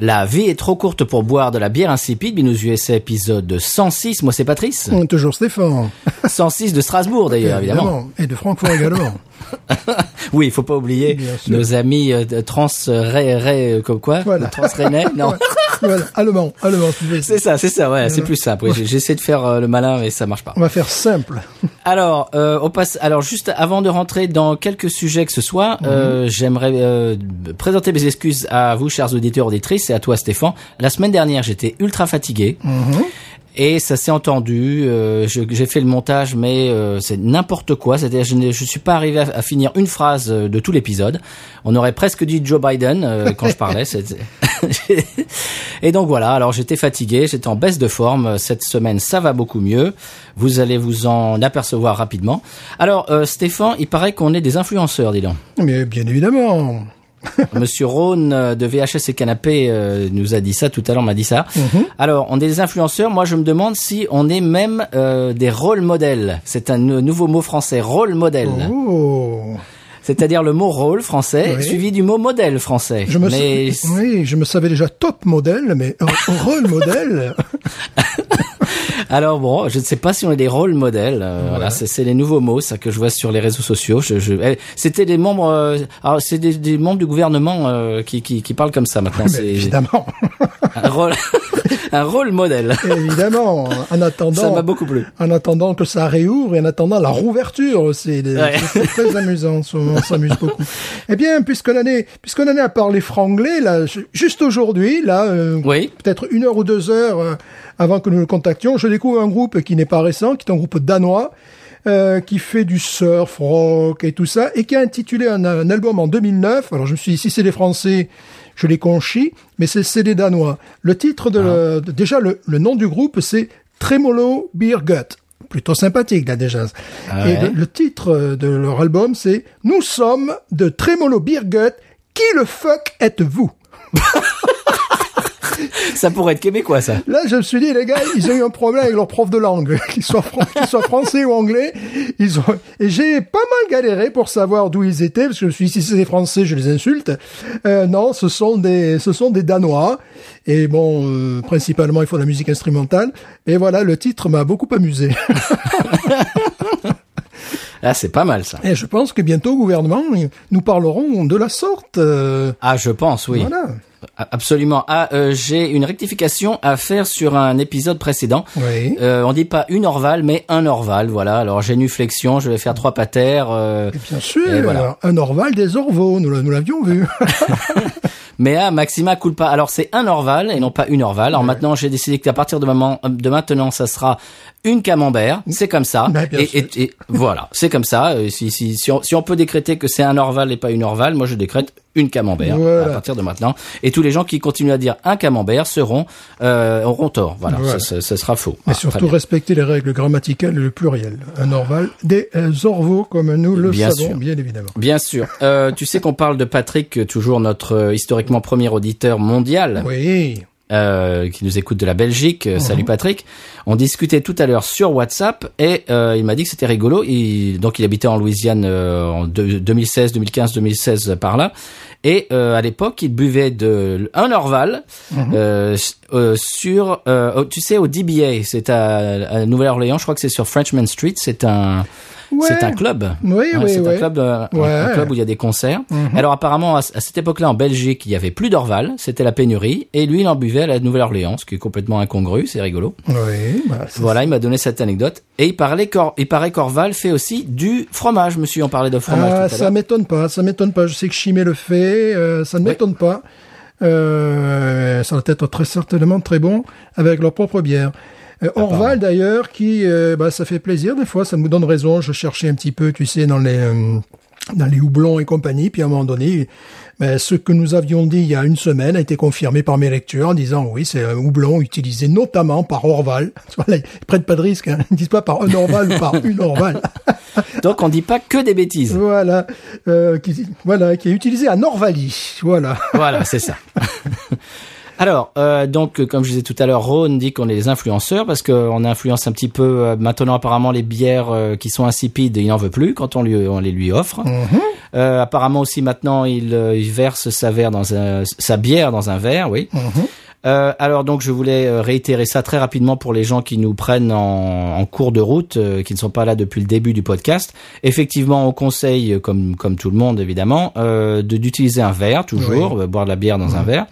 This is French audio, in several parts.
La vie est trop courte pour boire de la bière insipide. Binous USA épisode 106. Moi c'est Patrice. On est toujours Stéphane. 106 de Strasbourg d'ailleurs, évidemment. Et de Francfort également. Oui, il faut pas oublier nos amis euh, trans ré, ré, comme quoi Voilà. Trans rennais Non. voilà. Allemand. C'est ça, c'est ça, ouais, c'est plus simple. Oui, J'essaie de faire euh, le malin, mais ça marche pas. On va faire simple. Alors, euh, on passe. Alors, juste avant de rentrer dans quelques sujets que ce soit, euh, j'aimerais euh, présenter mes excuses à vous, chers auditeurs auditrices, et à toi, Stéphane. La semaine dernière, j'étais ultra fatigué. Et ça s'est entendu. euh, J'ai fait le montage, mais euh, c'est n'importe quoi. C'est-à-dire, je ne je suis pas arrivé à, à finir une phrase euh, de tout l'épisode. On aurait presque dit Joe Biden euh, quand je parlais. et donc voilà. Alors j'étais fatigué, j'étais en baisse de forme. Cette semaine, ça va beaucoup mieux. Vous allez vous en apercevoir rapidement. Alors euh, Stéphane, il paraît qu'on est des influenceurs, dis donc. Mais bien évidemment. Monsieur Rhône euh, de VHS et Canapé euh, nous a dit ça tout à l'heure, m'a dit ça. Alors, on est des influenceurs. Moi, je me demande si on est même euh, des rôles modèles. C'est un nou- nouveau mot français, rôle modèle. Oh. C'est-à-dire le mot rôle français Oui. suivi du mot modèle français. Je me, Mais oui, je me savais déjà top modèle, mais un rôle modèle. alors bon, je ne sais pas si on est des rôles modèles. euh, Voilà, c'est c'est les nouveaux mots ça que je vois sur les réseaux sociaux. Je, je- eh, C'était des membres, euh, alors c'est des, des membres du gouvernement euh, qui, qui, qui parlent comme ça maintenant. Mais C'est évidemment. un rôle, un rôle modèle. évidemment. En Ça attendant. m'a beaucoup plu. En attendant que ça réouvre et en attendant la rouverture aussi. Les- Ouais. C'est très amusant, on s'amuse beaucoup. Eh bien, puisqu'on en est, puisqu'on en est à parler franglais, là, juste aujourd'hui, là, euh, Oui. peut-être une heure ou deux heures euh, avant que nous le contactions, je découvre un groupe qui n'est pas récent, qui est un groupe danois, euh, qui fait du surf, rock et tout ça, et qui a intitulé un, un album en 2009. Alors je me suis dit, si c'est des Français, je les conchis, mais c'est des Danois. Le titre de, le- de- déjà le, le nom du groupe, c'est Tremolo Beer Gut. Plutôt sympathique là déjà. Ah Et le, le titre de leur album, c'est Nous sommes de Tremolo Beer Gut. Qui le fuck êtes-vous? Ça pourrait être québécois, ça. Là, je me suis dit, les gars, ils ont eu un problème avec leur prof de langue, qu'ils soient, fran- soient français ou anglais. Ils ont, et j'ai pas mal galéré pour savoir d'où ils étaient, parce que je me suis dit, si c'est des français, je les insulte. Euh, non, ce sont des, ce sont des danois. Et bon, euh, principalement, ils font de la musique instrumentale. Et voilà, le titre m'a beaucoup amusé. Ah, c'est pas mal, ça. et je pense que bientôt, au gouvernement, nous parlerons de la sorte. euh, Ah, je pense, oui. Voilà. Absolument. Ah, euh, j'ai une rectification à faire sur un épisode précédent. Oui. Euh, on dit pas une orval, mais un orval. Voilà. Alors, génuflexion, je vais faire trois patères. euh, Et bien sûr, Et voilà. un Orval des Orvaux, nous, l'a- nous l'avions vu. mais à Maxima culpa. Alors, c'est un orval et non pas une orval. Alors maintenant, j'ai décidé qu'à partir de, moment, de maintenant, ça sera une camembert. C'est comme ça. Bien et, sûr. et- et voilà, c'est comme ça. Euh, Si, si, si, on, si on peut décréter que c'est un orval et pas une orval, moi je décrète une camembert Voilà. à partir de maintenant. Et tous les gens qui continuent à dire un camembert seront euh, auront tort. Voilà, Voilà. Ça, ça- ça sera faux. Et Ah, surtout respecter les règles grammaticales et le pluriel. Un orval des euh, orvaux, comme nous le Bien savons, sûr. bien évidemment. Bien sûr. Euh, tu sais qu'on parle de Patrick, toujours notre euh, historiquement premier auditeur mondial, Oui. Euh, qui nous écoute de la Belgique. Euh, Salut Patrick. On discutait tout à l'heure sur WhatsApp et euh, il m'a dit que c'était rigolo. Il, donc il habitait en Louisiane euh, en deux- 2016, 2015, 2016 par là. Et euh, à l'époque, il buvait de un Orval euh, euh, sur, euh, tu sais, au DBA. C'est à, à Nouvelle-Orléans. Je crois que c'est sur Frenchman Street. C'est un Ouais. c'est un club. Oui, Ouais, oui, c'est un club, euh, un- Ouais. un club où il y a des concerts. Alors apparemment, à, à cette époque-là, en Belgique, il y avait plus d'Orval, c'était la pénurie, et lui, il en buvait à la Nouvelle-Orléans, ce qui est complètement incongru, c'est rigolo. Oui, bah, Voilà, il m'a donné cette anecdote. Et il parlait qu'Or- il paraît qu'Orval fait aussi du fromage, monsieur, on parlait de fromage Ah, tout à ça m'étonne pas, ça m'étonne pas. Je sais que Chimay le fait, euh, ça ne m'étonne pas. Euh, ça va être très certainement très bon avec leur propre bière. Euh, Orval d'ailleurs, qui, euh, bah, ça fait plaisir des fois, ça me donne raison. Je cherchais un petit peu, tu sais, dans les euh, dans les houblons et compagnie. Puis à un moment donné, Mais ce que nous avions dit il y a une semaine a été confirmé par mes lectures en disant oui, c'est un houblon utilisé notamment par Orval. Voilà, ils prennent pas de risque, hein. ils disent pas par un Orval ou par une Orval. Donc on dit pas que des bêtises. voilà, euh, qui, voilà, qui est utilisé à Norvali. Voilà. Voilà, c'est ça. Alors, euh, donc, euh, comme je disais tout à l'heure, Ron dit qu'on est des influenceurs parce qu'on influence un petit peu. euh, maintenant, apparemment, les bières euh, qui sont insipides, il n'en veut plus quand on, lui, on les lui offre. Euh, apparemment aussi, maintenant, il, il verse sa, verre dans un, sa bière dans un verre, oui. Euh, alors donc je voulais réitérer ça très rapidement pour les gens qui nous prennent en, en cours de route, euh, qui ne sont pas là depuis le début du podcast. Effectivement, on conseille, comme comme tout le monde évidemment, euh, de d'utiliser un verre toujours, boire de la bière dans un verre,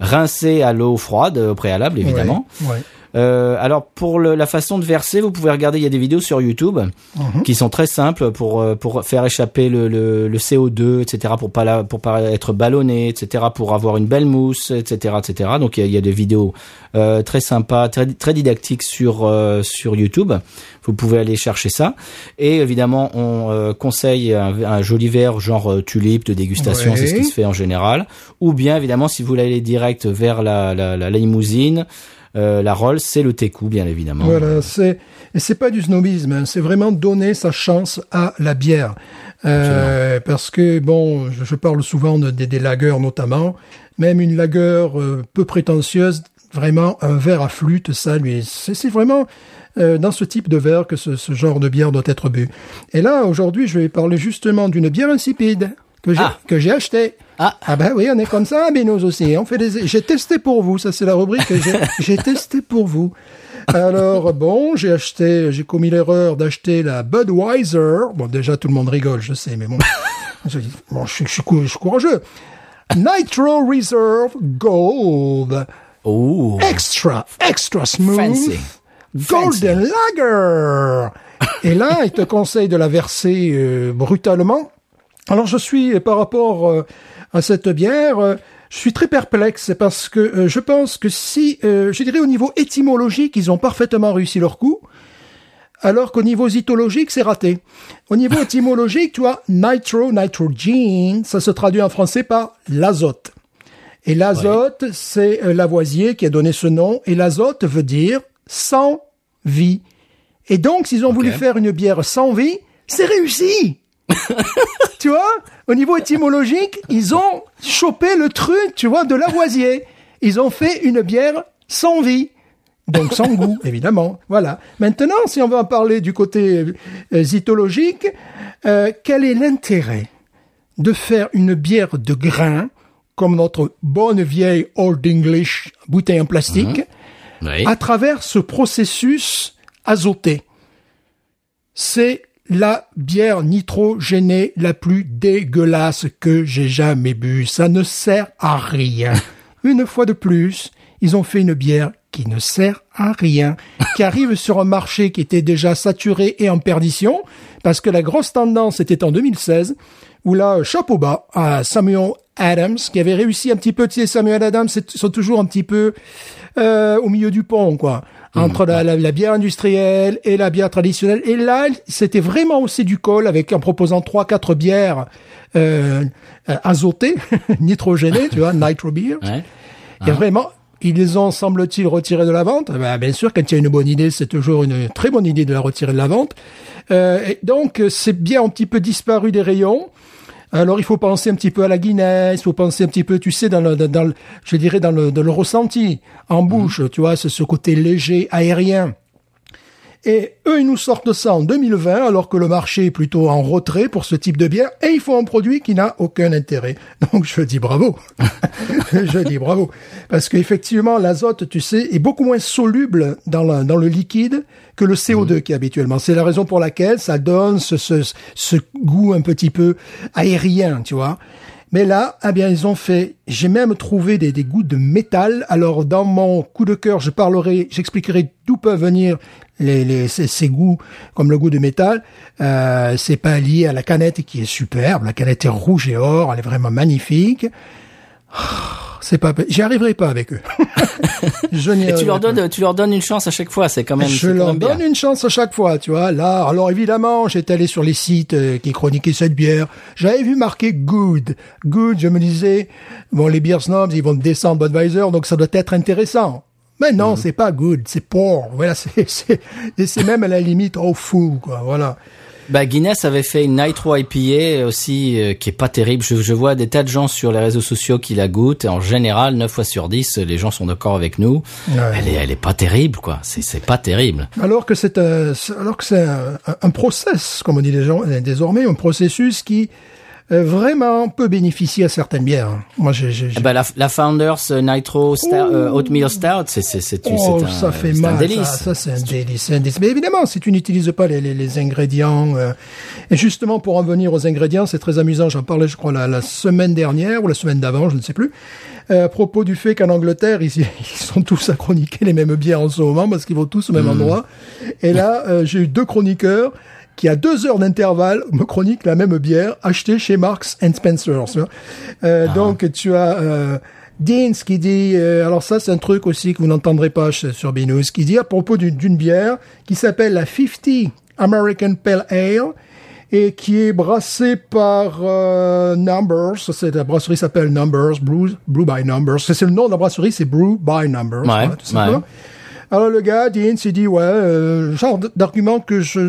rincer à l'eau froide au préalable évidemment. Ouais, ouais. Euh, alors pour le- la façon de verser, vous pouvez regarder, il y a des vidéos sur YouTube qui sont très simples pour euh, pour faire échapper le, le, le CO2, etc. pour pas la, pour pas être ballonné, etc. pour avoir une belle mousse, etc. etc. Donc il y a, il y a des vidéos euh, très sympas, très très didactiques sur euh, sur YouTube. Vous pouvez aller chercher ça. Et évidemment, on euh, conseille un, un joli verre genre euh, tulipe de dégustation, Ouais. c'est ce qui se fait en général. Ou bien évidemment, si vous voulez aller direct vers la la, la, la limousine. Euh, la Rolls, c'est le Técou, bien évidemment. Voilà, c'est et c'est pas du snobisme, hein, c'est vraiment donner sa chance à la bière. Euh, parce que bon, je, je parle souvent de, des- des lagers notamment, même une lager euh, peu prétentieuse, vraiment un verre à flûte, ça lui, c'est c'est vraiment euh, dans ce type de verre que ce, ce genre de bière doit être bu. Et là, aujourd'hui, je vais parler justement d'une bière insipide que j'ai Ah. que j'ai achetée. Ah. Ah ben oui, on est comme ça, mais nous aussi. On fait des. J'ai testé pour vous. Ça, c'est la rubrique. que J'ai testé pour vous. Alors bon, j'ai acheté, j'ai commis l'erreur d'acheter la Budweiser. Bon, déjà tout le monde rigole, je sais, mais bon, je, bon, je, suis- je suis cou- je suis courageux. Nitro Reserve Gold, Oh, extra, extra smooth, Fancy. Golden Lager. Et là, il te conseille de la verser euh, brutalement. Alors je suis par rapport euh, à cette bière, euh, je suis très perplexe parce que euh, je pense que si, euh, je dirais au niveau étymologique, ils ont parfaitement réussi leur coup, alors qu'au niveau zytologique, c'est raté. Au niveau étymologique, tu vois, nitro, nitrogen, ça se traduit en français par l'azote. Et l'azote, c'est Lavoisier qui a donné ce nom, et l'azote veut dire sans vie. Et donc, s'ils ont voulu faire une bière sans vie, c'est réussi tu vois, au niveau étymologique, ils ont chopé le truc, tu vois, de Lavoisier. Ils ont fait une bière sans vie. Donc sans goût, évidemment. Voilà. Maintenant, si on veut en parler du côté euh, zytologique, euh, quel est l'intérêt de faire une bière de grain, comme notre bonne vieille Old English bouteille en plastique, oui. à travers ce processus azoté? C'est la bière nitrogénée la plus dégueulasse que j'ai jamais bu. Ça ne sert à rien. Une fois de plus, ils ont fait une bière qui ne sert à rien, qui arrive sur un marché qui était déjà saturé et en perdition, parce que la grosse tendance était en 2016, où là, chapeau bas à Samuel Adams, qui avait réussi un petit peu, tu sais, Samuel Adams, c'est- sont toujours un petit peu euh, au milieu du pont, quoi. Entre la, la- la bière industrielle et la bière traditionnelle. Et là, c'était vraiment haussé du col avec, en proposant trois, quatre bières, euh, euh, azotées, nitrogénées, tu vois, nitro beer. Ouais. Il y a vraiment, ils ont, semble-t-il, retirés de la vente. Ben, bien sûr, quand il y a une bonne idée, c'est toujours une très bonne idée de la retirer de la vente. Euh, et donc, euh, c'est bien un petit peu disparu des rayons. Alors, il faut penser un petit peu à la Guinness, il faut penser un petit peu, tu sais, dans le, dans, le je dirais, dans le, dans le ressenti, en bouche, tu vois, c'est ce côté léger, aérien. Et eux, ils nous sortent ça en 2020, alors que le marché est plutôt en retrait pour ce type de bière, et ils font un produit qui n'a aucun intérêt. Donc je dis bravo. je dis bravo. Parce qu'effectivement, l'azote, tu sais, est beaucoup moins soluble dans, la- dans le liquide que le CO2 qui est habituellement. C'est la raison pour laquelle ça donne ce, ce, ce goût un petit peu aérien, tu vois. Mais là, eh bien, ils ont fait. J'ai même trouvé des, des goûts de métal. Alors, dans mon coup de cœur, je parlerai, j'expliquerai d'où peuvent venir les, les ces, ces goûts, comme le goût de métal. Euh, c'est pas lié à la canette qui est superbe. La canette est rouge et or, elle est vraiment magnifique. C'est pas, j'y arriverai pas avec eux. je Et tu leur donnes, tu leur donnes une chance à chaque fois. C'est quand même. Je leur même bien. donne une chance à chaque fois, tu vois. Là, alors évidemment, j'étais allé sur les sites euh, qui chroniquaient cette bière. J'avais vu marqué good. Good, je me disais, bon, les beer snobs, ils vont descendre Budweiser, donc ça doit être intéressant. Mais non, Mhm. c'est pas good, c'est poor. Voilà, c'est, même à la limite, oh fou, quoi. Voilà. Bah, Guinness avait fait une Nitro IPA aussi euh, qui est pas terrible. Je, je vois des tas de gens sur les réseaux sociaux qui la goûtent. Et en général, 9 fois sur 10, les gens sont d'accord avec nous. Ouais. Elle est, elle est pas terrible, quoi. C'est, c'est pas terrible. Alors que c'est un, c'est- alors que c'est un, un- process, comme on dit les gens, euh, désormais, un processus qui euh, vraiment peut bénéficier à certaines bières. Moi, j'ai, j'ai, ben, la, la Founders euh, Nitro Stout, euh, Oatmeal Stout, c'est, c'est, c'est, Oh, c'est un, ça fait c'est mal. un délice. Ça, ça, c'est un délice. c'est un délice. Mais évidemment, si tu n'utilises pas les, les, les ingrédients, euh, et justement pour en venir aux ingrédients, c'est très amusant. J'en parlais, je crois, la, la semaine dernière ou la semaine d'avant, je ne sais plus. euh, à propos du fait qu'en Angleterre, ils, ils sont tous à chroniquer les mêmes bières en ce moment parce qu'ils vont tous au même endroit. Et là, euh, j'ai eu deux chroniqueurs qui à deux heures d'intervalle me chroniquent la même bière achetée chez Marks and Spencer. Euh, Donc tu as euh, Deans qui dit, euh, alors ça c'est un truc aussi que vous n'entendrez pas sur Binous, qui dit à propos d'une bière qui s'appelle la 50 American Pale Ale et qui est brassée par euh, Numbers. C'est la brasserie s'appelle Numbers, Brew, Brew by Numbers. C'est le nom de la brasserie, c'est Brew by Numbers. voilà, tout simplement. ouais. Alors le gars, Dean, s'est dit, ouais, euh, genre d'argument que je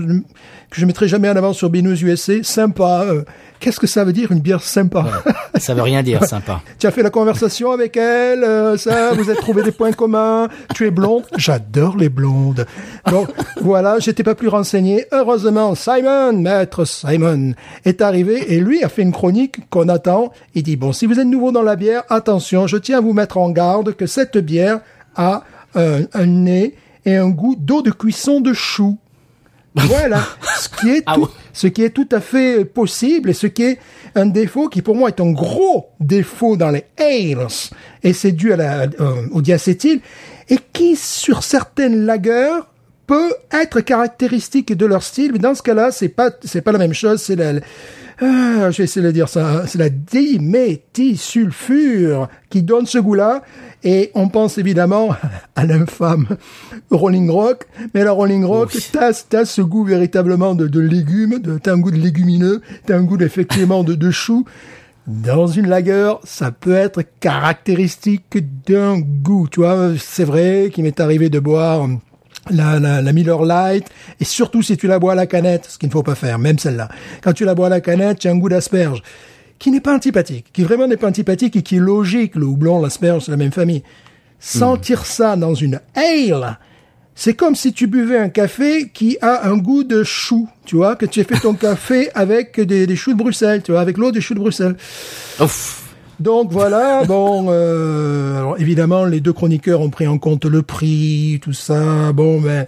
que je mettrai jamais en avant sur Binous USA, sympa. euh, Qu'est-ce que ça veut dire une bière sympa? Ça veut rien dire, sympa. Tu as fait la conversation avec elle, euh, ça, vous avez trouvé des points communs. Tu es blonde, j'adore les blondes. Donc voilà, j'étais pas plus renseigné. Heureusement, Simon, maître Simon, est arrivé et lui a fait une chronique qu'on attend. Il dit bon, si vous êtes nouveau dans la bière, attention, je tiens à vous mettre en garde que cette bière a un, un nez et un goût d'eau de cuisson de chou. Voilà, ce qui est Ah tout, ouais. ce qui est tout à fait possible et ce qui est un défaut qui pour moi est un gros défaut dans les ales et c'est dû à la, euh, au diacétyl et qui sur certaines lagers peut être caractéristique de leur style mais dans ce cas-là c'est pas c'est pas la même chose c'est la ah, je vais essayer de dire ça c'est la diméthylsulfure qui donne ce goût-là et on pense évidemment à l'infâme Rolling Rock, mais la Rolling Rock, Oui. t'as, ce goût véritablement de, de légumes, de, t'as un goût de légumineux, t'as un goût effectivement de, de chou. Dans une lager, ça peut être caractéristique d'un goût. Tu vois, c'est vrai qu'il m'est arrivé de boire la, la, la Miller Light, et surtout si tu la bois à la canette, ce qu'il ne faut pas faire, même celle-là. Quand tu la bois à la canette, tu as un goût d'asperge qui n'est pas antipathique, qui vraiment n'est pas antipathique et qui est logique. Le houblon, l'asperge, c'est la même famille. Sentir ça dans une ale, c'est comme si tu buvais un café qui a un goût de chou, tu vois, que tu as fait ton café avec des, des choux de Bruxelles, tu vois, avec l'eau des choux de Bruxelles. Ouf. Donc voilà, bon, euh, alors évidemment, les deux chroniqueurs ont pris en compte le prix, tout ça, bon, mais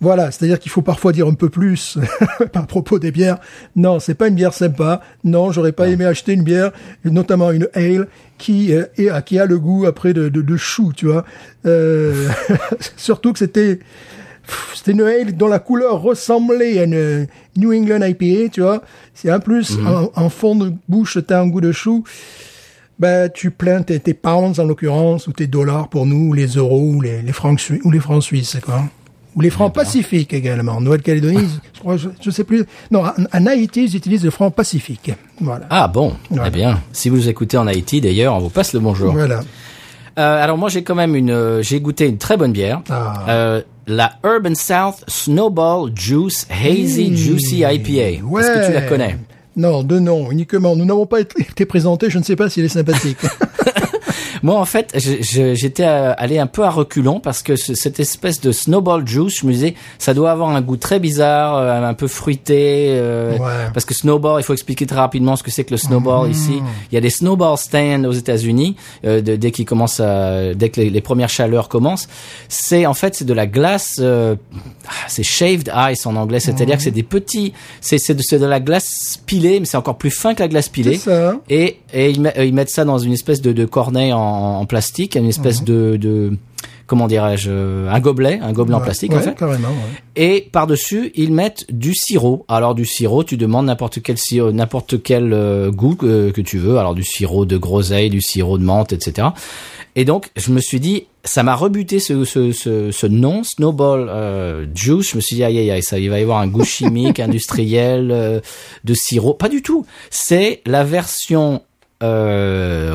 voilà, c'est-à-dire qu'il faut parfois dire un peu plus à propos des bières. Non, c'est pas une bière sympa. Non, j'aurais pas aimé acheter une bière, notamment une ale, qui euh, est- qui a le goût après de, de, de chou, tu vois. Euh, surtout que c'était c'était une ale dont la couleur ressemblait à une New England IPA, tu vois. C'est en plus en, en fond de bouche, t'as un goût de chou. Ben, tu plains tes, tes pounds en l'occurrence ou tes dollars pour nous, ou les euros ou les, les francs suisses ou les francs suisses, quoi? Ou les francs pacifiques également. En Nouvelle-Calédonie, je, crois, je, je sais plus. Non, en, Haïti, ils utilisent le franc pacifique. Voilà. Ah bon? Voilà. Eh bien, si vous écoutez en Haïti, d'ailleurs, on vous passe le bonjour. Voilà. Euh, alors moi, j'ai quand même une, euh, j'ai goûté une très bonne bière. Ah. Euh, la Urban South Snowball Juice Hazy Juicy IPA. Est-ce que tu la Ouais. connais? Non, de nom, uniquement. Nous n'avons pas été présentés, je ne sais pas s'il est sympathique. Moi, en fait, j'étais euh, allé un peu à reculons parce que ce- cette espèce de snowball juice, je me disais, ça doit avoir un goût très bizarre, euh, un peu fruité. euh, Ouais. Parce que snowball, il faut expliquer très rapidement ce que c'est que le snowball ici. Il y a des snowball stands aux États-Unis euh, dès qu'ils commencent à, dès que les, les premières chaleurs commencent. C'est en fait c'est de la glace, euh, ah, c'est shaved ice en anglais, c'est-à-dire que c'est des petits, c'est c'est de, de la glace pilée, mais c'est encore plus fin que la glace pilée. Ça. Et, et ils, met- euh, ils mettent ça dans une espèce de, de cornet en, en plastique, une espèce de, de comment dirais-je, euh, un gobelet, un gobelet en Ouais, plastique en fait. carrément. ouais. Et par-dessus, ils mettent du sirop. Alors du sirop, tu demandes n'importe quel sirop, n'importe quel euh, goût que, que tu veux. Alors du sirop de groseille, du sirop de menthe, etc. Et donc, je me suis dit, ça m'a rebuté ce, ce, ce, ce nom, Snowball euh, Juice. Je me suis dit, aïe, aïe, aïe, ça, il va y avoir un goût chimique, industriel, euh, de sirop. Pas du tout. C'est la version, euh,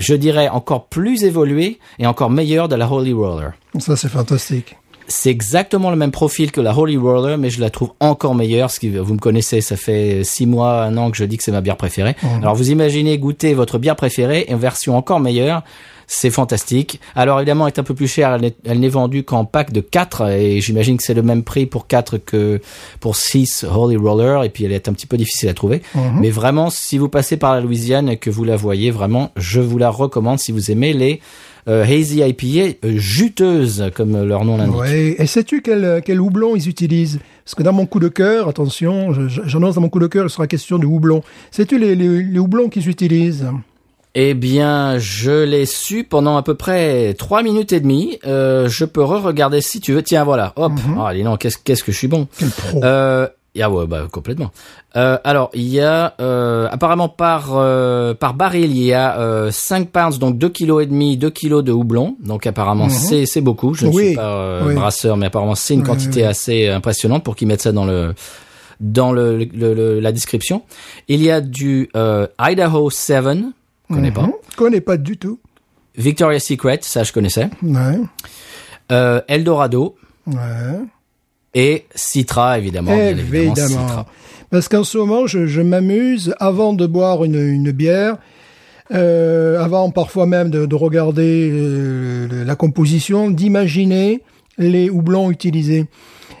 je dirais, encore plus évoluée et encore meilleure de la Holy Roller. Ça, c'est fantastique. C'est exactement le même profil que la Holy Roller, mais je la trouve encore meilleure. Ce qui, vous me connaissez, ça fait six mois, un an que je dis que c'est ma bière préférée. Alors vous imaginez goûter votre bière préférée en version encore meilleure. C'est fantastique. Alors évidemment, elle est un peu plus chère. Elle n'est- vendue qu'en pack de 4 et j'imagine que c'est le même prix pour 4 que pour 6 Holy Roller et puis elle est un petit peu difficile à trouver. Mais vraiment, si vous passez par la Louisiane et que vous la voyez, vraiment, je vous la recommande si vous aimez les euh, Hazy IPA euh, juteuses, comme leur nom l'indique. Ouais. Et sais-tu quel, quel houblon ils utilisent? Parce que dans mon coup de cœur, attention, je- je- j'annonce dans mon coup de cœur, il sera question de houblon. Sais-tu les, les, les houblons qu'ils utilisent? Eh bien, je l'ai su pendant à peu près trois minutes et demie. Euh, je peux re-regarder si tu veux. Tiens, voilà. Hop. Ah, dis non, qu'est-ce qu'est-ce que je suis bon. Quel pro Euh, ah ouais, bah complètement. Euh, alors, il y a euh, apparemment par euh, par baril, il y a euh, 5 pounds, donc 2 kilos et demi, 2 kilos de houblon. Donc apparemment, c'est c'est beaucoup. Je ne Oui, suis pas euh, oui. brasseur, mais apparemment c'est une Oui, quantité assez impressionnante pour qu'ils mettent ça dans le dans le, le- le- la description. Il y a du euh, Idaho 7, je connais pas. Mhm. Connais pas du tout. Victoria's Secret, ça je connaissais. Ouais. Euh, Eldorado Ouais. et Citra, évidemment. bien évidemment. Citra. Parce qu'en ce moment, je, je m'amuse avant de boire une, une bière, euh, avant parfois même de, de regarder euh, la composition, d'imaginer les houblons utilisés.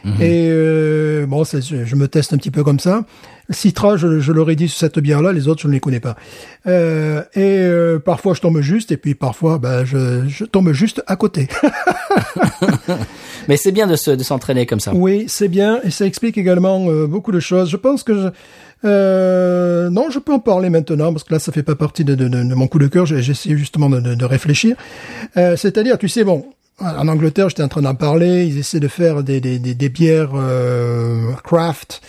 Mhm. Et euh, bon, je, me teste un petit peu comme ça. Citra, je, je l'aurais dit sur cette bière-là, les autres, je ne les connais pas. Euh, et euh, parfois, je tombe juste, et puis parfois, ben, je, je tombe juste à côté. Mais c'est bien de se de s'entraîner comme ça. Oui, c'est bien et ça explique également euh, beaucoup de choses. Je pense que je, euh, non, je peux en parler maintenant parce que là, ça fait pas partie de, de, de- de mon coup de cœur. J'ai essayé justement de, de, de réfléchir. Euh, C'est-à-dire, tu sais, bon, en Angleterre, j'étais en train d'en parler. Ils essaient de faire des, des, des, des bières euh, craft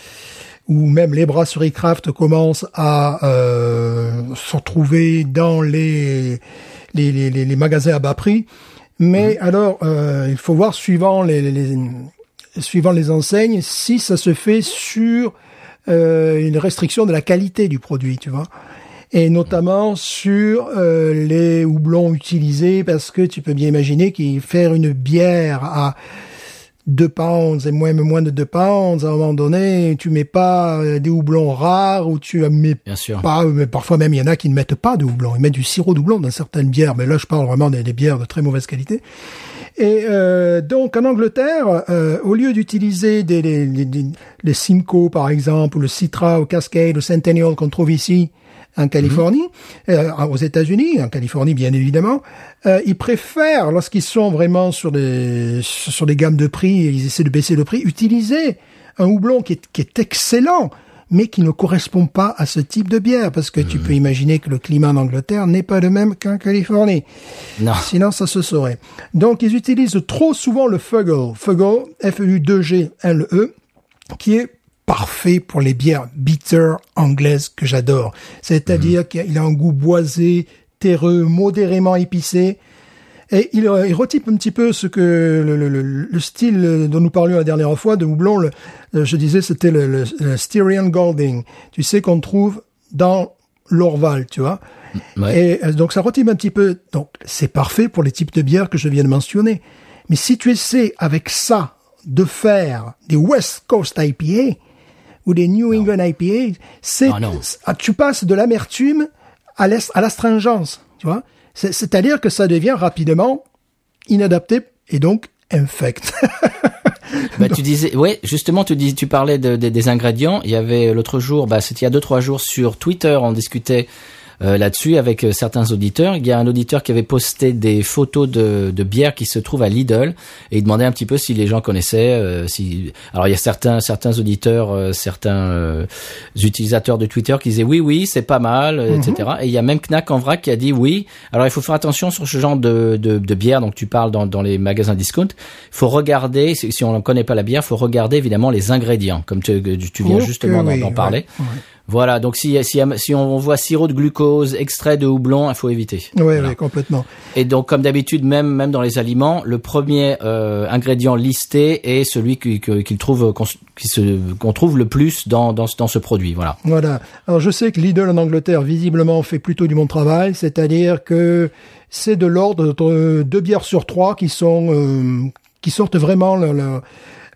ou même les brasseries craft commencent à euh, se retrouver dans les les, les, les, magasins à bas prix. Mais alors, euh, il faut voir suivant les, les, les- suivant les enseignes si ça se fait sur euh, une restriction de la qualité du produit, tu vois. Et notamment sur euh, les houblons utilisés, parce que tu peux bien imaginer qu'il faire une bière à 2 pounds et moins, moins de 2 pounds, à un moment donné, tu mets pas euh, des houblons rares ou tu mets Bien sûr. pas, mais parfois même il y en a qui ne mettent pas de houblon, ils mettent du sirop de houblon dans certaines bières, mais là je parle vraiment des, des bières de très mauvaise qualité. Et euh, donc en Angleterre, euh, au lieu d'utiliser des, les, les, les- les Simcoe par exemple, ou le Citra, ou Cascade, ou Centennial qu'on trouve ici en Californie, euh, aux États-Unis, en Californie bien évidemment, euh, ils préfèrent, lorsqu'ils sont vraiment sur des sur des gammes de prix, et ils essaient de baisser le prix, utiliser un houblon qui est, qui est excellent, mais qui ne correspond pas à ce type de bière, parce que tu peux imaginer que le climat en Angleterre n'est pas le même qu'en Californie. Non. Sinon, ça se saurait. Donc, ils utilisent trop souvent le Fuggle. Fuggle, F-U-2-G-L-E, qui est parfait pour les bières bitter anglaises que j'adore. C'est-à-dire qu'il a un goût boisé, terreux, modérément épicé. Et il, euh, il retype un petit peu ce que le, le- le- le style dont nous parlions la dernière fois de houblon. Le, le- je disais, c'était le, Styrian Golding. Tu sais qu'on trouve dans l'Orval, tu vois. Ouais. Et euh, donc ça retype un petit peu. Donc c'est parfait pour les types de bières que je viens de mentionner. Mais si tu essaies avec ça de faire des West Coast IPA ou des New England IPA, c'est ah, tu passes de l'amertume à l'ast- à l'astringence, tu vois. C'est- C'est-à-dire que ça devient rapidement inadapté et donc infect. Bah, tu disais, ouais, justement, tu dis, tu parlais de, de- des ingrédients. Il y avait l'autre jour, bah, c'était il y a deux trois jours sur Twitter, on discutait euh, là-dessus avec euh, certains auditeurs. Il y a un auditeur qui avait posté des photos de, de bières qui se trouvent à Lidl et il demandait un petit peu si les gens connaissaient. euh, si alors il y a certains certains auditeurs, euh, certains euh, utilisateurs de Twitter qui disaient oui oui c'est pas mal, etc. Et il y a même Knack en vrac qui a dit oui. Alors il faut faire attention sur ce genre de de, de bière. Donc tu parles dans dans les magasins discount. Il faut regarder si, si on ne connaît pas la bière, faut regarder évidemment les ingrédients comme tu, tu viens justement d'en oui, d'en ouais, parler. ouais. Voilà, donc si, si, si on voit sirop de glucose, extrait de houblon, il faut éviter. Oui, Voilà. oui, complètement. Et donc, comme d'habitude, même même dans les aliments, le premier euh, ingrédient listé est celui qu'il trouve qu'on trouve le plus dans dans, ce- dans ce produit. Voilà. Voilà. Alors je sais que Lidl en Angleterre visiblement fait plutôt du bon travail, c'est-à-dire que c'est de l'ordre de deux bières sur trois qui sont euh, qui sortent vraiment leur, leur,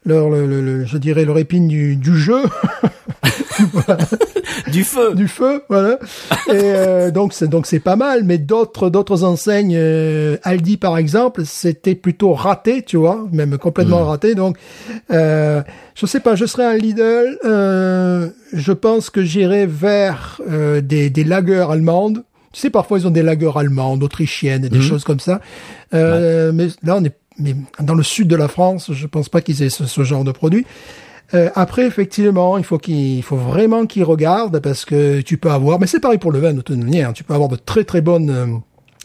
leur- le- le- le- je dirais leur épine du, du jeu, Du feu. du feu, voilà. Et euh, donc c'est donc c'est pas mal, mais d'autres d'autres enseignes, euh, Aldi par exemple, c'était plutôt raté, tu vois, même complètement raté. Donc euh, je sais pas, je serais un Lidl, euh, je pense que j'irai vers euh, des des lagers allemandes. Tu sais, parfois ils ont des lagers allemandes, autrichiennes, et des choses comme ça. Euh, Mais là, on est mais dans le sud de la France, je pense pas qu'ils aient ce, ce genre de produit. Euh, après, effectivement, il faut qu'il il faut vraiment qu'ils regardent parce que tu peux avoir, mais c'est pareil pour le vin de toute manière, tu peux avoir de très très bonnes euh,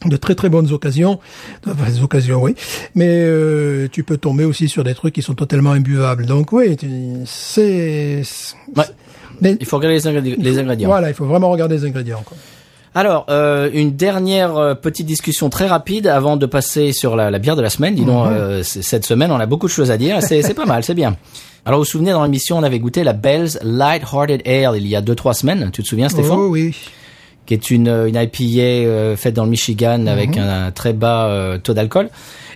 de très très bonnes occasions, enfin, des occasions oui, mais euh, tu peux tomber aussi sur des trucs qui sont totalement imbuvables. Donc oui, c'est Ouais. mais Il faut regarder les ingrédients. voilà, il faut vraiment regarder les ingrédients. Quoi. Alors, euh, une dernière euh, petite discussion très rapide avant de passer sur la, la bière de la semaine. Dis donc, euh, cette semaine, on a beaucoup de choses à dire. C'est pas mal, c'est bien. Alors, vous vous souvenez, dans l'émission, on avait goûté la Bell's Light-Hearted Ale il y a deux trois semaines. Tu te souviens, Stéphane Oh oui. qui est une, une IPA euh, faite dans le Michigan avec un, très bas euh, taux d'alcool.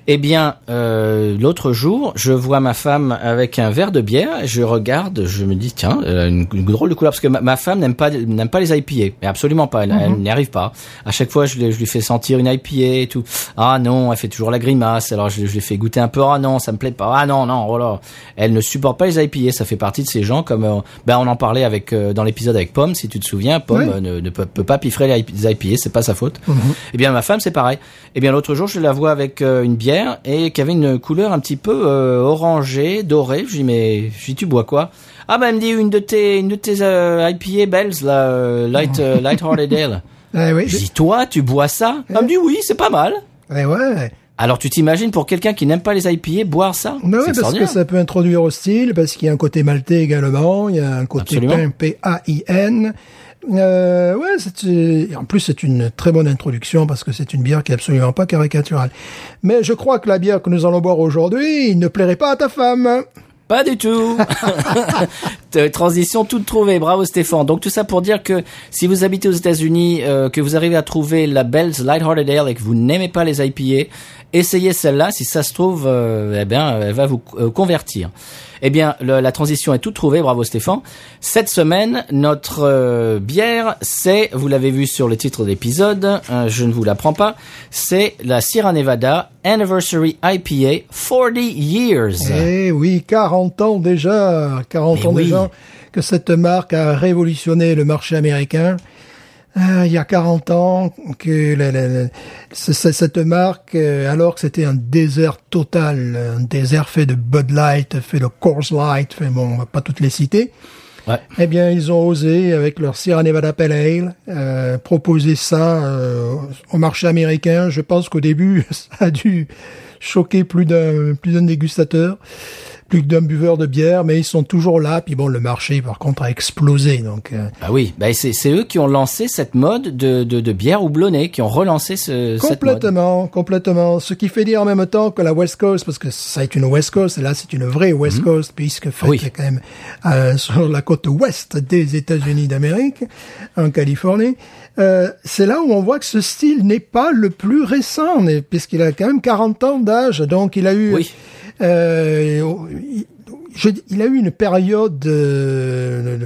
Eh bien, euh, l'autre jour, je vois ma femme avec un verre de bière, et je regarde, je me dis tiens, elle a une, une drôle de couleur parce que ma, ma femme n'aime pas n'aime pas les IPA, mais absolument pas, elle, elle n'y arrive pas. À chaque fois, je, lui- je lui fais sentir une IPA et tout. Ah non, elle fait toujours la grimace. Alors je, je lui fais goûter un peu. Ah non, ça me plaît pas. Ah non, non, voilà. Elle ne supporte pas les IPA. Ça fait partie de ces gens comme euh, ben on en parlait avec euh, dans l'épisode avec Pomme, si tu te souviens. Pomme Oui. euh, ne, ne peut, peut pas piffrer les IPA, c'est pas sa faute. Eh bien, ma femme, c'est pareil. Eh bien, l'autre jour, je la vois avec euh, une bière et qui avait une couleur un petit peu euh, orangée, dorée. Je lui dis, mais, je lui dis, tu bois quoi? Ah ben, elle me dit une de tes, une de tes euh, IPA Bells, là, euh, Light, euh, Light Hearted Ale. Eh oui. Je dis, toi, tu bois ça? Elle me dit, oui, c'est pas mal. Eh ouais. Alors, tu t'imagines pour quelqu'un qui n'aime pas les IPA, boire ça? Non, oui, parce que ça peut introduire au style, parce qu'il y a un côté maltais également, il y a un côté pain, P-A-I-N. Euh, ouais, c'est, en plus c'est une très bonne introduction parce que c'est une bière qui est absolument pas caricaturale. Mais je crois que la bière que nous allons boire aujourd'hui, ne plairait pas à ta femme. Pas du tout. Transition toute trouvée. Bravo Stéphane. Donc tout ça pour dire que si vous habitez aux États-Unis, euh, que vous arrivez à trouver la Bell's Lighthearted Ale et que vous n'aimez pas les IPA, essayez celle-là. Si ça se trouve, euh, eh bien, elle va vous euh, convertir. Eh bien, le- la transition est toute trouvée. Bravo Stéphane. Cette semaine, notre euh, bière, c'est, vous l'avez vu sur le titre de l'épisode, euh, je ne vous l'apprends pas, c'est la Sierra Nevada Anniversary IPA 40 Years. Eh oui, 40 ans déjà, 40 Mais ans oui. déjà que cette marque a révolutionné le marché américain. Euh, il y a 40 ans que la- la- la- ce- ce- cette marque, euh, alors que c'était un désert total, un désert fait de Bud Light, fait de Coors Light, fait bon, on va pas toutes les citer. Ouais. Eh bien, ils ont osé, avec leur Sierra Nevada Pale Ale, euh, proposer ça euh, au marché américain. Je pense qu'au début, ça a dû choquer plus d'un plus d'un dégustateur, plus que d'un buveur de bière, mais ils sont toujours là. Puis bon, le marché, par contre, a explosé. Donc, euh, Ah oui, bah c'est c'est eux qui ont lancé cette mode de, de, de bière houblonnée, qui ont relancé ce, cette mode. complètement, complètement. Ce qui fait dire en même temps que la West Coast, parce que ça est une West Coast, et là c'est une vraie West Coast, puisque fait Mhm. Oui. quand même euh, sur la côte ouest des États-Unis d'Amérique, en Californie. Euh, c'est là où on voit que ce style n'est pas le plus récent, puisqu'il a quand même 40 ans d'âge, donc il a eu, Oui. Euh, il- je- il a eu une période, euh,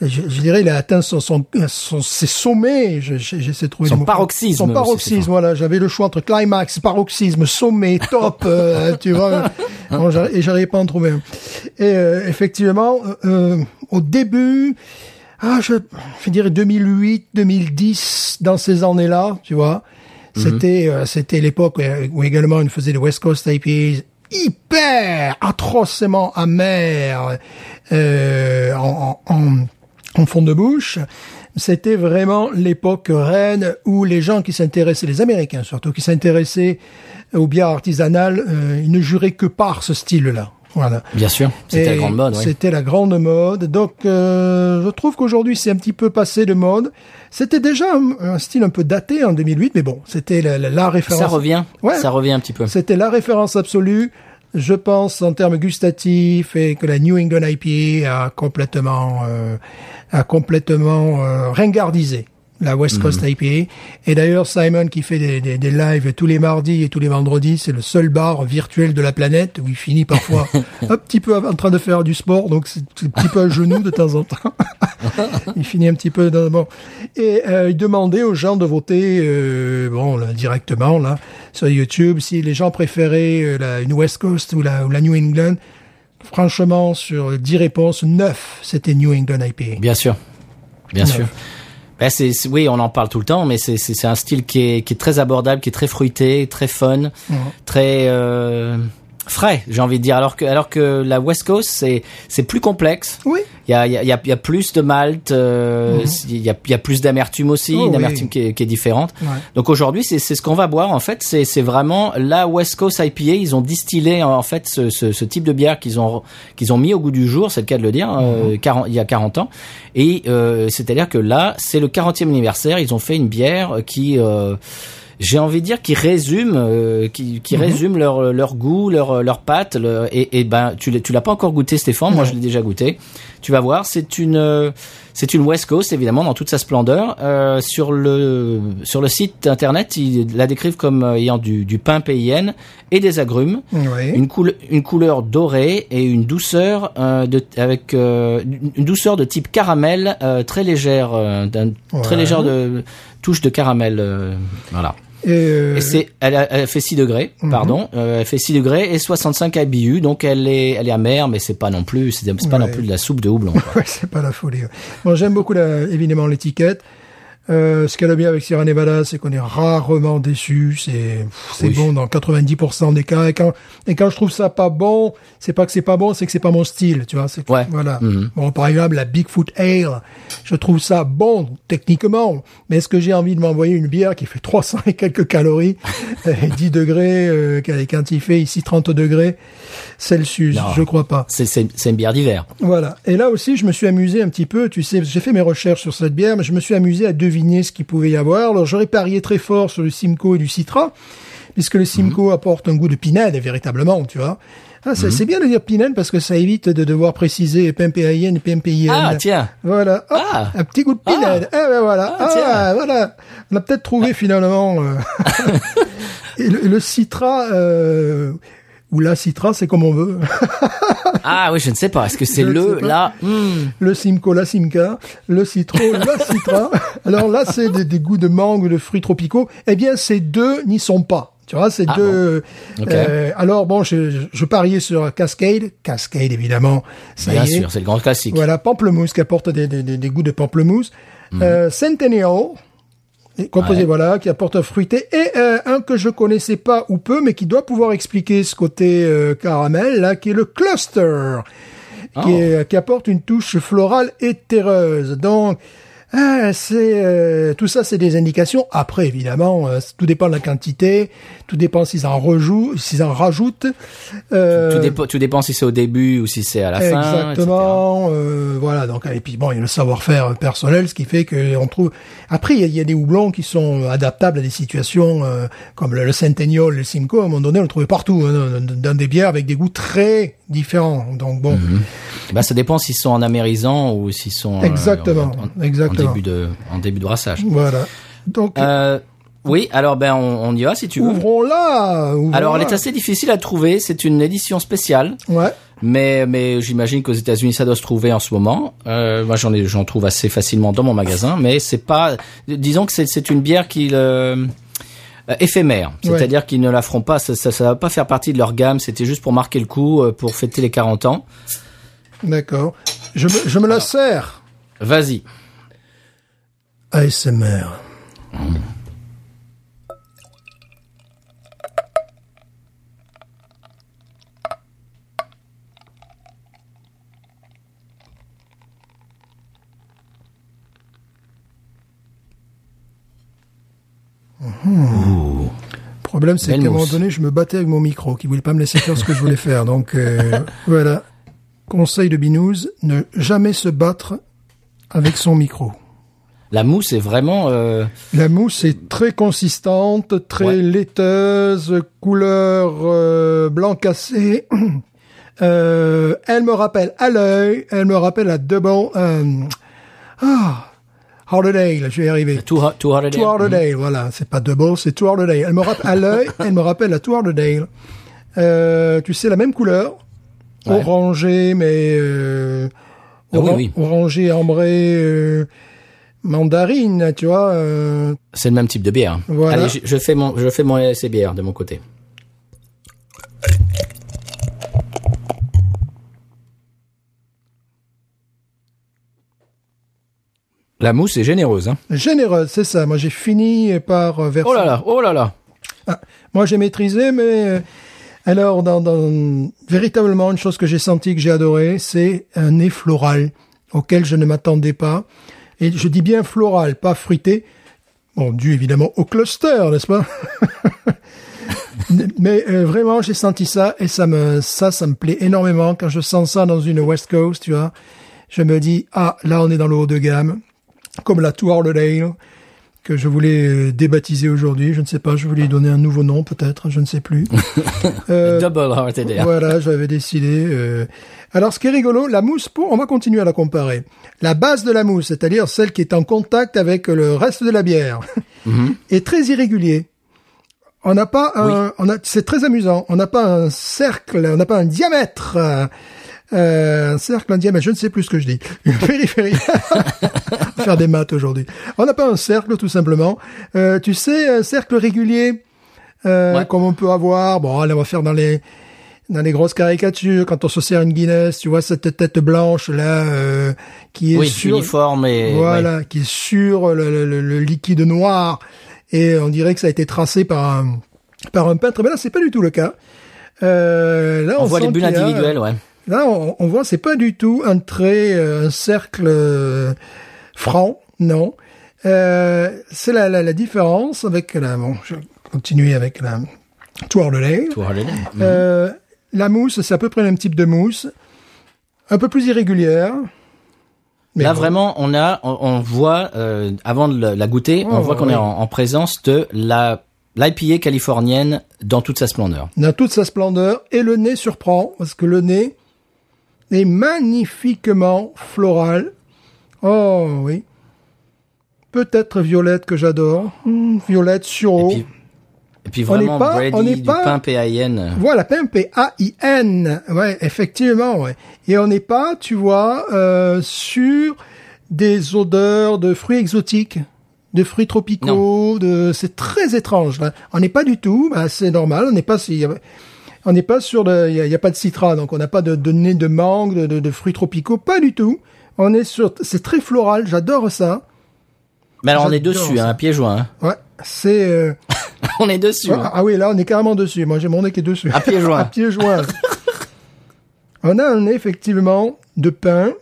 je, je dirais, il a atteint son, son, son- ses sommets. Je- je- J'essaie de trouver Son le paroxysme Son paroxysme, voilà. J'avais le choix entre climax, paroxysme, sommet, top, euh, tu vois. Bon, et j'arrivais pas à en trouver un. Et euh, effectivement, euh, au début, ah, je, je dirais 2008, 2010, dans ces années-là, tu vois. C'était, euh, c'était l'époque où, également on faisait des West Coast IPAs hyper atrocement amers euh, en, en, en, en fond de bouche. C'était vraiment l'époque reine où les gens qui s'intéressaient, les Américains surtout, qui s'intéressaient aux bières artisanales, euh, ils ne juraient que par ce style-là. Voilà. Bien sûr, c'était la grande mode. oui. C'était la grande mode. Donc, euh, je trouve qu'aujourd'hui, c'est un petit peu passé de mode. C'était déjà un, un style un peu daté en 2008, mais bon, c'était la, la- la référence. Ça revient, Ouais. ça revient un petit peu. C'était la référence absolue. Je pense en termes gustatifs et que la New England IPA a complètement, euh, a complètement euh, ringardisé la West Coast IPA. Et d'ailleurs, Simon qui fait des, des, des lives tous les mardis et tous les vendredis, c'est le seul bar virtuel de la planète où il finit parfois un petit peu en train de faire du sport, donc c'est un petit peu à genoux de temps en temps. il finit un petit peu dans bon. Et euh, il demandait aux gens de voter, euh, bon, là, directement là sur YouTube, si les gens préféraient euh, la, une West Coast ou la, ou la New England. Franchement, sur 10 réponses, 9, c'était New England IPA. Bien sûr, bien sûr. Ben, c'est, c'est- oui, on en parle tout le temps, mais c'est, c'est, c'est un style qui est, qui est très abordable, qui est très fruité, très fun, très euh, frais, j'ai envie de dire. Alors que, alors que la West Coast, c'est, c'est plus complexe. Oui. Il y a, il y, a, y a- il y a plus de malt, euh, il y, a, il y a plus d'amertume aussi, Oh, une oui. amertume qui est, qui est différente. Ouais. Donc aujourd'hui, c'est, c'est ce qu'on va boire. En fait, c'est, c'est vraiment la West Coast IPA. Ils ont distillé en fait ce, ce, ce type de bière qu'ils ont qu'ils ont mis au goût du jour, c'est le cas de le dire, euh, 40 il y a 40 ans. Et euh, c'est-à-dire que là, c'est le 40e anniversaire. Ils ont fait une bière qui euh, j'ai envie de dire qui résume, euh, qui, qui résume leur leur goût, leur leur pâte. le- et, et ben tu l'as- pas encore goûté, Stéphane. Moi, je l'ai déjà goûté. Tu vas voir, c'est une euh, c'est une West Coast évidemment dans toute sa splendeur. Euh, sur le sur le site internet, ils la décrivent comme euh, ayant du du pain PIN et des agrumes. Oui. Une, coule- une couleur dorée et une douceur euh, de avec euh, une douceur de type caramel euh, très légère, euh, d'un- très Ouais. légère de touche de caramel. euh, voilà. Et, euh, Et c'est, elle, a- elle fait 6 degrés, pardon, euh, elle fait 6 degrés et 65 IBU, donc elle est, elle est amère, mais c'est pas non plus, c'est, pas non plus de la soupe de houblon. Ouais, c'est pas la folie. Bon, j'aime beaucoup la- évidemment l'étiquette. Euh, ce qu'elle a bien avec Sierra Nevada, c'est qu'on est rarement déçu. C'est c'est Oui. bon dans 90% des cas. Et quand et quand je trouve ça pas bon, c'est pas que c'est pas bon, c'est que c'est pas mon style. Tu vois. c'est Ouais. Voilà. Mhm. Bon, par exemple, la Bigfoot Ale, je trouve ça bon techniquement, mais est-ce que j'ai envie de m'envoyer une bière qui fait 300 et quelques calories, et 10 degrés, euh, quand il fait ici 30 degrés Celsius? Non. Je crois pas. C'est une bière d'hiver. Voilà. Et là aussi, je me suis amusé un petit peu. Tu sais, j'ai fait mes recherches sur cette bière, mais je me suis amusé à deviner ce qu'il pouvait y avoir. Alors, j'aurais parié très fort sur le Simcoe et du Citra, puisque le Simcoe apporte un goût de pinède, véritablement, tu vois. Ah, c'est c'est bien de dire pinède parce que ça évite de devoir préciser PMPIN et PMPIN. Ah, tiens. Voilà. Ah. un petit goût de pinède. Ah, ben voilà. Ah, Ah, voilà. On a peut-être trouvé finalement. euh, et le, le Citra, euh, ou la Citra, c'est comme on veut. Ah oui, je ne sais pas, est-ce que c'est le, là, hmm, le Simco, la Simca, le citron, la citra. Alors là, c'est des, des goûts de mangue, de fruits tropicaux. Eh bien, ces deux n'y sont pas. Tu vois, ces Ah deux. Ok. euh, alors bon, je, je, pariais sur Cascade, Cascade évidemment. Ça bien sûr, c'est le grand classique. Voilà, pamplemousse qui apporte des, des, des, goûts de pamplemousse. Mhm. Euh, Centennial, composé Ouais. voilà, qui apporte un fruité et euh, un que je connaissais pas ou peu, mais qui doit pouvoir expliquer ce côté euh, caramel là, qui est le cluster, Oh. qui, est- qui apporte une touche florale et terreuse. Donc ah, c'est euh, tout ça, c'est des indications. Après, évidemment, euh, tout dépend de la quantité, tout dépend s'ils en rejouent, s'ils en rajoutent. Euh, Tout, dépend, tout dépend si c'est au début ou si c'est à la fin. Exactement. euh, voilà. Donc et puis bon, il y a le savoir-faire personnel, ce qui fait que on trouve. Après, il y, a, il y a des houblons qui sont adaptables à des situations euh, comme le, le Centennial, le Simcoe. À un moment donné, on le trouvait partout hein, dans, des bières avec des goûts très différents. Donc bon, Bah, ça dépend s'ils sont en amérisant ou s'ils sont euh, Exactement, en, en- exactement. en début de en début de brassage. voilà. Donc Euh, oui, alors ben on, on y va si tu veux. ouvrons là. ouvrons Alors elle est assez difficile à trouver. C'est une édition spéciale, Ouais. mais mais j'imagine qu'aux États-Unis ça doit se trouver en ce moment. Euh, moi j'en ai j'en trouve assez facilement dans mon magasin, mais c'est pas. Disons que c'est c'est une bière qui euh, éphémère, Ouais. c'est-à-dire qu'ils ne la feront pas. Ça, ça ça va pas faire partie de leur gamme. C'était juste pour marquer le coup, pour fêter les 40 ans. D'accord. Je me, je me la sers. Vas-y. ASMR. Le problème, c'est qu'à un moment donné, je me battais avec mon micro, qui voulait pas me laisser faire ce que je voulais faire. Donc, euh, voilà. Conseil de Binous, ne jamais se battre avec son micro. La mousse est vraiment. euh, La mousse est très consistante, très Ouais. laiteuse, couleur euh, blanc cassé. Euh, elle me rappelle à l'œil, elle me rappelle à Double... Euh, ah, Holiday, là, je vais y arriver. Too Hot, Too Holiday. Two Holiday, voilà, c'est pas Double, c'est Two Holiday. Elle me rappelle à l'œil, elle me rappelle à Two Holiday. Euh, tu sais, la même couleur, Ouais. orangé, mais euh, Ah oui, oran- oui. orangé, ambré, euh, mandarine, tu vois. euh, C'est le même type de bière. Voilà. Allez, je, je fais mon, je fais mon bière de mon côté. La mousse est généreuse, hein. Généreuse, c'est ça. Moi, j'ai fini par euh, verser. Oh là là, oh là là. Ah, moi, j'ai maîtrisé, mais euh, alors, dans, dans- véritablement, une chose que j'ai senti que j'ai adoré, c'est un nez floral auquel je ne m'attendais pas. Et je dis bien floral, pas fruité. Bon, dû évidemment au cluster, n'est-ce pas Mais euh, vraiment, j'ai senti ça et ça me, ça, ça me plaît énormément quand je sens ça dans une West Coast, tu vois. Je me dis ah, là, on est dans le haut de gamme, comme la Tour Dale que je voulais euh, débaptiser aujourd'hui. Je ne sais pas, je voulais donner un nouveau nom peut-être, je ne sais plus. Euh, Double Hearted Ale. voilà, j'avais décidé. euh. Alors, ce qui est rigolo, la mousse, pour, on va continuer à la comparer. La base de la mousse, c'est-à-dire celle qui est en contact avec le reste de la bière, est très irrégulier. On n'a pas un, on a, c'est très amusant. On n'a pas un cercle, on n'a pas un diamètre. euh, euh, un cercle, un diamètre, je ne sais plus ce que je dis. Une périphérie. On faire des maths aujourd'hui. On n'a pas un cercle, tout simplement. Euh, tu sais, un cercle régulier, euh, Ouais. comme on peut avoir. Bon, allez, on va faire dans les dans les grosses caricatures. Quand on se sert une Guinness, tu vois cette tête blanche là euh, qui est Oui, sur uniforme et. voilà, qui est sur le, le- le- liquide noir et on dirait que ça a été tracé par un par un peintre. Mais là, c'est pas du tout le cas. Euh, là, On voit sent les bulles y a- individuelles, ouais. Là, on, on voit, c'est pas du tout un trait, euh, un cercle euh, franc, non. Euh, c'est la, la, la différence avec la. Bon, je vais continuer avec la toile de. Euh, la mousse, c'est à peu près le même type de mousse, un peu plus irrégulière. Mais Là bon. vraiment, on a, on, on voit euh, avant de la goûter, on Oh, voit qu'on oui. est en, en présence de la l'IPA californienne dans toute sa splendeur. dans toute sa splendeur et le nez surprend parce que le nez est magnifiquement floral. Oh oui. Peut-être violette que j'adore. Hmm, violette, sureau. Et puis, et puis On vraiment pas- Brady on n'est du pas- pain PAIN. Voilà, P-A-I-N. Ouais, effectivement, ouais. Et on n'est pas, tu vois, euh, sur des odeurs de fruits exotiques, de fruits tropicaux, de, c'est très étrange, là. On n'est pas du tout, bah, c'est normal, on n'est pas, si- on n'est pas sur le, il y a, pas de citra, donc on n'a pas de, de nez de mangue, de, de, de fruits tropicaux, pas du tout. On est sur, c'est très floral, j'adore ça. Mais alors on est dessus, ça. hein, pieds joints. hein. Ouais, c'est, euh, on est dessus. Ouais, hein. ah oui, là, on est carrément dessus. Moi, j'ai mon nez qui est dessus. À pieds joints. à pieds joints. on a un nez, effectivement, de pain,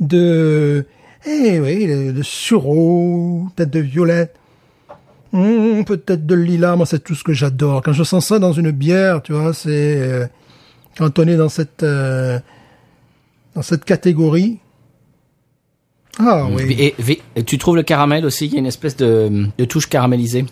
de, eh oui, de, de sureau, peut-être de violette, Hum, peut-être de lilas. Moi, c'est tout ce que j'adore. Quand je sens ça dans une bière, tu vois, c'est, euh, quand on est dans cette, euh, dans cette catégorie. Ah oui. Et, et- et tu trouves le caramel aussi, il y a une espèce de, de touche caramélisée.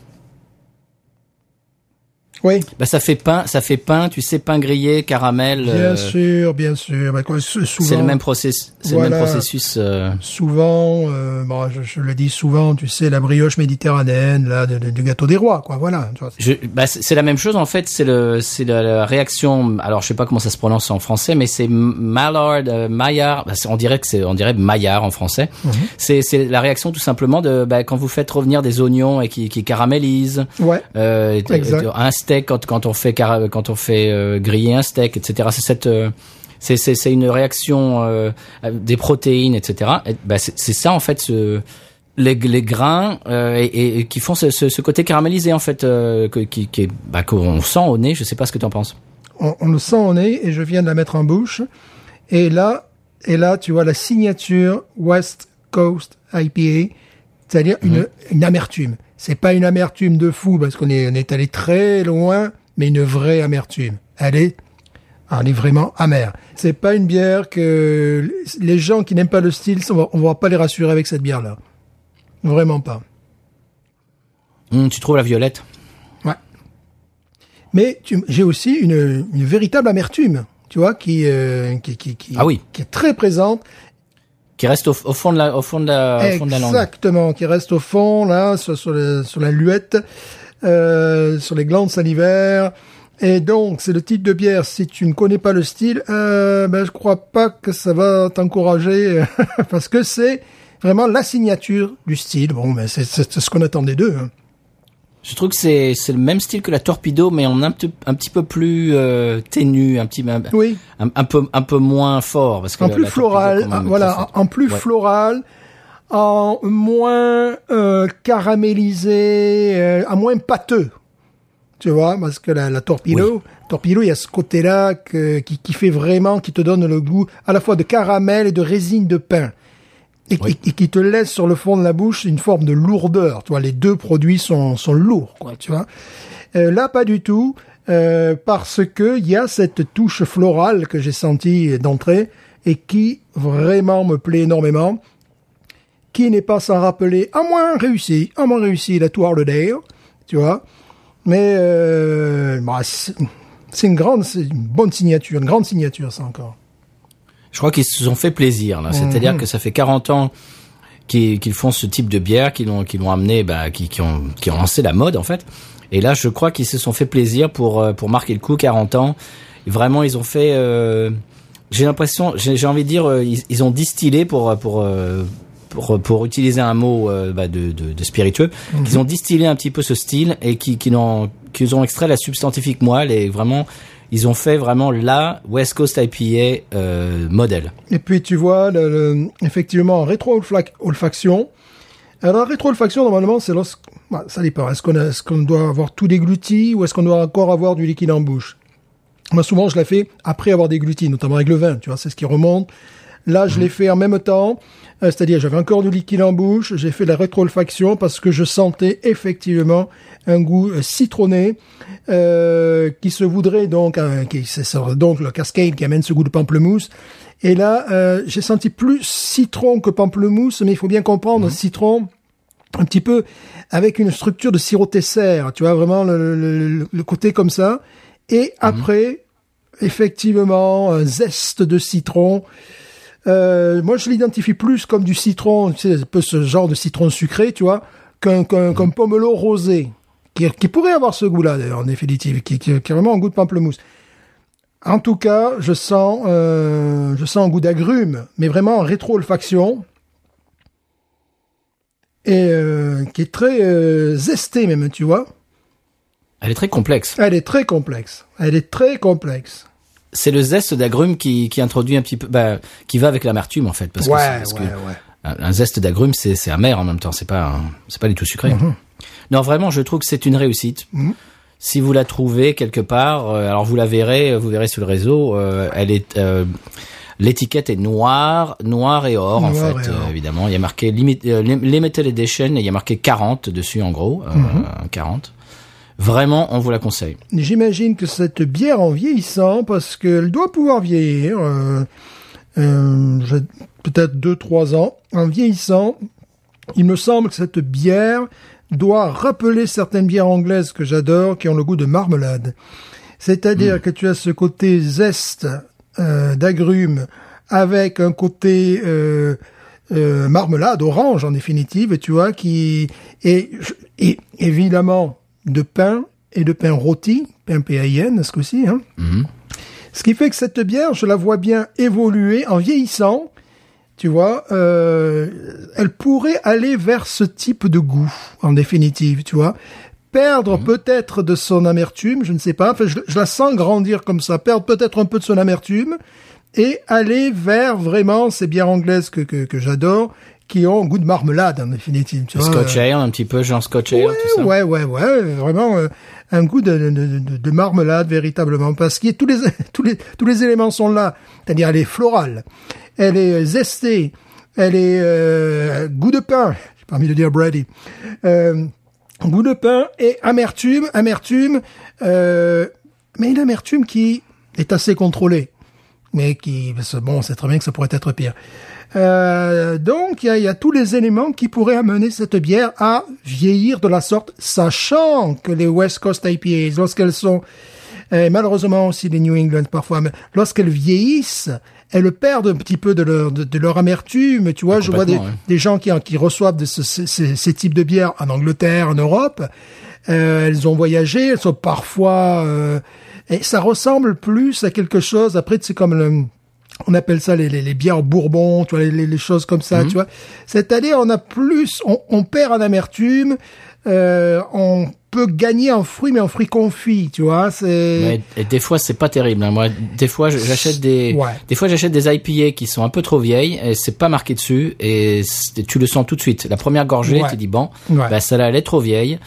Oui. Bah ça fait pain, ça fait pain, tu sais pain grillé, caramel. Bien euh, sûr, bien sûr. Souvent. C'est le même processus. C'est le même processus. euh, souvent, euh, bon, je, je le dis souvent, tu sais, la brioche méditerranéenne, là, de- de- du gâteau des rois, quoi, voilà. Je, bah, c'est la même chose en fait. C'est le, c'est la, la réaction. Alors je sais pas comment ça se prononce en français, mais c'est Mallard, euh, Maillard. Bah, on dirait que c'est, on dirait Maillard en français. Mhm. C'est, c'est la réaction tout simplement de bah, quand vous faites revenir des oignons et qui, qui caramélisent. Ouais, Euh, Exact. de- un steak quand, quand on fait quand on fait euh, griller un steak, etc. C'est cette euh, c'est une réaction euh, des protéines, etc. Et, bah, c'est ça en fait ce les, les grains euh, et, et qui font ce, ce, ce côté caramélisé en fait que- qui, qui est- bah, qu'on sent au nez. Je sais pas ce que tu en penses. on, on le sent au nez et je viens de la mettre en bouche. Et là, et là, tu vois la signature West Coast IPA, c'est-à-dire une, une amertume. C'est pas une amertume de fou parce qu'on est, on est allé très loin, mais une vraie amertume. Elle est, elle est vraiment amère. C'est pas une bière que les gens qui n'aiment pas le style, on va, on va pas les rassurer avec cette bière-là. Vraiment pas. Hum, tu trouves la violette? Ouais. Mais j'ai aussi une, une véritable amertume, tu vois, qui, euh, qui, qui, qui, Ah oui. qui est très présente. Qui reste au, fond de la au fond de la au fond de la langue. Exactement, qui reste au fond, là, sur, sur, sur la luette, euh, sur les glandes salivaires. Et donc, c'est le type de bière, si tu ne connais pas le style, euh, ben, je crois pas que ça va t'encourager, parce que c'est vraiment la signature du style. Bon, ben, c'est c'est- c'est ce qu'on attendait d'eux. hein. Je trouve que c'est c'est le même style que la torpedo, mais en un, petit- un petit peu plus euh, ténu, un petit un, Oui. un, un peu un peu moins fort parce que en plus torpedo, floral, même, voilà, en plus Ouais. floral, en moins euh, caramélisé, euh, en moins pâteux. Tu vois, parce que la, la torpedo, torpedo, il y a ce côté-là que, qui, qui fait vraiment, qui te donne le goût à la fois de caramel et de résine de pain. Et, Oui. et- et qui te laisse sur le fond de la bouche une forme de lourdeur. Tu vois, les deux produits sont, sont lourds, quoi, tu vois. Euh, là, pas du tout, euh, parce que il y a cette touche florale que j'ai sentie d'entrée et qui vraiment me plaît énormément, qui n'est pas sans rappeler, à moins réussi, à moins réussi la Tour de Dale, tu vois. Mais euh, bah, c'est c'est une grande, c'est une bonne signature, une grande signature, ça encore. Je crois qu'ils se sont fait plaisir là. C'est-à-dire que ça fait 40 ans qu'ils font ce type de bière, qu'ils l'ont qu'ils l'ont amené, bah, qui, qui ont qui ont lancé la mode en fait. Et là, je crois qu'ils se sont fait plaisir pour euh, pour marquer le coup 40 ans. Vraiment, ils ont fait. euh, j'ai l'impression, j'ai envie de dire, euh, ils, ils ont distillé pour pour euh, pour, pour utiliser un mot euh, bah, de, de, de spiritueux, qu'ils ont distillé un petit peu ce style et qui qui ont qu'ils ont extrait la substantifique moelle et vraiment ils ont fait vraiment la West Coast IPA euh, modèle. Et puis tu vois, le, le- effectivement, en rétro-olfaction. Alors, la rétro-olfaction, normalement, c'est lorsque... bah, ça dépend. Est-ce qu'on doit avoir tout dégluti ou est-ce qu'on doit encore avoir du liquide en bouche? Moi, souvent, je la fais après avoir dégluti, notamment avec le vin, tu vois, c'est ce qui remonte. Là, je l'ai fait en même temps, euh, c'est-à-dire j'avais encore du liquide en bouche, j'ai fait la rétro-olfaction parce que je sentais effectivement un goût euh, citronné euh, qui se voudrait donc, euh, qui c'est donc le cascade qui amène ce goût de pamplemousse. Et là, euh, j'ai senti plus citron que pamplemousse, mais il faut bien comprendre, citron un petit peu avec une structure de sirop Tesser, tu vois, vraiment le, le- le- côté comme ça. Et après, effectivement, un zeste de citron. Euh, moi, je l'identifie plus comme du citron, tu sais, un peu ce genre de citron sucré, tu vois, qu'un qu'un qu'un pomelo rosé, qui, qui pourrait avoir ce goût-là, d'ailleurs, en définitive, qui, qui, qui a vraiment un goût de pamplemousse. En tout cas, je sens, euh, je sens un goût d'agrumes, mais vraiment en rétro-olfaction et euh, qui est très euh, zestée même, tu vois. Elle est très complexe. Elle est très complexe. Elle est très complexe. C'est le zeste d'agrumes qui, qui introduit un petit peu, bah, qui va avec l'amertume en fait, parce que, c'est- parce que un, un zeste d'agrumes c'est c'est amer en même temps, c'est pas c'est pas du tout sucré. Mhm. Non, vraiment, je trouve que c'est une réussite. Si vous la trouvez quelque part, euh, alors vous la verrez, vous verrez sur le réseau, euh, elle est euh, L'étiquette est noire, noire et or en fait, or. euh, évidemment. Il y a marqué limit, euh, lim- limited edition et il y a marqué 40 dessus en gros, euh, Mhm. 40. Vraiment, on vous la conseille. J'imagine que cette bière en vieillissant, parce qu'elle doit pouvoir vieillir, euh, euh, peut-être 2-3 ans, en vieillissant, il me semble que cette bière doit rappeler certaines bières anglaises que j'adore, qui ont le goût de marmelade. C'est-à-dire que tu as ce côté zeste euh, d'agrumes avec un côté euh, euh, marmelade, orange en définitive, tu vois, qui et évidemment de pain et de pain rôti, pain PAIN ce coup-ci. Hein. Ce qui fait que cette bière, je la vois bien évoluer en vieillissant. Tu vois, euh, elle pourrait aller vers ce type de goût, en définitive, tu vois. Perdre peut-être de son amertume, je ne sais pas. Enfin, je, je la sens grandir comme ça. Perdre peut-être un peu de son amertume et aller vers vraiment ces bières anglaises que, que, que j'adore, qui ont un goût de marmelade en définitive. Tu. Scotch Ale, un petit peu, genre Scotch Ale, Ouais, tout ça. ouais, ouais, ouais, vraiment euh, un goût de, de, de, de marmelade véritablement, parce que tous les tous les tous les éléments sont là. C'est-à-dire, elle est florale, elle est zestée, elle est euh, goût de pain. J'ai pas envie de dire Brady. Euh, goût de pain et amertume, amertume, euh, mais une amertume qui est assez contrôlée, mais qui, bon, c'est très bien que ça pourrait être pire. Euh, donc, il y y a tous les éléments qui pourraient amener cette bière à vieillir de la sorte, sachant que les West Coast IPAs, lorsqu'elles sont, et malheureusement aussi les New England parfois, mais lorsqu'elles vieillissent, elles perdent un petit peu de leur, de, de leur amertume. Tu vois, je vois des, complètement, ouais. des gens qui, qui reçoivent de ce- ce- ces, ces types de bières en Angleterre, en Europe. Euh, elles ont voyagé, elles sont parfois... euh, et ça ressemble plus à quelque chose, après c'est comme le, on appelle ça les, les, les bières bourbon, tu vois, les, les- choses comme ça, tu vois. C'est-à-dire, on a plus, on, on perd en amertume, euh, on peut gagner en fruits, mais en fruits confits, tu vois. C'est et des fois, c'est pas terrible. hein. Moi, des fois, j'achète des, Ouais. des fois, j'achète des IPA qui sont un peu trop vieilles et c'est pas marqué dessus et tu le sens tout de suite. La première gorgée, Ouais. tu dis bon, Ouais. bah celle-là, elle est trop vieille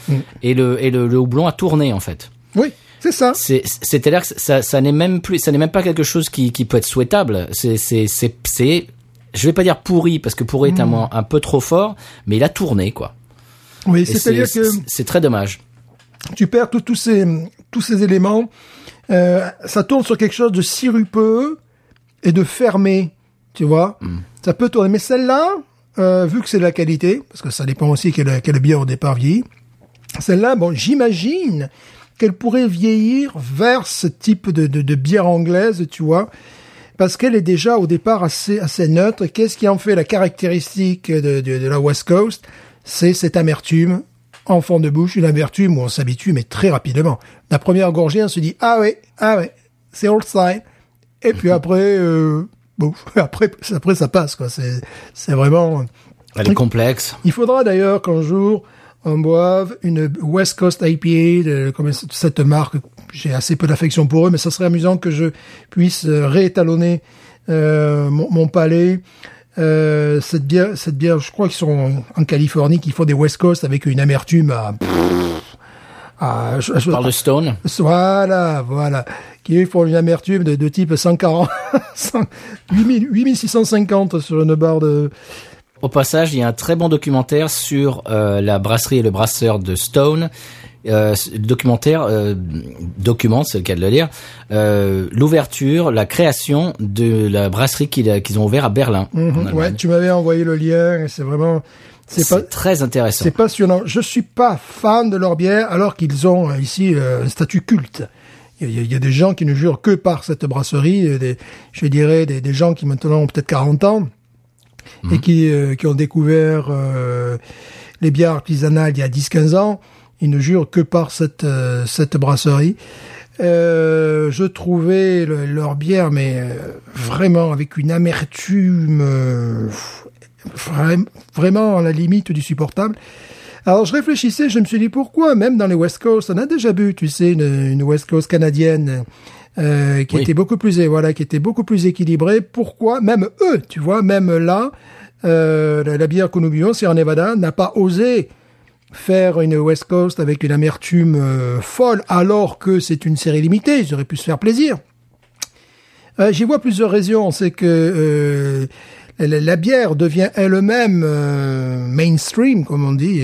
et le et le, le houblon a tourné en fait. oui, c'est ça. C'est, c'est-à-dire que ça, ça n'est même plus, ça n'est même pas quelque chose qui, qui peut être souhaitable. C'est, c'est, c'est, je vais pas dire pourri parce que pourri est un mot un peu trop fort, mais il a tourné quoi. Oui, c'est-à-dire c'est, que c'est- très dommage. tu perds tous ces tous ces éléments. Euh, ça tourne sur quelque chose de sirupeux et de fermé, tu vois. Ça peut tourner, mais celle-là, euh, vu que c'est de la qualité, parce que ça dépend aussi quelle quelle bière au départ vieillit. Celle-là, bon, j'imagine qu'elle pourrait vieillir vers ce type de, de, de bière anglaise, tu vois, parce qu'elle est déjà au départ assez, assez neutre. Qu'est-ce qui en fait la caractéristique de, de, de la West Coast? C'est cette amertume en fond de bouche, une amertume où on s'habitue, mais très rapidement. La première gorgée, on se dit ah ouais, ah ouais, c'est old style. Et puis après, euh, bon, après, après ça passe quoi. C'est, c'est vraiment. Elle est complexe. Il faudra d'ailleurs qu'un jour on boive une West Coast IPA de comme cette marque. J'ai assez peu d'affection pour eux, mais ça serait amusant que je puisse euh, réétalonner euh, mon, mon palais. Euh, cette bière, cette bière, je crois qu'ils sont en, en Californie, qui font des West Coast avec une amertume à. à je- je- Par le Stone. voilà, voilà. Qui font une amertume de, de type 140, 100 8000 8650 sur une barre de. Au passage, il y a un très bon documentaire sur euh, la brasserie et le brasseur de Stone. Euh, documentaire euh, documente, c'est le cas de le dire, euh, l'ouverture, la création de la brasserie qu'ils ont ouvert à Berlin. Mhm, ouais, tu m'avais envoyé le lien et c'est vraiment, c'est pas, très intéressant. c'est passionnant. Je suis pas fan de leur bière alors qu'ils ont ici un statut culte. Il y, a, il y a des gens qui ne jurent que par cette brasserie, des, je dirais des, des gens qui maintenant ont peut-être 40 ans et qui, euh, qui ont découvert euh, les bières artisanales il y a 10-15 ans. Ils ne jurent que par cette, euh, cette brasserie. Euh, je trouvais le- leur bière, mais euh, vraiment avec une amertume euh, vra- vraiment à la limite du supportable. Alors je réfléchissais, je me suis dit pourquoi même dans les West Coast, on a déjà bu, tu sais, une, une West Coast canadienne euh, qui Oui. était beaucoup plus, voilà, qui était beaucoup plus équilibrée. Pourquoi? Même eux, tu vois, même là, euh, la, la bière que nous buvons, Sierra Nevada, n'a pas osé faire une West Coast avec une amertume euh, folle, alors que c'est une série limitée, ils auraient pu se faire plaisir. Euh, J'y vois plusieurs raisons. C'est que euh, la, bière devient elle-même euh, mainstream, comme on dit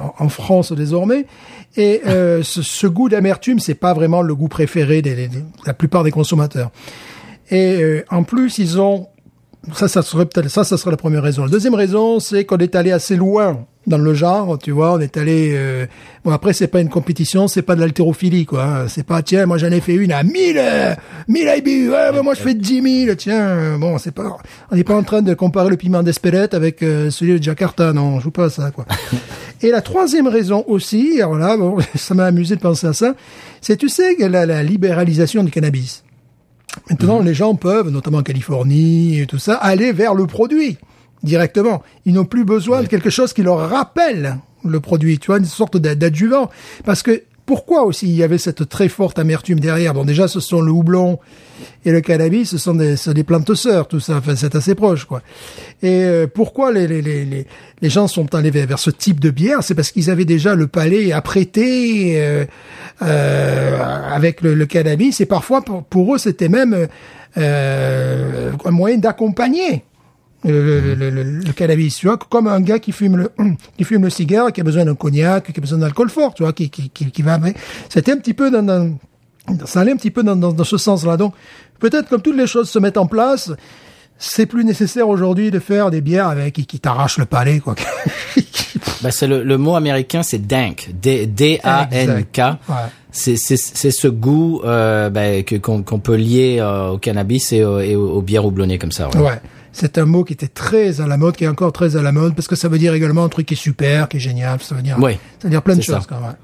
en, en France désormais. Et euh, ce, ce goût d'amertume, c'est pas vraiment le goût préféré de la plupart des consommateurs. Et euh, en plus, ils ont ça, ça serait peut-être ça, ça serait la première raison. La deuxième raison, c'est qu'on est allé assez loin dans le genre, tu vois. On est allé. euh, Bon, après, c'est pas une compétition, c'est pas de l'haltérophilie, quoi. hein. C'est pas tiens, moi j'en ai fait une à 1000 euh, 1000 IBU. Ouais, bah, moi je fais 10 000. Tiens, euh, bon, c'est pas. On n'est pas en train de comparer le piment d'Espelette avec euh, celui de Jakarta, non, on joue pas à ça, quoi. Et la troisième raison aussi, alors là, bon, ça m'a amusé de penser à ça, c'est tu sais la, la libéralisation du cannabis. Maintenant, les gens peuvent, notamment en Californie et tout ça, aller vers le produit directement. Ils n'ont plus besoin de quelque chose qui leur rappelle le produit, tu vois, une sorte d'a- d'adjuvant. Parce que pourquoi aussi il y avait cette très forte amertume derrière? Bon, déjà, ce sont le houblon et le cannabis, ce sont des, des plantes sœurs, tout ça. Enfin, c'est assez proche, quoi. Et euh, pourquoi les, les, les, les, gens sont allés vers, vers ce type de bière? C'est parce qu'ils avaient déjà le palais apprêté euh, euh, avec le, le cannabis, et parfois pour, pour eux, c'était même euh, un moyen d'accompagner le, le, le, le cannabis, tu vois, comme un gars qui fume le qui fume le cigare, qui a besoin d'un cognac, qui a besoin d'alcool fort, tu vois, qui qui qui, qui va. C'était un petit peu dans, dans ça allait un petit peu dans dans, dans ce sens-là. Donc peut-être comme toutes les choses se mettent en place, c'est plus nécessaire aujourd'hui de faire des bières avec qui, qui t'arrachent le palais, quoi. Bah, c'est le, le mot américain, c'est dank, D D A N K. Ouais. C'est c'est c'est ce goût euh, bah, que qu'on qu'on peut lier euh, au cannabis et, au- et aux, aux bières houblonnées comme ça. Ouais. Ouais. C'est un mot qui était très à la mode, qui est encore très à la mode, parce que ça veut dire également un truc qui est super, qui est génial, ça veut dire, Ouais. ça veut dire plein de ça. choses, quand même.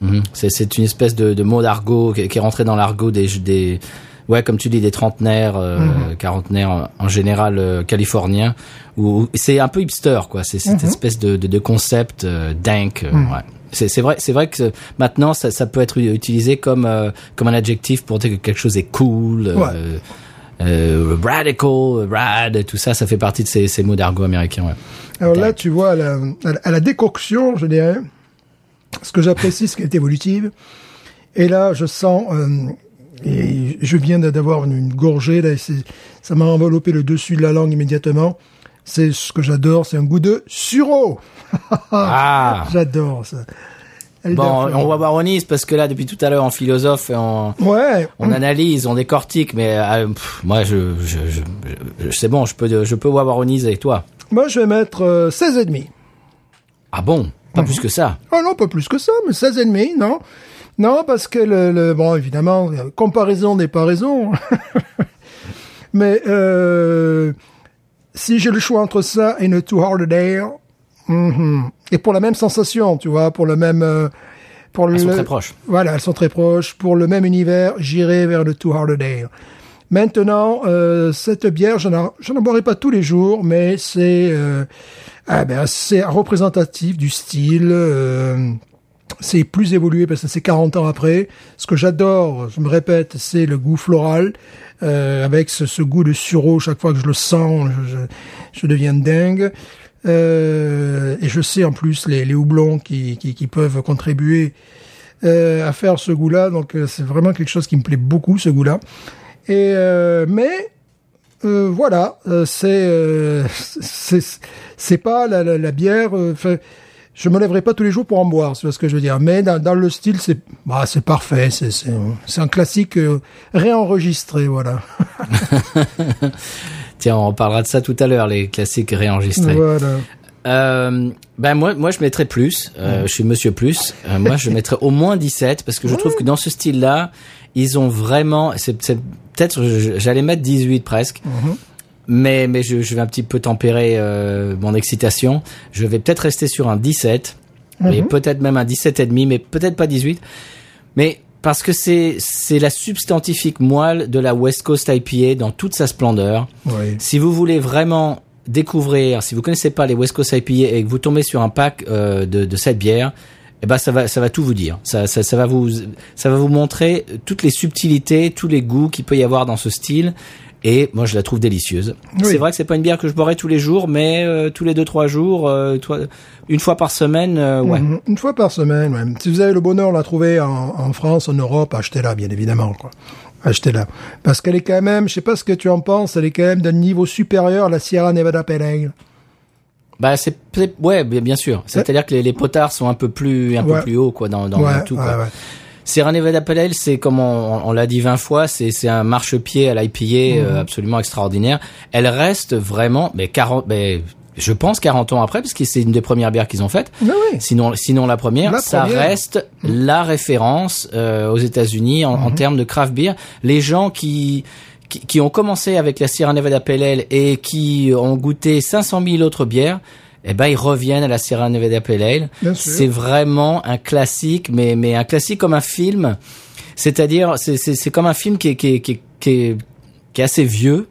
Mhm. C'est une espèce de, de mot d'argot qui, qui est rentré dans l'argot des des ouais comme tu dis des trentenaires, euh, Mhm. quarantenaires en- général euh, californiens où c'est un peu hipster quoi. C'est cette Mhm. espèce de, de, de concept euh, dank. euh, ouais. C'est vrai c'est vrai que maintenant ça, ça peut être utilisé comme euh, comme un adjectif pour dire que quelque chose est cool. Ouais. Euh, radical, rad, tout ça, ça fait partie de ces, ces mots d'argot américains. Ouais. Alors là, tu vois, à la, à décoction, je dirais, ce que j'apprécie, c'est qu'elle est évolutive. Et là, je sens, euh, et je viens d'avoir une, une gorgée, là, ça m'a enveloppé le dessus de la langue immédiatement. C'est ce que j'adore, c'est un goût de sureau. Ah. J'adore ça. Bon, on va baronise parce que là, depuis tout à l'heure, en philosophe Ouais. on analyse, on décortique, mais euh, pff, moi, je, je, je, je- c'est bon, je peux, je peux wawaronise avec toi. Moi, je vais mettre euh, 16 et demi. Ah bon? Pas plus que ça? Ah non, pas plus que ça, mais 16 et demi, non. Non, parce que le, le- bon, évidemment, euh, comparaison n'est pas raison. mais euh, si j'ai le choix entre ça et une Too Hard a Day, mhm, et pour la même sensation, tu vois, pour le même, euh, pour Elles le, sont très proches. Voilà, elles sont très proches. Pour le même univers, j'irai vers le Too Hard a Day. Maintenant, euh, cette bière, je n'en je n'en boirai pas tous les jours, mais c'est euh, ah ben, c'est représentatif du style. euh, c'est plus évolué parce que c'est 40 ans après. Ce que j'adore, je me répète, c'est le goût floral, euh, avec ce, ce goût de sureau. Chaque fois que je le sens, je, je, je deviens dingue. Euh, et je sais en plus les, houblons qui, peuvent contribuer euh, à faire ce goût-là. Donc euh, c'est vraiment quelque chose qui me plaît beaucoup, ce goût-là. Et mais voilà, c'est c'est pas la, bière. je me lèverai pas tous les jours pour en boire, c'est ce que je veux dire. Mais dans, dans le style, c'est bah, c'est parfait. C'est un classique réenregistré, voilà. Tiens, on parlera de ça tout à l'heure, les classiques réenregistrés. Voilà. Euh, ben moi, moi, je mettrais plus. Euh, Je suis Monsieur Plus. Euh, moi, je mettrais au moins 17 parce que je trouve que dans ce style-là, ils ont vraiment. C'est peut-être j'allais mettre 18 presque. Mais mais je, je vais un petit peu tempérer euh, mon excitation. Je vais peut-être rester sur un 17 et peut-être même un 17 et demi, mais peut-être pas 18. Mais parce que c'est c'est la substantifique moelle de la West Coast IPA dans toute sa splendeur. Oui. Si vous voulez vraiment découvrir, si vous connaissez pas les West Coast IPA et que vous tombez sur un pack euh, de, de cette bière, eh ben ça va ça va tout vous dire. Ça, ça ça va vous ça va vous montrer toutes les subtilités, tous les goûts qu'il peut y avoir dans ce style. Et moi je la trouve délicieuse. Oui. C'est vrai que c'est pas une bière que je boirais tous les jours, mais euh, tous les deux trois jours, euh, toi, une fois par semaine, euh, ouais. Mhm. Une fois par semaine, ouais. Si vous avez le bonheur de la trouver en, en France, en Europe, achetez-la, bien évidemment, quoi. Achetez-la. Parce qu'elle est quand même, je sais pas ce que tu en penses, elle est quand même d'un niveau supérieur à la Sierra Nevada Pale Ale. Bah c'est ouais bien sûr. C'est-à-dire que les, les potards sont un peu plus un Ouais. peu plus hauts quoi dans dans ouais, tout ouais, quoi. Sierra Nevada Pale Ale, c'est comme on, on l'a dit 20 fois, c'est c'est un marchepied à l'IPA Mhm. euh, absolument extraordinaire. Elle reste vraiment mais 40 mais je pense 40 ans après parce que c'est une des premières bières qu'ils ont faites. Oui, oui. Sinon sinon la première, La ça première. reste la référence euh, aux États-Unis en, Mhm. en termes de craft beer. Les gens qui qui, qui ont commencé avec la Sierra Nevada Pale Ale et qui ont goûté 500 000 autres bières, eh ben ils reviennent à la Sierra Nevada Pale Ale. Bien sûr. C'est vraiment un classique, mais mais un classique comme un film. C'est-à-dire, c'est c'est c'est comme un film qui est qui est qui est, qui est, qui est assez vieux,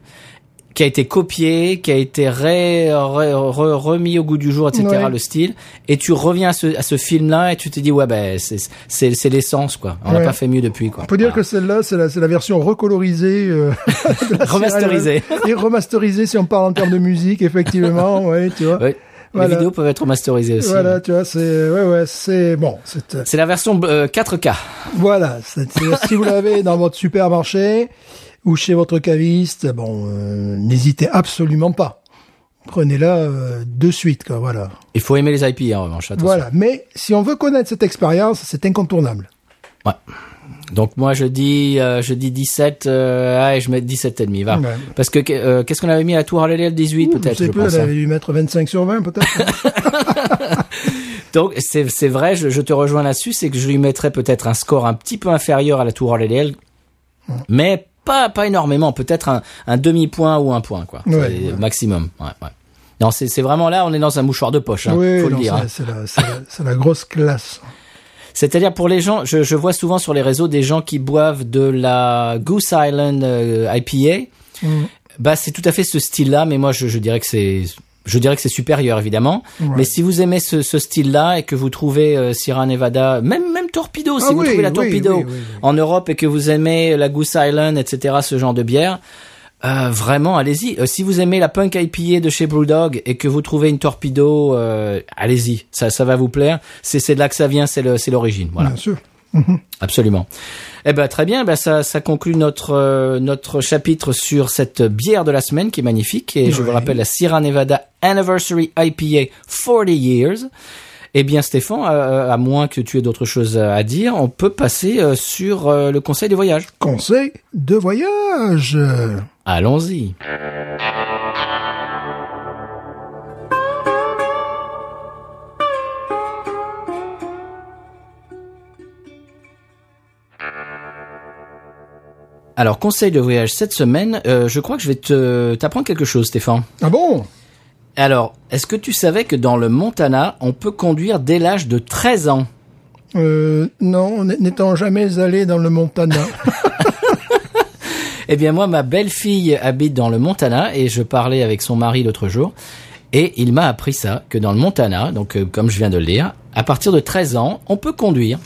qui a été copié, qui a été ré- ré- re- remis au goût du jour, etc. Ouais. Le style, et tu reviens à ce, à ce film-là et tu te dis ouais ben c'est c'est c'est l'essence quoi. On n'a Ouais. pas fait mieux depuis quoi. On peut dire que celle-là, c'est la, c'est la version recolorisée, euh, Remasterisée. Et remasterisée si on parle en termes de musique, effectivement, ouais, tu vois. Ouais. Voilà. Les vidéos peuvent être masterisées aussi. Voilà, tu vois, c'est, ouais, ouais, c'est bon, c'est, euh, la version euh, 4K. voilà, c'est, c'est- si vous l'avez dans votre supermarché ou chez votre caviste, bon, euh, n'hésitez absolument pas. Prenez-la euh, de suite, quoi, voilà. Il faut aimer les IP en revanche. attention. Voilà. Mais si on veut connaître cette expérience, c'est incontournable. Ouais. Donc moi je dis euh, je dis 17 euh, ah, et je mets 17 et demi va. Ouais. Parce que euh, qu'est-ce qu'on avait mis à la tour à l'élève 18 Ouh, peut-être je sais plus, pense. elle hein. avait dû mettre 25 sur 20, peut-être. Donc c'est c'est vrai, je, je te rejoins là-dessus, c'est que je lui mettrais peut-être un score un petit peu inférieur à la tour LL, mais pas pas énormément, peut-être un, un demi point ou un point quoi, Ouais, ouais. maximum. Ouais, ouais. Non, c'est c'est vraiment là, on est dans un mouchoir de poche, hein, oui, faut non, le dire. c'est, hein. la, la, c'est la grosse classe. C'est-à-dire pour les gens, je, je vois souvent sur les réseaux des gens qui boivent de la Goose Island euh, IPA. Mm. Bah c'est tout à fait ce style-là, mais moi je, je dirais que c'est je dirais que c'est supérieur évidemment. Ouais. Mais si vous aimez ce, ce style-là et que vous trouvez euh, Sierra Nevada, même même Torpedo, si Ah vous trouvez la Torpedo oui, oui, oui. en Europe et que vous aimez la Goose Island, etc., ce genre de bière. Euh, vraiment, allez-y. Euh, si vous aimez la punk IPA de chez Brewdog et que vous trouvez une torpedo, euh, allez-y. Ça, ça va vous plaire. C'est, c'est de là que ça vient. C'est le, c'est l'origine. Voilà. Bien sûr. Absolument. Eh ben très bien, ben ça, ça conclut notre euh, notre chapitre sur cette bière de la semaine qui est magnifique et je vous rappelle la Sierra Nevada Anniversary IPA 40 Years. Eh bien Stéphane, à moins que tu aies d'autres choses à dire, on peut passer euh, sur euh, le conseil de voyage. Conseil de voyage. Allons-y. Alors, conseil de voyage cette semaine, euh, je crois que je vais te t'apprendre quelque chose, Stéphane. Ah bon? Alors, est-ce que tu savais que dans le Montana, on peut conduire dès l'âge de 13 ans? Euh, Non, n'étant jamais allé dans le Montana. Eh bien, moi, ma belle-fille habite dans le Montana et je parlais avec son mari l'autre jour et il m'a appris ça, que dans le Montana, donc euh, comme je viens de le lire, à partir de 13 ans, on peut conduire.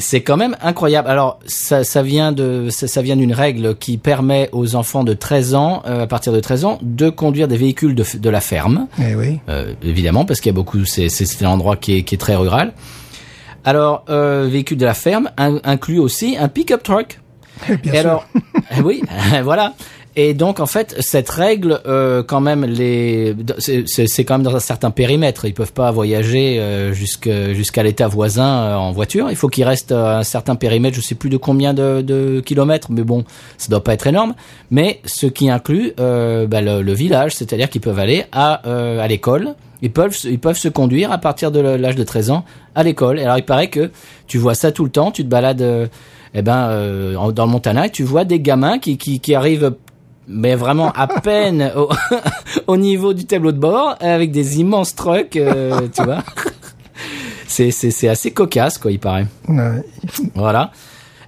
C'est quand même incroyable. Alors, ça, ça vient de, ça, ça vient d'une règle qui permet aux enfants de 13 ans, euh, à partir de 13 ans, de conduire des véhicules de, de la ferme. eh oui. Euh, évidemment, parce qu'il y a beaucoup, c'est, c'est, un endroit qui est, qui est très rural. Alors, euh, véhicule de la ferme in- inclut aussi un pick-up truck. Bien Et sûr. alors, eh oui, voilà. Et donc en fait, cette règle, euh, quand même, les, c'est- quand même dans un certain périmètre. Ils peuvent pas voyager euh, jusqu'à l'état voisin euh, en voiture. Il faut qu'ils restent à un certain périmètre. Je sais plus de combien de, kilomètres, mais bon, ça doit pas être énorme. Mais ce qui inclut euh, bah, le, village, c'est-à-dire qu'ils peuvent aller à euh, à l'école. Ils peuvent ils peuvent se conduire à partir de l'âge de 13 ans à l'école. Alors il paraît que tu vois ça tout le temps. Tu te balades. euh, eh ben euh, en- dans le Montana, et tu vois des gamins qui, qui arrivent mais vraiment à peine au, au niveau du tableau de bord avec des immenses trucks, euh, tu vois. C'est c'est c'est assez cocasse quoi, il paraît. Ouais. Voilà.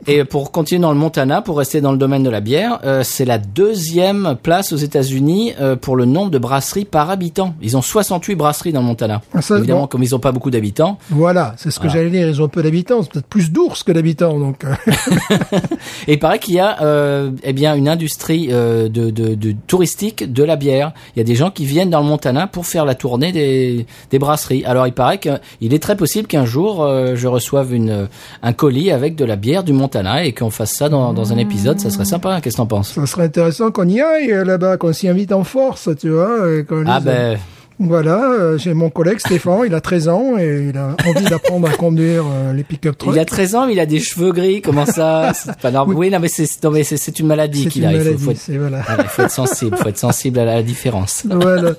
Et pour continuer dans le Montana, pour rester dans le domaine de la bière, euh, c'est la deuxième place aux États-Unis euh, pour le nombre de brasseries par habitant. Ils ont 68 brasseries dans le Montana. Ah, ça, Évidemment, bon. comme ils ont pas beaucoup d'habitants. Voilà, c'est ce que Voilà. j'allais dire. Ils ont peu d'habitants, c'est peut-être plus d'ours que d'habitants, donc. euh, Et il paraît qu'il y a euh, eh bien une industrie euh, de, de, de touristique de la bière. Il y a des gens qui viennent dans le Montana pour faire la tournée des, des brasseries. Alors il paraît qu'il est très possible qu'un jour euh, je reçoive une un colis avec de la bière du Montana et qu'on fasse ça dans, dans un épisode. Ça serait sympa. Qu'est-ce que t'en penses? Ça serait intéressant qu'on y aille euh, là-bas, qu'on s'y invite en force, tu vois. et qu'on Ah ben Voilà, euh, j'ai mon collègue Stéphane, il a 13 ans et il a envie d'apprendre à conduire euh, les pick-up trucks. il a 13 ans, mais il a des cheveux gris. Comment ça? C'est pas normal. Oui, non mais c'est non mais c'est c'est une maladie qu'il a. Il faut, être, voilà. voilà, il faut être sensible. Faut être sensible à la, à la différence. voilà.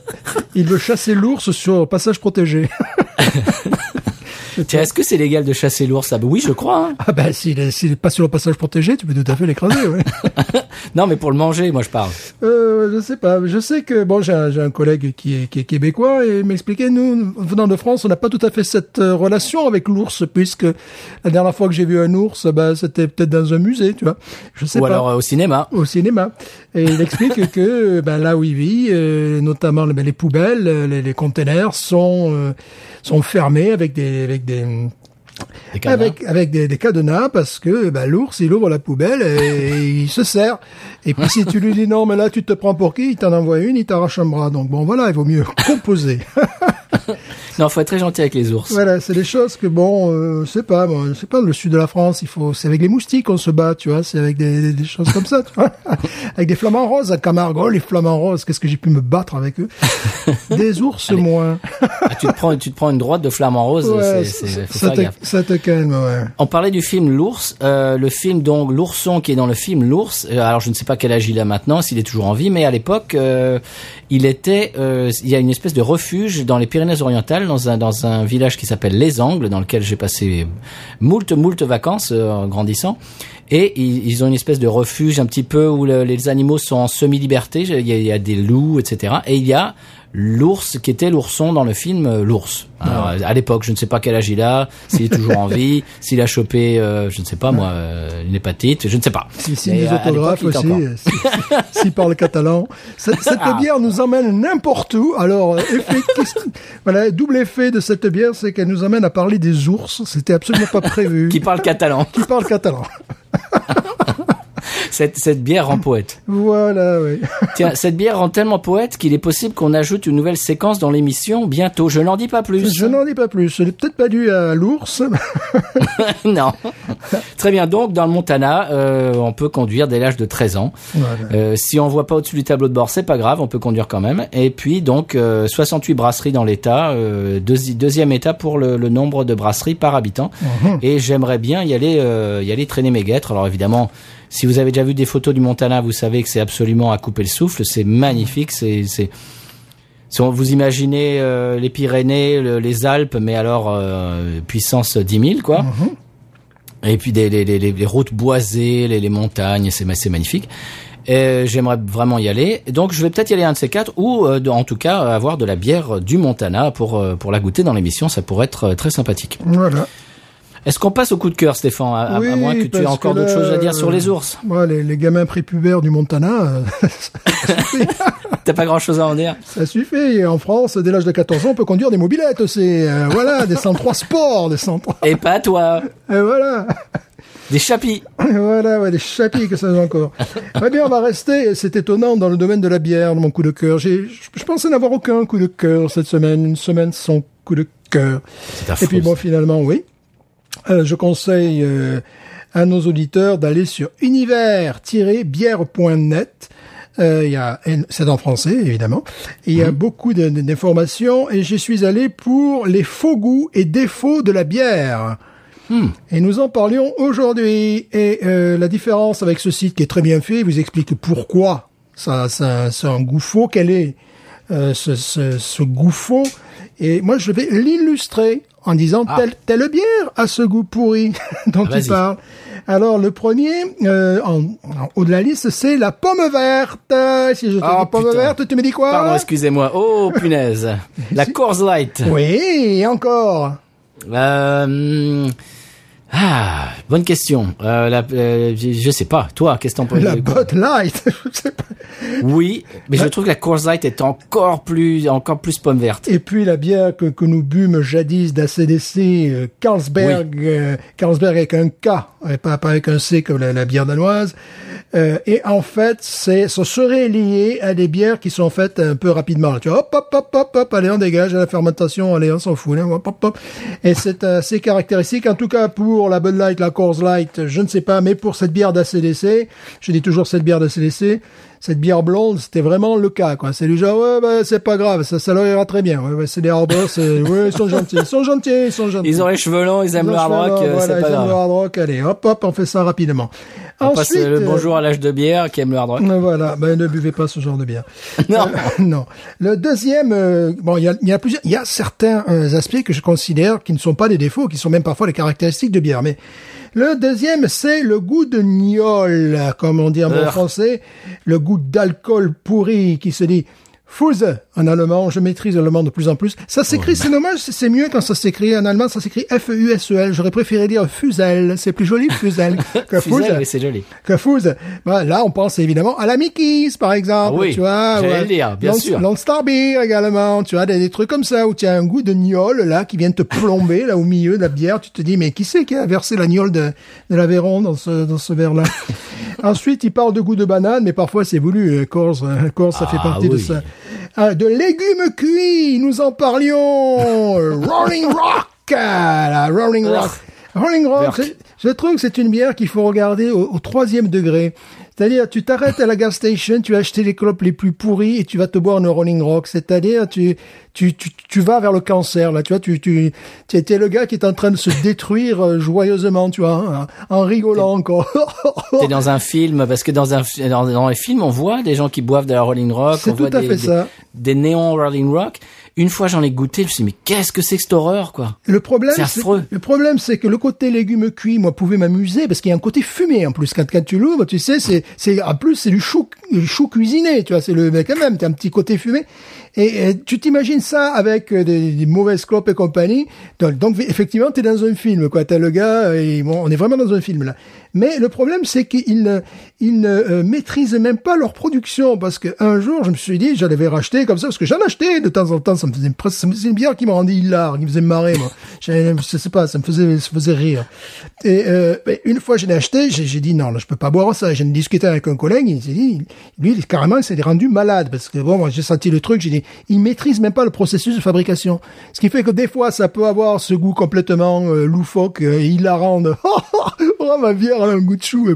Il veut chasser l'ours sur passage protégé. Tiens, est-ce que c'est légal de chasser l'ours bah oui, je crois. hein. Ah ben, s'il est, s'il est pas sur le passage protégé, tu peux tout à fait l'écraser, ouais. non, mais pour le manger, moi je parle. Euh, je sais pas. Je sais que bon, j'ai un, j'ai un collègue qui est, qui est québécois et il m'expliquait nous venant de France, on n'a pas tout à fait cette euh, relation avec l'ours puisque la dernière fois que j'ai vu un ours, bah c'était peut-être dans un musée, tu vois. Je sais Ou pas. alors euh, au cinéma. au cinéma. Et il explique que ben, là où il vit, euh, notamment ben, les poubelles, euh, les, les containers sont euh, sont fermés avec des avec des Des cadenas. avec avec des, des cadenas parce que ben, l'ours il ouvre la poubelle et, il se sert. Et puis si tu lui dis non mais là tu te prends pour qui, il t'en envoie une, il t'arrache un bras. Donc bon voilà, il vaut mieux composer. Non, faut être très gentil avec les ours. voilà, c'est des choses que bon, euh, c'est pas, bon, c'est pas le sud de la France, il faut, c'est avec les moustiques qu'on se bat, tu vois, c'est avec des, choses comme ça, tu vois, avec des flamants roses à Camargue, oh, les flamants roses, qu'est-ce que j'ai pu me battre avec eux, des ours moins. Ah, tu te prends, tu te prends une droite de flamant rose. Ouais, ça, te, ça te calme, ouais. On parlait du film L'ours, euh, le film donc l'ourson qui est dans le film L'ours. euh, alors je ne sais pas quel âge il a maintenant, s'il est toujours en vie, mais à l'époque euh, il était, il y a une espèce de refuge dans les Pyrénées-Orientales, dans un dans un village qui s'appelle Les Angles, dans lequel j'ai passé moult moult vacances euh, en grandissant. Et ils, ont une espèce de refuge un petit peu où le- les animaux sont en semi-liberté. Il y a des loups, etc. Et il y a l'ours qui était l'ourson dans le film euh, L'ours. Alors, À l'époque, je ne sais pas quel âge il a, s'il est toujours en vie, s'il a chopé, euh, je ne sais pas moi, euh, une hépatite, je ne sais pas. À- à l'époque, autographes aussi, euh, si- s'il parle catalan. Cette, cette Ah. bière nous emmène n'importe où. Alors, effet, qu'est-ce- voilà, double effet de cette bière, c'est qu'elle nous amène à parler des ours. C'était absolument pas prévu. Qui parle catalan. Qui parle catalan. Cette, cette bière rend poète. Voilà, oui. Tiens, cette bière rend tellement poète qu'il est possible qu'on ajoute une nouvelle séquence dans l'émission bientôt. Je n'en dis pas plus. Je n'en dis pas plus. Ce n'est peut-être pas dû à l'ours. non. Très bien. Donc, dans le Montana, euh, on peut conduire dès l'âge de 13 ans. Voilà. Euh, si on voit pas au-dessus du tableau de bord, c'est pas grave, on peut conduire quand même. Et puis donc euh, 68 brasseries dans l'État, euh, deuxi- deuxième État pour le, le nombre de brasseries par habitant. Et j'aimerais bien y aller, y aller traîner mes guêtres. Alors évidemment, si vous avez déjà vu des photos du Montana, vous savez que c'est absolument à couper le souffle. C'est magnifique. C'est c'est si on- vous imaginez euh, les Pyrénées, le- les Alpes, mais alors euh, puissance 10 000 quoi. Et puis des, les, les, les- les routes boisées, les, les montagnes, c'est c'est magnifique. Et J'aimerais vraiment y aller. Donc je vais peut-être y aller un de ces quatre, ou euh, de- en tout cas avoir de la bière du Montana pour pour la goûter dans l'émission. Ça pourrait être très sympathique. Voilà. Est-ce qu'on passe au coup de cœur, Stéphane, à, moins que tu aies encore d'autres choses à dire sur les ours? Moi, les, les gamins prépubères du Montana, euh, T'as pas grand-chose à en dire? Ça suffit. Et en France, dès l'âge de 14 ans, on peut conduire des mobilettes aussi. Euh, voilà, des 103 sports, des 103. Et pas toi Et voilà. Des chapis Voilà, ouais, des chapitres que ça a encore. Très bien, on va rester, c'est étonnant, dans le domaine de la bière, mon coup de cœur. J'ai, je, pensais n'avoir aucun coup de cœur cette semaine, une semaine sans coup de cœur. C'est Et puis bon, finalement, oui. Euh, je conseille euh, à nos auditeurs d'aller sur univers-bière.net. Euh, il y a, c'est en français évidemment. Il y a beaucoup de- de- d'informations et j'y suis allé pour les faux goûts et défauts de la bière. Et nous en parlions aujourd'hui. Et euh, la différence avec ce site qui est très bien fait, il vous explique pourquoi ça, ça, c'est un goût faux, quel est euh, ce, ce, ce goût faux? Et moi, je vais l'illustrer en disant Ah. telle, telle bière a ce goût pourri dont Vas-y. il parle. Alors, le premier euh, en, en haut de la liste, c'est la pomme verte. Si je te Ah, dis pomme putain. verte, tu me dis quoi? Pardon, excusez-moi. Oh, punaise. La Coors Light. Oui, et encore. Euh, ah, bonne question. Euh, la, euh, je, je sais pas. Toi, qu'est-ce que t'en penses La Bud Light. je sais pas. Oui, mais je trouve que la Coors Light est encore plus, encore plus pomme verte. Et puis la bière que, que nous bûmes jadis d'ACDC, euh, Carlsberg, euh, Carlsberg avec un K, et pas, pas avec un C comme la, la bière danoise. Euh, et en fait, c'est, ça serait lié à des bières qui sont faites un peu rapidement. Tu vois, hop, hop, hop, hop, hop, allez, on dégage à la fermentation, allez, on s'en fout, hop, hop, hop. Et c'est assez caractéristique, en tout cas pour la Bud Light, la Coors Light, je ne sais pas, mais pour cette bière d'ACDC, je dis toujours cette bière d'ACDC, cette bière blonde, c'était vraiment le cas, quoi. C'est du genre, ouais, bah, c'est pas grave, ça, ça leur ira très bien. Ouais, ouais, c'est des c'est, ouais, ils sont gentils, ils sont gentils, ils sont gentils. Ils ont les cheveux longs, ils aiment Ils le hard rock, euh, voilà, c'est ils pas aiment le hard rock, allez, hop, hop, on fait ça rapidement. On passe Ensuite, le euh, bonjour à l'âge de bière qui aime le hard rock. euh, Voilà, ben ne buvez pas ce genre de bière. Non. Euh, non. Le deuxième, euh, bon, il y a, y a plusieurs, il y a certains euh, aspects que je considère qui ne sont pas des défauts, qui sont même parfois des caractéristiques de bière. Mais le deuxième, c'est le goût de gnôle, comme on dit en bon français, le goût d'alcool pourri qui se dit Fuse en allemand, je maîtrise l'allemand de plus en plus. Ça s'écrit, c'est dommage, c'est- mieux quand ça s'écrit en allemand, ça s'écrit F-U-S-E-L. J'aurais préféré dire Fusel, c'est plus joli Fusel que Fuse. oui, c'est joli. Que Fuse. Bah, là, on pense évidemment à la Mickey's, par exemple. Ah oui, tu vois, le dire, bien sûr. Lone Star Beer également. Tu vois, des, des trucs comme ça où tu as un goût de gnôle, là, qui vient te plomber, là, au milieu de la bière. Tu te dis, mais qui c'est qui a versé la gnôle de, de l'Aveyron dans ce, dans ce verre-là? Ensuite, il parle de goût de banane, mais parfois c'est voulu. euh, Corse, euh, Corse, ça fait Ah partie de ça. Ah, de légumes cuits, nous en parlions. Rolling Rock, la Rolling Rock. Rolling Rock, je trouve que c'est une bière qu'il faut regarder au, au troisième degré. C'est-à-dire, tu t'arrêtes à la gas station, tu vas acheter les clopes les plus pourries et tu vas te boire une Rolling Rock. C'est-à-dire, tu, tu, tu, tu vas vers le cancer, là. Tu vois, tu, tu, tu étais le gars qui est en train de se détruire euh, joyeusement, tu vois, hein, en rigolant encore. T'es dans un film, parce que dans un, dans, dans les films, on voit des gens qui boivent de la Rolling Rock. C'est on voit tout à des, fait des- ça. Des néons Rolling Rock. Une fois, j'en ai goûté, je me suis dit, mais qu'est-ce que c'est que cette horreur, quoi? Le problème, C'est le problème, c'est que le côté légumes cuits, moi, pouvait m'amuser parce qu'il y a un côté fumé en plus. Quand, quand tu l'ouvres, tu sais, c'est, c'est, en plus, c'est du chou, du chou cuisiné, tu vois, c'est le, mais quand même, t'as un petit côté fumé. Et, euh, tu t'imagines ça avec euh, des, des mauvaises clopes et compagnie? Donc, donc, effectivement, t'es dans un film, quoi. T'as le gars, et bon, on est vraiment dans un film, là. Mais le problème, c'est qu'ils ne, ils ne euh, maîtrisent même pas leur production parce que un jour, je me suis dit, j'allais racheter comme ça parce que j'en achetais de temps en temps. Ça me faisait presque, ça me faisait une bière qui me rendait hilar, qui me faisait marrer, moi. Je sais pas, ça me faisait, ça me faisait rire. Et euh, ben, une fois, je l'ai acheté, j'ai dit non, là, je peux pas boire ça. J'ai discuté avec un collègue, il s'est dit, lui, carrément, il s'est rendu malade parce que bon, moi, j'ai senti le truc. J'ai dit, il maîtrise même pas le processus de fabrication. Ce qui fait que des fois, ça peut avoir ce goût complètement euh, loufoque, euh, hilarant de oh ma bière elle a un goût de chou et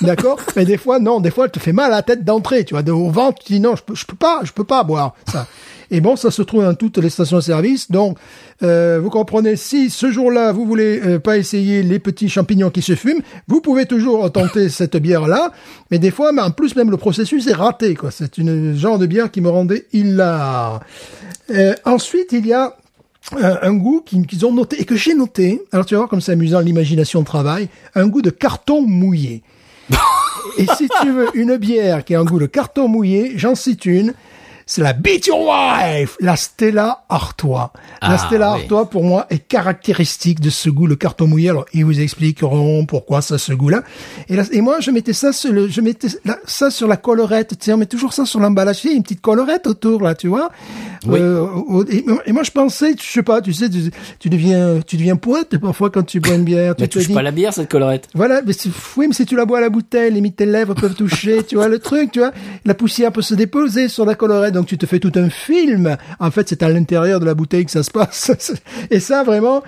d'accord? Mais des fois non des fois elle te fait mal à la tête d'entrée tu vois au ventre tu dis non je peux je peux pas je peux pas boire ça et bon ça se trouve dans toutes les stations-service donc euh, vous comprenez si ce jour-là vous voulez euh, pas essayer les petits champignons qui se fument vous pouvez toujours tenter cette bière là mais des fois mais en plus même le processus est raté quoi c'est une genre de bière qui me rendait hilar euh, ensuite il y a un, un goût qu'ils qu'ils ont noté et que j'ai noté. Alors tu vas voir comme c'est amusant, l'imagination travaille. Un goût de carton mouillé. et si tu veux une bière qui a un goût de carton mouillé, j'en cite une. C'est la Beat Your Wife, la Stella Artois. La Ah, Stella oui. Artois, pour moi, est caractéristique de ce goût, le carton mouillé. Alors, ils vous expliqueront pourquoi ça, ce goût-là. Et, là- et moi, je mettais ça sur le, je mettais la- ça sur la collerette. Tu sais, on met toujours ça sur l'emballage. Il y a une petite collerette autour, là, tu vois. Oui. Euh, et, et moi, je pensais, je sais pas, tu sais, tu, tu deviens, tu deviens poète parfois quand tu bois une bière. Tu te touche dis, pas la bière, cette collerette. voilà, mais oui, mais si tu la bois à la bouteille, limite tes lèvres peuvent toucher, tu vois, le truc, tu vois. La poussière peut se déposer sur la collerette, donc tu te fais tout un film. En fait, c'est à l'intérieur de la bouteille que ça se passe. Et ça, vraiment,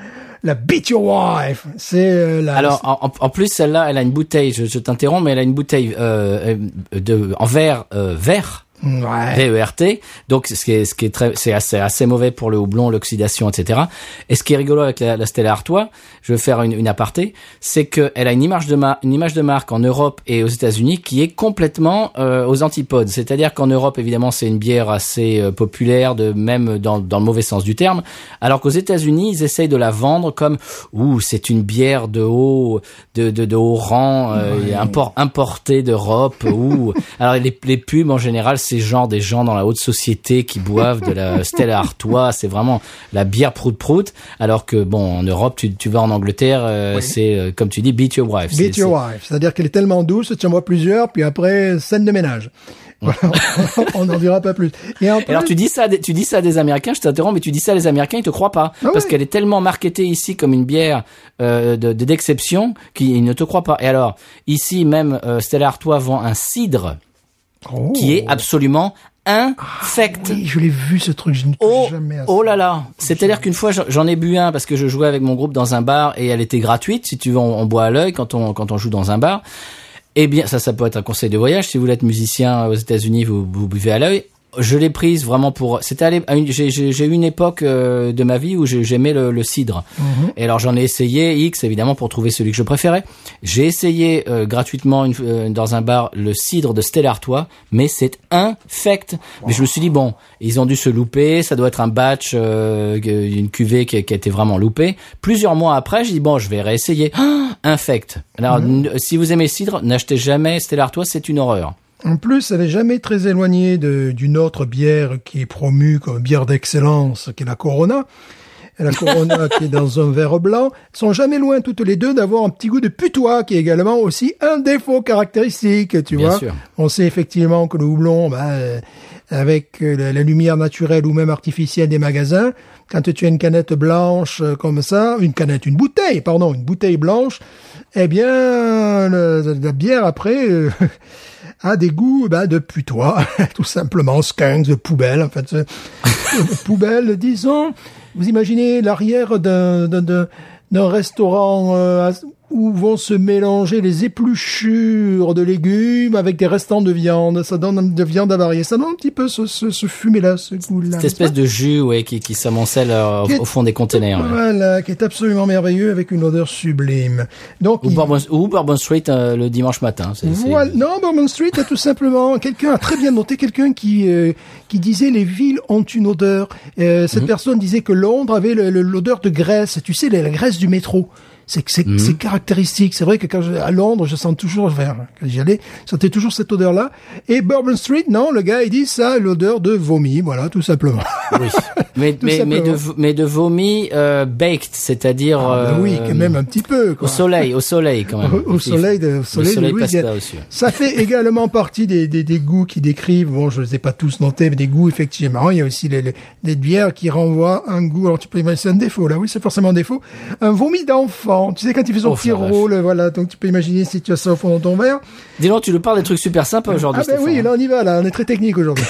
la Beat Your Wife, c'est euh, la... Alors, en, plus, celle-là, elle a une bouteille, je, t'interromps, mais elle a une bouteille euh, euh, de, en verre vert. Ouais. VERT, donc ce qui est, ce qui est très, c'est assez, assez mauvais pour le houblon, l'oxydation, etc. Et ce qui est rigolo avec la, la Stella Artois, je vais faire une, une aparté, c'est qu'elle a une image de ma, une image de marque en Europe et aux États-Unis qui est complètement euh, aux antipodes. C'est-à-dire qu'en Europe, évidemment, c'est une bière assez euh, populaire, de même dans, dans le mauvais sens du terme, alors qu'aux États-Unis, ils essayent de la vendre comme ouh, c'est une bière de haut, de, de, de haut rang, euh, import, importée d'Europe. Ouh, alors les, les pubs en général, c'est genre des gens dans la haute société qui boivent de la Stella Artois. C'est vraiment la bière prout prout. Alors que bon, en Europe, tu, tu vas en Angleterre, euh, c'est euh, comme tu dis, beat your wife. Beat Your Wife. C'est-à-dire qu'elle est tellement douce, tu en bois plusieurs, puis après, scène de ménage. On n'en dira pas plus. Et en Et alors plus- tu dis ça, tu dis ça à des Américains, je t'interromps, mais tu dis ça à des Américains, ils te croient pas, Ah parce qu'elle est tellement marketée ici comme une bière euh, de de- d'exception qu'ils ne te croient pas. Et alors ici même, euh, Stella Artois vend un cidre Oh. qui est absolument infect. Oui, je l'ai vu ce truc, je Oh, jamais à ça. oh là là C'est-à-dire qu'une fois, j'en- ai bu un parce que je jouais avec mon groupe dans un bar et elle était gratuite. Si tu veux, on, on boit à l'œil quand on, quand on joue dans un bar. Eh bien, ça, ça peut être un conseil de voyage. Si vous êtes musicien aux États-Unis, vous, vous buvez à l'œil. Je l'ai prise vraiment pour. C'était à une- J'ai eu une époque euh, de ma vie où j'ai- j'aimais le, le cidre. Et alors j'en ai essayé X évidemment pour trouver celui que je préférais. J'ai essayé euh, gratuitement une, euh, dans un bar le cidre de Stella Artois, mais c'est infect. Mais je me suis dit bon, ils ont dû se louper. Ça doit être un batch, euh, une cuvée qui, a- qui a été vraiment loupée. Plusieurs mois après, j'ai dit bon, je vais réessayer. Ah, infect. Alors n- si vous aimez le cidre, n'achetez jamais Stella Artois, c'est une horreur. En plus, elle n'est jamais très éloignée d'une autre bière qui est promue comme bière d'excellence, qui est la Corona. Et la Corona qui est dans un verre blanc. Elles sont jamais loin toutes les deux d'avoir un petit goût de putois, qui est également aussi un défaut caractéristique, tu Bien vois. sûr. On sait effectivement que le houblon, ben, euh, avec euh, la, la lumière naturelle ou même artificielle des magasins, quand tu as une canette blanche euh, comme ça, une canette, une bouteille, pardon, une bouteille blanche, eh bien, le- la bière après a des goûts ben, de putois, tout simplement, skunks, de poubelle, en fait, c'est- de poubelle, disons. Vous imaginez l'arrière d'un restaurant euh, où vont se mélanger les épluchures de légumes avec des restants de viande. Ça donne de viande avariée. Ça donne un petit peu ce, ce, ce goût-là. Cette espèce de jus ouais, qui, qui s'amoncelle euh, au fond des containers. ouais. Voilà, qui est absolument merveilleux avec une odeur sublime. Donc, Ou il- Bourbon, ou Bourbon Street euh, le dimanche matin. Voilà. Non, Bourbon Street tout simplement quelqu'un a très bien noté quelqu'un qui euh, qui disait les villes ont une odeur. Euh, Mhm. cette personne disait que Londres avait l'odeur de graisse. Tu sais, la graisse du métro. C'est c'est c'est caractéristique. C'est vrai que quand je, à Londres, je sens toujours, enfin, quand j'y allais, je sentais toujours cette odeur-là. Et Bourbon Street, non, le gars il dit ça, l'odeur de vomi, voilà, tout simplement. Oui. Mais, Tout mais, mais, de, mais de vomi euh, baked, c'est-à-dire Ah, bah oui, euh, quand même un petit peu. au Quoi. soleil, au soleil quand même. Au, au soleil de, au soleil le soleil de là aussi. Ça fait également partie des, des, des goûts qui décrivent, bon, je ne les ai pas tous notés, mais des goûts, effectivement. Il y a aussi les, les- des bières qui renvoient un goût. Alors, tu peux imaginer, c'est un défaut, là. Oui, c'est forcément un défaut. Un vomi d'enfant. Tu sais, quand il fait son Oh, petit rôle, voilà. Donc, tu peux imaginer si tu as ça au fond de ton verre. Dis donc, tu nous parles des trucs super sympas aujourd'hui. Ah, ben Stéphane. oui, là, on y va, là. On est très technique aujourd'hui.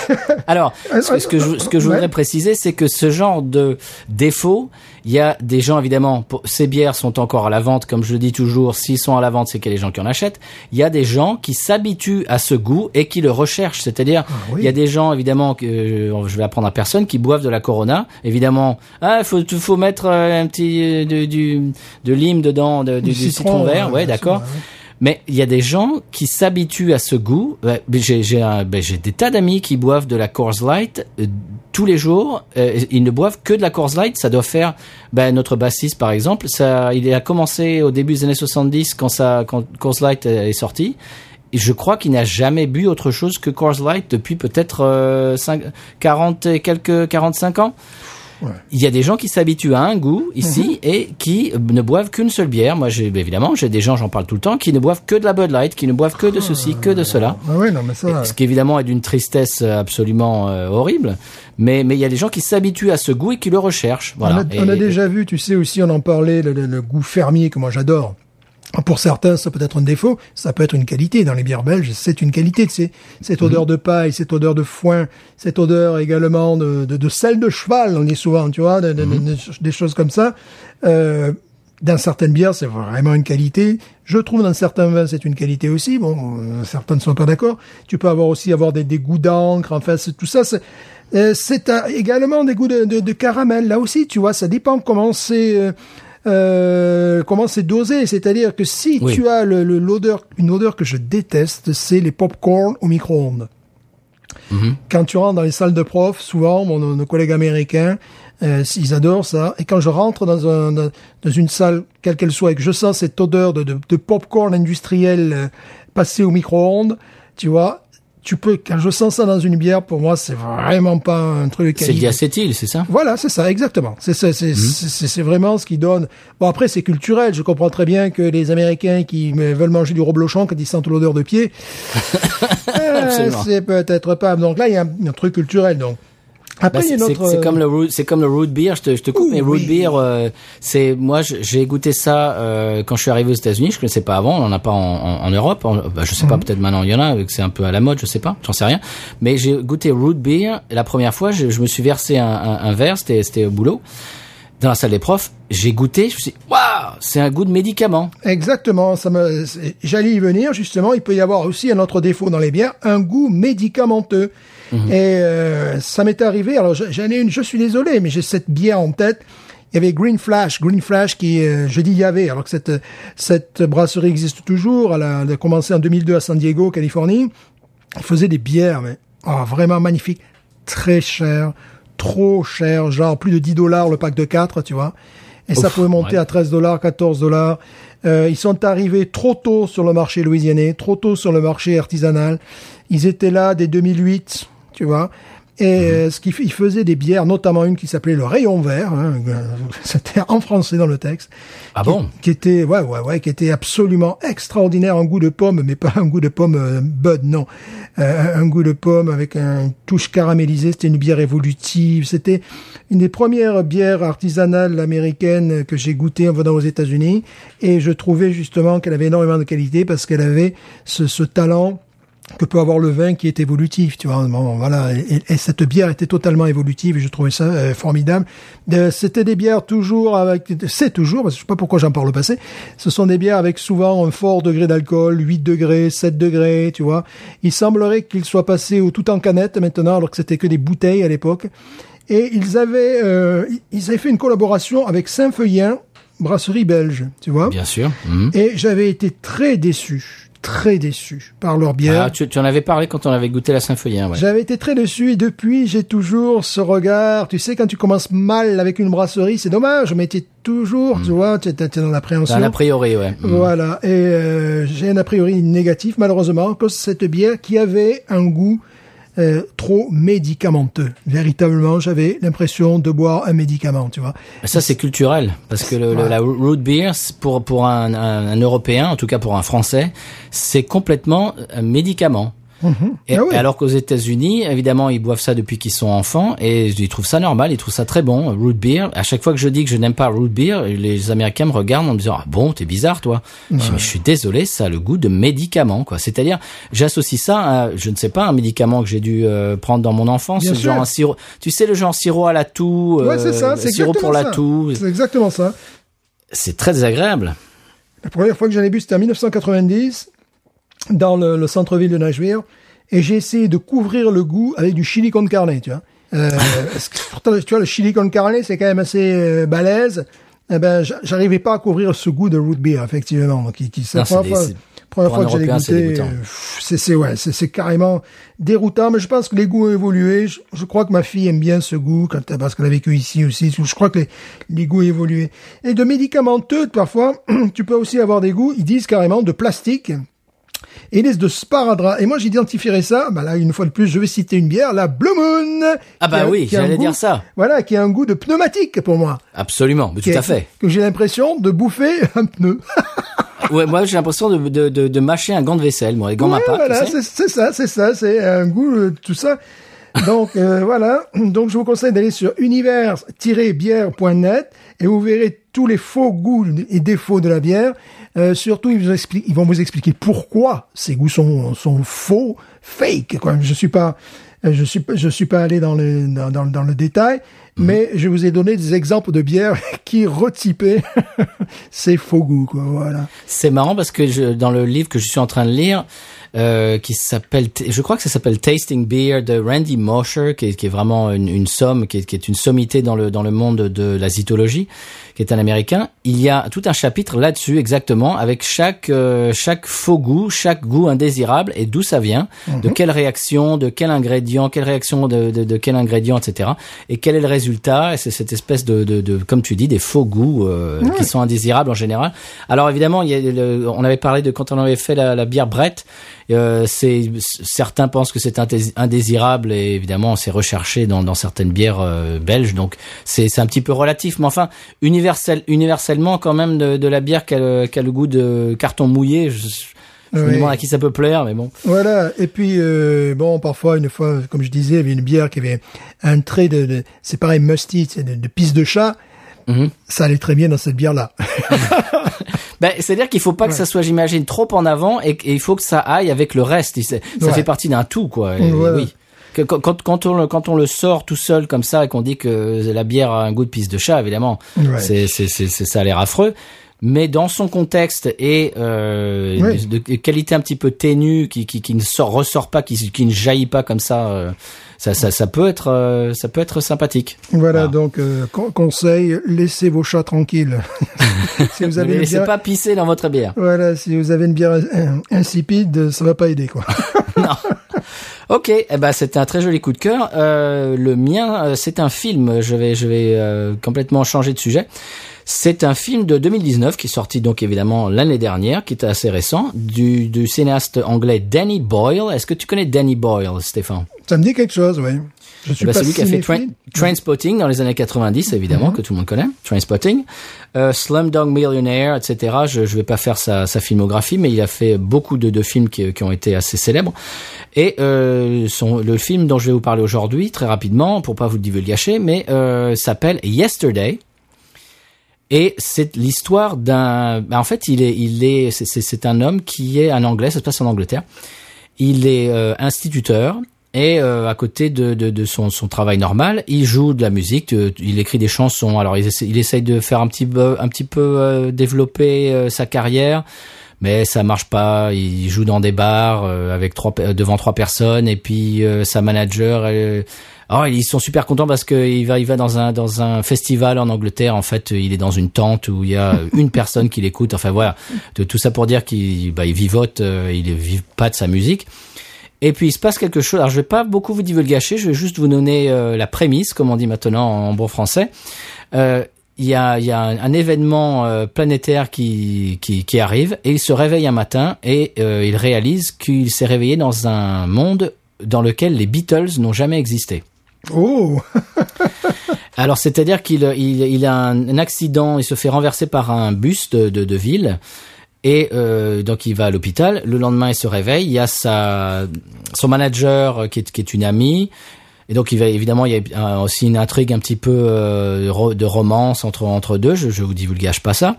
Alors, ce que, ce que je, ce que je Ouais. voudrais préciser, c'est que ce genre de défaut, il y a des gens évidemment, pour- ces bières sont encore à la vente, comme je le dis toujours, s'ils sont à la vente, c'est qu'il y a des gens qui en achètent. Il y a des gens qui s'habituent à ce goût et qui le recherchent, c'est-à-dire, Ah oui. il y a des gens évidemment que euh, je vais apprendre à personne qui boivent de la Corona. Évidemment, ah, faut faut mettre euh, un petit euh, de, du de lime dedans, de- du, du citron, vert, ouais, d'accord. ouais. Mais il y a des gens qui s'habituent à ce goût. Ben, j'ai des tas d'amis qui boivent de la Coors Light euh, tous les jours. Euh, ils ne boivent que de la Coors Light. Ça doit faire ben, notre bassiste par exemple. Ça, il a commencé au début des années 70 quand ça quand Coors Light est sorti. Et je crois qu'il n'a jamais bu autre chose que Coors Light depuis peut-être euh, cinq- 40 et quelques 45 ans. Ouais. Il y a des gens qui s'habituent à un goût ici et qui ne boivent qu'une seule bière. Moi, j'ai évidemment, j'ai des gens, j'en parle tout le temps, qui ne boivent que de la Bud Light, qui ne boivent que de ceci, que de cela. Ah ouais, non, mais ça. Ce qui évidemment est d'une tristesse absolument euh, horrible, mais mais il y a des gens qui s'habituent à ce goût et qui le recherchent. Voilà. On, a, on a Et- déjà vu, tu sais aussi, on en parlait, le, le- le goût fermier que moi j'adore. Pour certains, ça peut être un défaut, ça peut être une qualité. Dans les bières belges, c'est une qualité. C'est cette odeur de paille, cette odeur de foin, cette odeur également de, de, de sel de cheval, on dit souvent, tu vois, de- de- de- de- des choses comme ça. Euh, dans certaines bières, c'est vraiment une qualité. Je trouve dans certains vins, c'est une qualité aussi. Bon, euh, certains ne sont pas d'accord. Tu peux avoir aussi avoir des, des goûts d'encre. Enfin, c'est- tout ça, c'est euh, également des goûts de, de, de caramel. Là aussi, tu vois, ça dépend comment c'est euh, comment c'est dosé. C'est-à-dire que si Oui. tu as le- l'odeur, une odeur que je déteste, c'est les pop-corn au micro-ondes. Quand tu rentres dans les salles de prof, souvent, mon, nos collègues américains, euh, ils adorent ça. Et quand je rentre dans, un, dans dans une salle, quelle qu'elle soit, et que je sens cette odeur de, de, de pop-corn industriel euh, passé au micro-ondes, tu vois, tu peux, quand je sens ça dans une bière, pour moi, c'est vraiment pas un truc de C'est diacétyl, c'est ça Voilà, c'est ça, exactement. C'est c'est c'est c'est- c'est vraiment ce qui donne. Bon après c'est culturel. Je comprends très bien que les Américains qui veulent manger du reblochon quand ils sentent l'odeur de pied, euh, c'est peut-être pas. Donc là il y a un, un truc culturel. Donc après Bah, c'est autre. c'est comme le root, c'est comme le root beer. Je te, je te coupe, Ouh, mais root oui. beer, euh, c'est moi j'ai goûté ça euh, quand je suis arrivé aux États-Unis. Je connaissais pas avant. On en a pas en, en, en Europe. En- bah, je sais Mhm. pas, peut-être maintenant il y en a. C'est un peu à la mode. Je sais pas. J'en sais rien. Mais j'ai goûté root beer. La première fois, je, je me suis versé un, un, un verre. C'était c'était au boulot. dans la salle des profs, j'ai goûté, je me suis dit, waouh, c'est un goût de médicament. Exactement, ça me, j'allais y venir justement. Il peut y avoir aussi un autre défaut dans les bières, un goût médicamenteux. Et euh, ça m'est arrivé. Alors je- j'en ai une. Je suis désolé, mais j'ai cette bière en tête. Il y avait Green Flash, Green Flash qui, euh, je dis il y avait, alors que cette cette brasserie existe toujours. Elle a, elle a commencé en 2002 à San Diego, Californie. Elle faisait des bières, mais oh, vraiment magnifiques, très chères, trop chères, genre plus de 10 dollars le pack de 4, tu vois. Et ça pouvait monter ouais. à 13 dollars, 14 dollars. Euh, ils sont arrivés trop tôt sur le marché louisianais, trop tôt sur le marché artisanal. Ils étaient là dès 2008, tu vois. Et euh, ce qu'ils f- ils faisaient des bières, notamment une qui s'appelait le Rayon Vert. hein, C'était en français dans le texte. Ah Qui- bon? Qui était, ouais, ouais, ouais, qui était absolument extraordinaire en goût de pomme, mais pas un goût de pomme euh, bud, non. Euh, un goût de pomme avec un touche caramélisée. C'était une bière évolutive. C'était une des premières bières artisanales américaines que j'ai goûtées en venant aux États-Unis. Et je trouvais justement qu'elle avait énormément de qualité parce qu'elle avait ce, ce talent que peut avoir le vin qui est évolutif, tu vois. Bon, voilà. Et, et cette bière était totalement évolutive et je trouvais ça euh, formidable. Euh, C'était des bières toujours avec, c'est toujours, parce que je sais pas pourquoi j'en parle au passé. Ce sont des bières avec souvent un fort degré d'alcool, 8 degrés, 7 degrés, tu vois. Il semblerait qu'ils soient passés au tout en canette maintenant, alors que c'était que des bouteilles à l'époque. Et ils avaient, euh, ils avaient fait une collaboration avec Saint-Feuillin, brasserie belge, tu vois. Bien sûr. Mhm. Et j'avais été très déçu, très déçu par leur bière. Ah, tu, tu en avais parlé quand on avait goûté la symphonie, ouais. J'avais été très déçu et depuis j'ai toujours ce regard. Tu sais quand tu commences mal avec une brasserie, c'est dommage, mais t'es toujours, tu vois, t'es t'es dans l'appréhension. Un a priori, ouais. Mhm. Voilà. Et euh, j'ai un a priori négatif malheureusement cause de cette bière qui avait un goût euh, trop médicamenteux. Véritablement, j'avais l'impression de boire un médicament, tu vois. Ça, c'est culturel. Parce que le, le- la root beer, pour, pour un, un, un Européen, en tout cas pour un Français, c'est complètement un médicament. Et, Ah oui. alors qu'aux États-Unis, évidemment, ils boivent ça depuis qu'ils sont enfants et ils trouvent ça normal, ils trouvent ça très bon. Root beer. À chaque fois que je dis que je n'aime pas root beer, les Américains me regardent en me disant ah bon, t'es bizarre toi? Je dis, mais je suis désolé, ça a le goût de médicament quoi. C'est-à-dire, j'associe ça à, je ne sais pas, un médicament que j'ai dû euh, prendre dans mon enfance, Bien genre sûr. un sirop. Tu sais le genre sirop à la toux, Ouais, c'est ça, euh, c'est sirop pour la exactement toux. ça. C'est exactement ça. C'est très désagréable. La première fois que j'en ai bu, c'était en 1990, dans le, le centre-ville de Nashville, et j'ai essayé de couvrir le goût avec du chili con carne, tu vois. Euh, pourtant, tu vois, le chili con carne, c'est quand même assez euh, balèze. Eh ben, j'a- j'arrivais pas à couvrir ce goût de root beer, effectivement. Qui, qui, c'est la première des- fois, première fois que j'allais goûter. C'est, c'est, ouais, c'est, c'est carrément déroutant, mais je pense que les goûts ont évolué. Je, je crois que ma fille aime bien ce goût quand, parce qu'elle a vécu ici aussi. Je crois que les, les goûts ont évolué. Et de médicamenteux, parfois, tu peux aussi avoir des goûts, ils disent carrément de plastique. Disent de sparadrap. Et moi, j'identifierais ça, bah là, une fois de plus, je vais citer une bière, la Blue Moon. Ah bah a- oui, j'allais goût- dire ça. Voilà, qui a un goût de pneumatique pour moi. Absolument, mais tout a- à fait. Que j'ai l'impression de bouffer un pneu. Ouais, moi j'ai l'impression de, de, de, de mâcher un gant de vaisselle, moi, les gants Ouais, tu voilà, sais. c'est ça, c'est ça, c'est un goût, euh, tout ça. Donc euh, voilà, donc je vous conseille d'aller sur univers-bière.net et vous verrez tous les faux goûts et défauts de la bière. Euh, surtout, ils, vous expliquent- ils vont vous expliquer pourquoi ces goûts sont, sont faux, fake. Quoi. Je suis pas, euh, je suis pas, je suis pas allé dans le dans, dans, dans le détail, mais je vous ai donné des exemples de bières qui retypaient ces faux goûts. Quoi, voilà. C'est marrant parce que je, dans le livre que je suis en train de lire, euh, qui s'appelle, je crois que ça s'appelle Tasting Beer de Randy Mosher, qui est, qui est vraiment une, une somme, qui est, qui est une sommité dans le dans le monde de la zytologie, qui est un américain. Il y a tout un chapitre là-dessus exactement avec chaque euh, chaque faux goût, chaque goût indésirable et d'où ça vient, de quelle réaction, de quel ingrédient, quelle réaction de, de, de quel ingrédient, etc. Et quel est le résultat Et c'est cette espèce de, de, de, comme tu dis, des faux goûts euh, qui sont indésirables en général. Alors évidemment, il y a le- on avait parlé de quand on avait fait la, la bière Brett. Euh, c'est certains pensent que c'est indés- indésirable et évidemment c'est recherché dans, dans certaines bières euh, belges. Donc c'est un petit peu relatif, mais enfin universel, universellement quand même de, de la bière qui a, le, qui a le goût de carton mouillé. Je, je me demande à qui ça peut plaire, mais bon. Voilà. Et puis euh, bon, parfois une fois, comme je disais, il y avait une bière qui avait un trait de, de c'est pareil, musty, c'est de, de pisse de chat. Mhm. Ça allait très bien dans cette bière-là. Ben, c'est-à-dire qu'il faut pas que ça soit, j'imagine, trop en avant et, et il faut que ça aille avec le reste. Ça Ouais. fait partie d'un tout, quoi. Et. Oui. que quand, quand, on le, quand on le sort tout seul comme ça et qu'on dit que la bière a un goût de pisse de chat, évidemment, c'est, c'est, c'est, c'est- ça a l'air affreux. Mais dans son contexte et euh, de, de qualité un petit peu ténue, qui, qui, qui ne sort, ressort pas, qui, qui ne jaillit pas comme ça, euh, ça, ça, ça peut être, euh, ça peut être sympathique. Voilà, donc euh, con- conseil, laissez vos chats tranquilles. si vous Ne avez une laissez bière, pas pisser dans votre bière. voilà, si vous avez une bière insipide, ça va pas aider quoi. Ok, eh ben c'était un très joli coup de cœur. Euh, le mien, euh, c'est un film. Je vais, je vais euh, complètement changer de sujet. C'est un film de 2019 qui est sorti donc évidemment l'année dernière, qui est assez récent, du, du cinéaste anglais Danny Boyle. Est-ce que tu connais Danny Boyle, Stéphane? Ça me dit quelque chose, oui. Je suis Eh ben, pas celui qui a fait. Train, Trainspotting dans les années 90, évidemment, que tout le monde connaît. Trainspotting. Euh, Slumdog Millionaire, etc. Je je vais pas faire sa, sa filmographie, mais il a fait beaucoup de, de films qui, qui ont été assez célèbres. Et euh, son, le film dont je vais vous parler aujourd'hui, très rapidement, pour pas vous le divulgacher, mais euh, s'appelle Yesterday. Et c'est l'histoire d'un. bah, en fait, il est, il est, c'est un homme qui est un Anglais. Ça se passe en Angleterre. Il est euh, instituteur et euh, à côté de, de, de son, son travail normal, il joue de la musique. euh, il écrit des chansons. Alors il, essaie, il essaye de faire un petit peu, un petit peu euh, développer euh, sa carrière. Mais ça marche pas. Il joue dans des bars euh, avec trois pe- devant trois personnes et puis euh, sa manager. elle- Oh, ils sont super contents parce que il va, il va dans un dans un festival en Angleterre. En fait, il est dans une tente où il y a une personne qui l'écoute. Enfin voilà, De- tout ça pour dire qu'il bah, il vivote, euh, il vive pas de sa musique. Et puis il se passe quelque chose. Alors je vais pas beaucoup vous divulgacher, je vais juste vous donner euh, la prémisse, comme on dit maintenant en bon français. Euh, il y a, y a un, un événement euh, planétaire qui, qui, qui arrive et il se réveille un matin et il réalise qu'il s'est réveillé dans un monde dans lequel les Beatles n'ont jamais existé. Oh, Alors c'est-à-dire qu'il il, il a un, un accident, il se fait renverser par un bus de, de, de ville et euh, donc il va à l'hôpital. Le lendemain il se réveille, il y a sa son manager euh, qui est, qui est une amie. Et donc il va évidemment il y a euh, aussi une intrigue un petit peu euh, de romance entre entre deux. Je, je vous divulgage pas ça.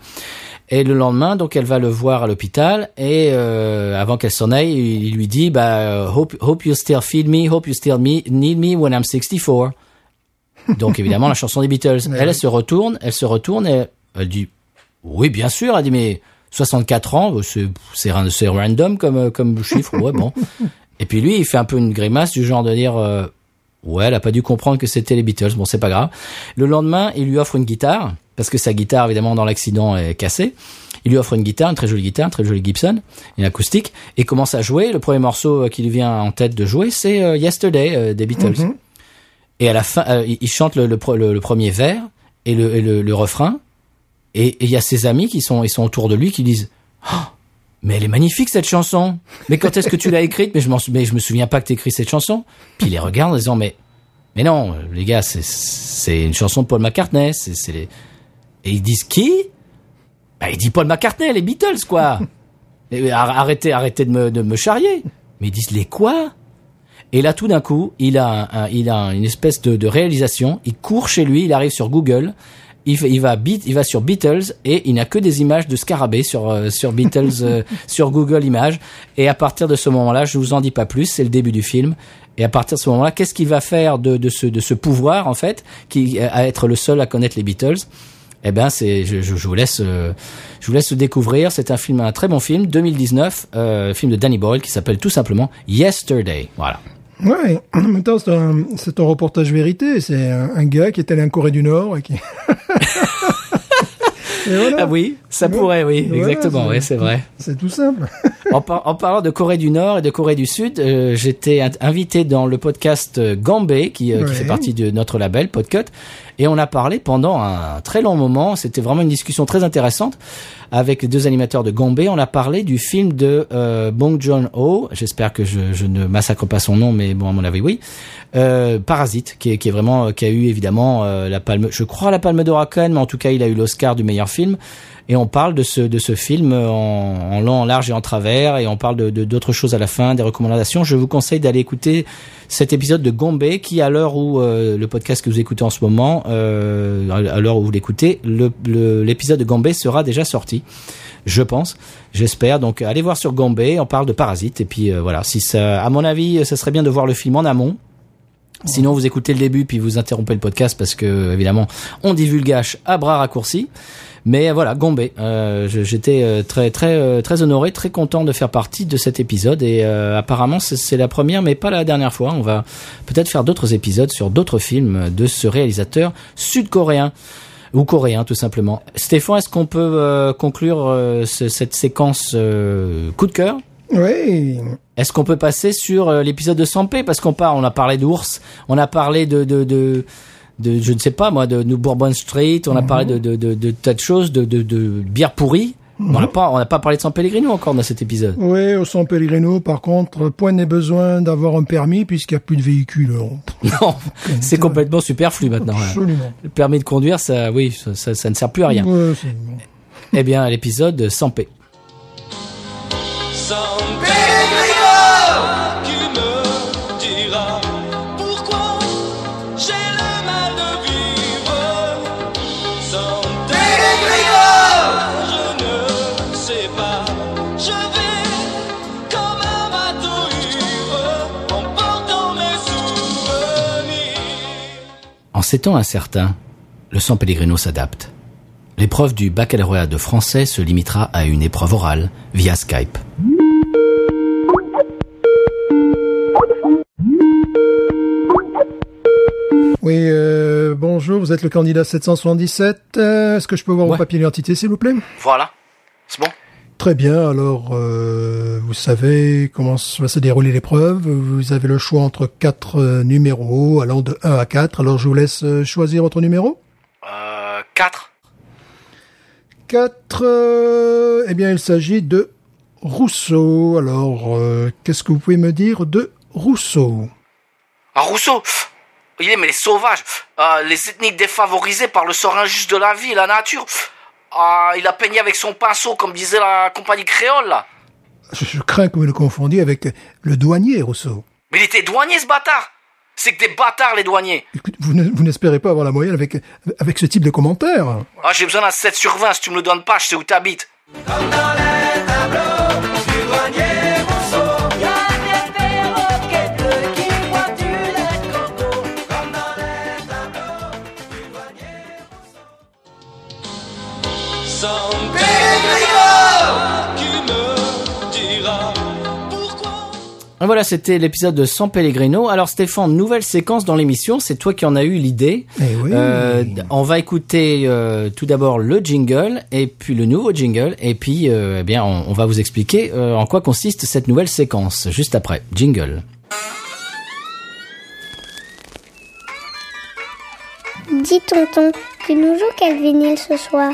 Et le lendemain, donc, elle va le voir à l'hôpital et euh, avant qu'elle s'en aille, il il lui dit, bah, hope, hope you still feed me, hope you still me, need me when I'm 64. Donc évidemment la chanson des Beatles. Elle, elle se retourne, elle se retourne et elle dit oui bien sûr. Elle dit mais 64 ans, c'est c'est ran- c'est random comme comme chiffre. Ouais bon. Et puis lui il fait un peu une grimace du genre de dire euh, ouais elle a pas dû comprendre que c'était les Beatles. Bon c'est pas grave. Le lendemain il lui offre une guitare parce que sa guitare évidemment dans l'accident est cassée. Il lui offre une guitare, une très jolie guitare, une très jolie Gibson, une acoustique, et commence à jouer. Le premier morceau euh, qui lui vient en tête de jouer, c'est euh, Yesterday euh, des Beatles. Et à la fin, euh, il chante le, le, pro- le- le premier vers et le refrain. Et il y a ses amis qui sont, ils sont autour de lui qui disent Oh, Mais elle est magnifique cette chanson. Mais quand est-ce que tu l'as écrite? Mais je m'en, me souviens pas que t'écris cette chanson. Puis il les regarde en disant Mais mais non, les gars, c'est c'est une chanson de Paul McCartney. C'est c'est. Et ils disent qui? Bah, Il dit Paul McCartney, les Beatles quoi. Arrêtez arrêtez de me de me charrier. Mais ils disent les quoi? Et là, tout d'un coup, il a, il a une espèce de réalisation. Il court chez lui, il arrive sur Google, il, il va beat, il va sur Beatles et il n'a que des images de scarabées sur euh, sur Beatles euh, sur Google Images. Et à partir de ce moment-là, je vous en dis pas plus, c'est le début du film. Et à partir de ce moment-là, qu'est-ce qu'il va faire de, de ce de ce pouvoir en fait, qui à être le seul à connaître les Beatles? Eh ben, c'est, je, je, je vous laisse, euh, je vous laisse découvrir. C'est un film, un très bon film, 2019, euh, film de Danny Boyle qui s'appelle tout simplement Yesterday. Voilà. ouais. En même temps, c'est un, c'est un reportage vérité. C'est un, un gars qui est allé en Corée du Nord et qui. Voilà. Ah oui, ça pourrait, oui, Voilà, exactement, oui, c'est vrai. C'est tout simple. En, par- en parlant de Corée du Nord et de Corée du Sud, euh, j'étais in- invité dans le podcast euh, Gambé, qui, euh, qui fait partie de notre label Podcut, et on a parlé pendant un très long moment. C'était vraiment une discussion très intéressante avec les deux animateurs de Gambé. On a parlé du film de euh, Bong Joon-ho. J'espère que je, je ne massacre pas son nom, mais bon, à mon avis, oui. Euh, Parasite, qui est, qui est vraiment, qui a eu évidemment euh, la palme, je crois la palme d'or à Cannes, mais en tout cas, il a eu l'Oscar du meilleur film. Et on parle de ce de ce film en, en long, en large et en travers, et on parle de de- d'autres choses à la fin, des recommandations. Je vous conseille d'aller écouter cet épisode de Gombe, qui à l'heure où euh, le podcast que vous écoutez en ce moment, euh, à l'heure où vous l'écoutez, l'épisode de Gombe sera déjà sorti. Je pense, j'espère. Donc allez voir sur Gombe, on parle de Parasite, et puis euh, voilà. Si ça, à mon avis, ça serait bien de voir le film en amont Sinon, vous écoutez le début puis vous interrompez le podcast parce que évidemment, on divulgage à bras raccourcis. Mais voilà, Gombe, euh, j'étais euh, très très euh, très honoré, très content de faire partie de cet épisode et euh, apparemment c'est- c'est la première mais pas la dernière fois. On va peut-être faire d'autres épisodes sur d'autres films de ce réalisateur sud-coréen ou coréen tout simplement. Stéphane, est-ce qu'on peut euh, conclure euh, ce- cette séquence euh, coup de cœur? Oui. est-ce qu'on peut passer sur euh, l'épisode de Sampé parce qu'on part, on a parlé d'ours, on a parlé de de, de de je ne sais pas moi de New Bourbon Street, on a parlé de de de, de tas de choses, de de, de bière pourrie. On n'a pas on n'a pas parlé de San Pellegrino encore dans cet épisode. Oui, au San Pellegrino, par contre, point n'est besoin d'avoir un permis puisqu'il n'y a plus de véhicules. alors. Non, c'est complètement superflu maintenant. hein. Absolument. Le permis de conduire, ça, oui, ça, ça, ça ne sert plus à rien. Ouais. Eh bien, l'épisode de Sampé. San Pellegrino ces temps incertains, le San Pellegrino s'adapte. L'épreuve du baccalauréat de français se limitera à une épreuve orale via Skype. Oui, euh, bonjour, vous êtes le candidat 777. Euh, Est-ce que je peux voir Ouais. vos papiers d'identité, s'il vous plaît? Voilà, c'est bon? Très bien, alors euh, vous savez comment va se dérouler l'épreuve. Vous avez le choix entre quatre euh, numéros allant de 1 à 4. Alors je vous laisse euh, choisir votre numéro. Euh, 4. 4, euh, eh bien il s'agit de Rousseau. Alors euh, qu'est-ce que vous pouvez me dire de Rousseau? Ah, Rousseau, il aimait les sauvages, les ethniques défavorisés par le sort injuste de la vie et la nature. Ah, il a peigné avec son pinceau, comme disait la compagnie créole, là. je, je crains que vous le confondiez avec le douanier Rousseau. Mais il était douanier, ce bâtard. C'est que des bâtards, les douaniers. Écoute, Vous ne- vous n'espérez pas avoir la moyenne avec, avec ce type de commentaires. Ah, j'ai besoin d'un 7 sur 20. Si tu me le donnes pas, je sais où t'habites. Voilà, c'était l'épisode de San Pellegrino. Alors Stéphane, nouvelle séquence dans l'émission, c'est toi qui en as eu l'idée. Eh oui. Euh, on va écouter euh, tout d'abord le jingle et puis le nouveau jingle et puis euh, eh bien on, on va vous expliquer euh, en quoi consiste cette nouvelle séquence juste après. Jingle. Dis tonton, tu nous joues quel vinyle ce soir?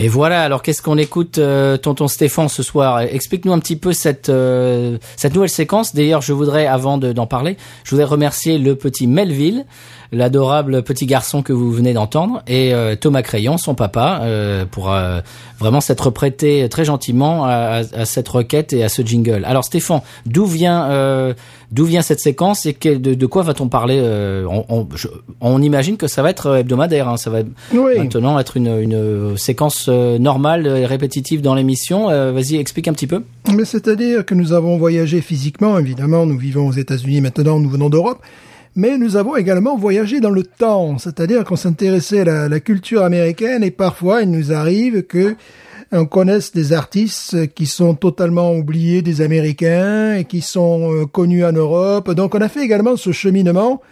Et voilà, alors qu'est-ce qu'on écoute, euh, tonton Stéphane, ce soir? Explique-nous un petit peu cette euh, cette nouvelle séquence. D'ailleurs, je voudrais, avant de- d'en parler, je voudrais remercier le petit Melville, l'adorable petit garçon que vous venez d'entendre, et euh, Thomas Crayon, son papa, euh, pour euh, vraiment s'être prêté très gentiment à, à- à cette requête et à ce jingle. Alors Stéphane, d'où vient euh, d'où vient cette séquence et de, de quoi va-t-on parler euh, on, on, je- on imagine que ça va être hebdomadaire, hein, ça va Oui. maintenant être une, une séquence euh, normale et répétitive dans l'émission. Euh, Vas-y, explique un petit peu. Mais c'est-à-dire que nous avons voyagé physiquement, évidemment, nous vivons aux États-Unis maintenant, nous venons d'Europe, mais nous avons également voyagé dans le temps, c'est-à-dire qu'on s'intéressait à la, culture américaine et parfois il nous arrive que on connaisse des artistes qui sont totalement oubliés des Américains et qui sont euh, connus en Europe. Donc on a fait également ce cheminement,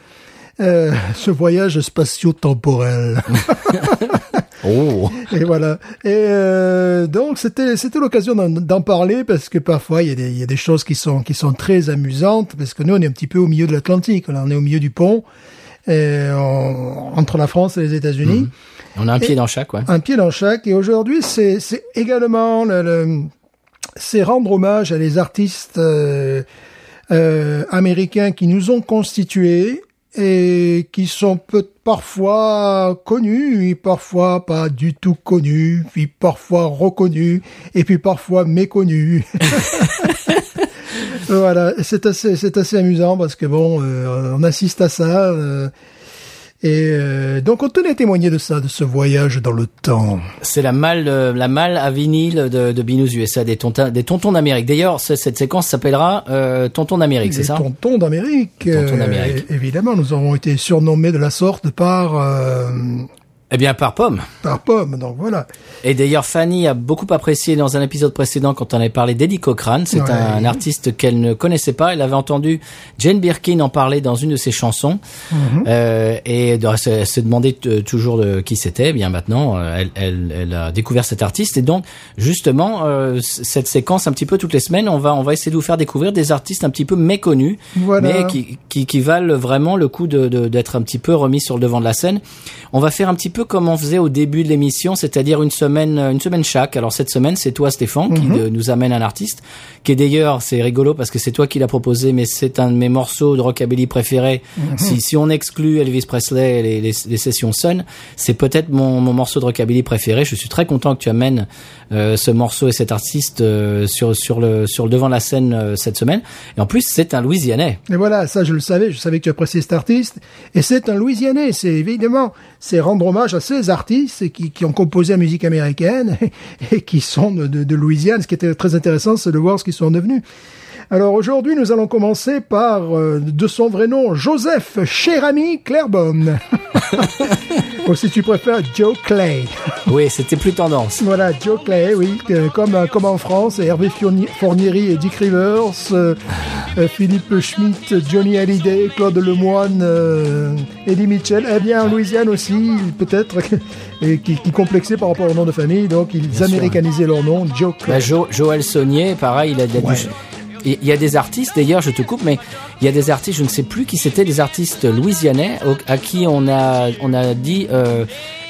euh, ce voyage spatio-temporel. Oh, Et voilà. Et euh, donc c'était c'était l'occasion d'en- parler parce que parfois il y a des il y a des choses qui sont qui sont très amusantes parce que nous on est un petit peu au milieu de l'Atlantique, on est au milieu du pont et on- entre la France et les États-Unis, on a un pied dans chaque, ouais. un pied dans chaque. Et aujourd'hui c'est c'est également le, le- c'est rendre hommage à les artistes euh, euh, américains qui nous ont constitués et qui sont peut parfois connus et parfois pas du tout connus, puis parfois reconnus et puis parfois méconnus. voilà, c'est assez c'est assez amusant parce que bon, euh, on assiste à ça. euh, Et euh, donc on tenait à témoigner de ça, de ce voyage dans le temps. C'est la malle, euh, la malle à vinyle de, de Binous USA, des tontins, des tontons d'Amérique. D'ailleurs, ce- cette séquence s'appellera euh, Tonton d'Amérique, c'est ça? tontons d'Amérique. Tontons d'Amérique. Euh, évidemment, nous avons été surnommés de la sorte par euh, Eh bien, par pomme. par Pomme. Donc voilà. Et d'ailleurs, Fanny a beaucoup apprécié dans un épisode précédent quand on avait parlé d'Eddie Cochrane. C'est Ouais. un artiste qu'elle ne connaissait pas. Elle avait entendu Jane Birkin en parler dans une de ses chansons. Euh, et de- se, demandait euh, toujours de qui c'était. Eh Bien maintenant, euh, elle, elle, elle a découvert cet artiste. Et donc, justement, euh, cette séquence, un petit peu toutes les semaines, on va, on va essayer de vous faire découvrir des artistes un petit peu méconnus, Voilà. mais qui, qui, qui valent vraiment le coup de, de- d'être un petit peu remis sur le devant de la scène. On va faire un petit peu comme on faisait au début de l'émission, c'est-à-dire une semaine, une semaine chaque. Alors cette semaine, c'est toi, Stéphane, qui Mhm. euh, nous amène un artiste, qui est d'ailleurs, c'est rigolo parce que c'est toi qui l'as proposé, mais c'est un de mes morceaux de rockabilly préférés. Mhm. Si, si on exclut Elvis Presley et les, les, les sessions Sun, c'est peut-être mon, mon morceau de rockabilly préféré. Je suis très content que tu amènes euh, ce morceau et cet artiste euh, sur sur le sur le devant de la scène euh, cette semaine. Et en plus, c'est un Louisianais. Et voilà, ça je le savais, je savais que tu appréciais cet artiste. Et c'est un Louisianais, c'est évidemment, c'est rendre hommage à ces artistes qui, ont composé la musique américaine et, qui sont de, de Louisiane. Ce qui était très intéressant, c'est de voir ce qu'ils sont devenus. Alors aujourd'hui, nous allons commencer par, euh, de son vrai nom, Joseph Cher-Ami Clairbonne. Ou si tu préfères, Joe Clay. Oui, c'était plus tendance. Voilà, Joe Clay, oui, euh, comme, euh, comme en France, Hervé Fournieri et Dick Rivers, euh, euh, Philippe Schmitt, Johnny Hallyday, Claude Lemoine, euh, Eddie Mitchell. Eh bien, en Louisiane aussi, peut-être, et qui, qui complexaient par rapport au nom de famille, donc ils américanisaient leur nom, Joe Clay. Bah, Jo- Joël Saunier, pareil, il a, il a dû- Ouais. Il y a des artistes, d'ailleurs, je te coupe, mais il y a des artistes, je ne sais plus qui c'était, des artistes louisianais à qui on a, on a dit, euh,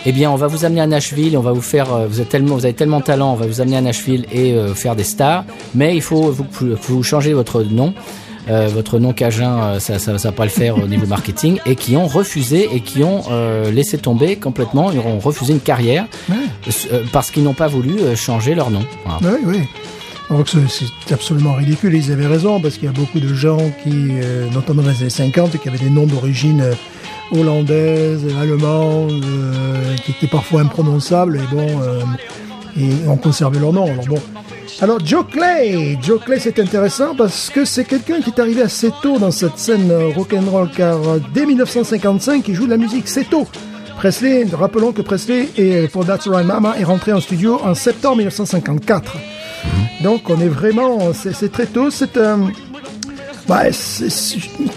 eh bien, on va vous amener à Nashville, on va vous faire, euh, vous êtes tellement, vous avez tellement de talent, on va vous amener à Nashville et euh, faire des stars, mais il faut vous, vous changer votre nom. euh, votre nom cajun, euh, ça, ça, ça va pas le faire au niveau marketing, et qui ont refusé et qui ont euh, laissé tomber complètement, ils ont refusé une carrière parce qu'ils n'ont pas voulu changer leur nom. Voilà. Oui, oui. Donc c'est absolument ridicule. Ils avaient raison parce qu'il y a beaucoup de gens qui, euh, notamment dans les années 50, qui avaient des noms d'origine euh, hollandaise, allemande, euh, qui étaient parfois imprononçables et bon, euh, et ont conservé leur nom. Alors bon. Alors Joe Clay, Joe Clay c'est intéressant parce que c'est quelqu'un qui est arrivé assez tôt dans cette scène euh, rock'n'roll car euh, dès 1955 il joue de la musique, c'est tôt. Presley, rappelons que Presley est, pour That's Right Mama est rentré en studio en septembre 1954. Donc on est vraiment, c'est très tôt, c'est un, bah,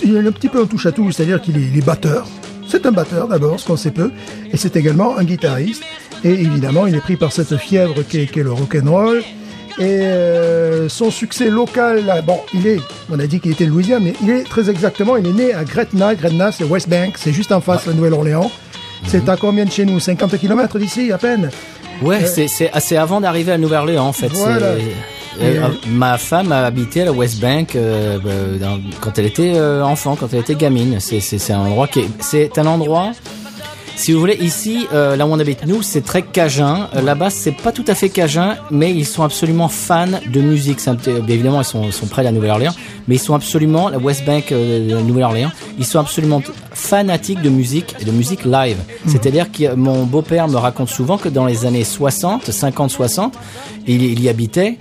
il est un petit peu un touche à tout, c'est-à-dire qu'il est, batteur. C'est un batteur d'abord, ce qu'on sait peu, et c'est également un guitariste. Et évidemment, il est pris par cette fièvre qu'est qu'est le rock'n'roll. Et euh, son succès local, là, bon, il est, on a dit qu'il était de Louisiane, mais il est très exactement, il est né à Gretna. Gretna, c'est West Bank, c'est juste en face de la Nouvelle-Orléans. C'est à combien de chez nous? 50 km d'ici, à peine Ouais, c'est c'est avant d'arriver à Nouvelle-Orléans en fait. Voilà. C'est- euh, euh, ma femme a habité à la West Bank euh, euh, dans- quand elle était euh, enfant, quand elle était gamine. C'est un endroit qui est c'est un endroit. Si vous voulez, ici, euh, là où on habite nous, c'est très cajun. Euh, Là-bas, c'est pas tout à fait cajun, mais ils sont absolument fans de musique. Un petit- bien évidemment, ils sont, sont près de la Nouvelle-Orléans, mais ils sont absolument, la West Bank euh, de la Nouvelle-Orléans, ils sont absolument fanatiques de musique et de musique live. C'est-à-dire que mon beau-père me raconte souvent que dans les années 60, 50, 60, il, il y habitait.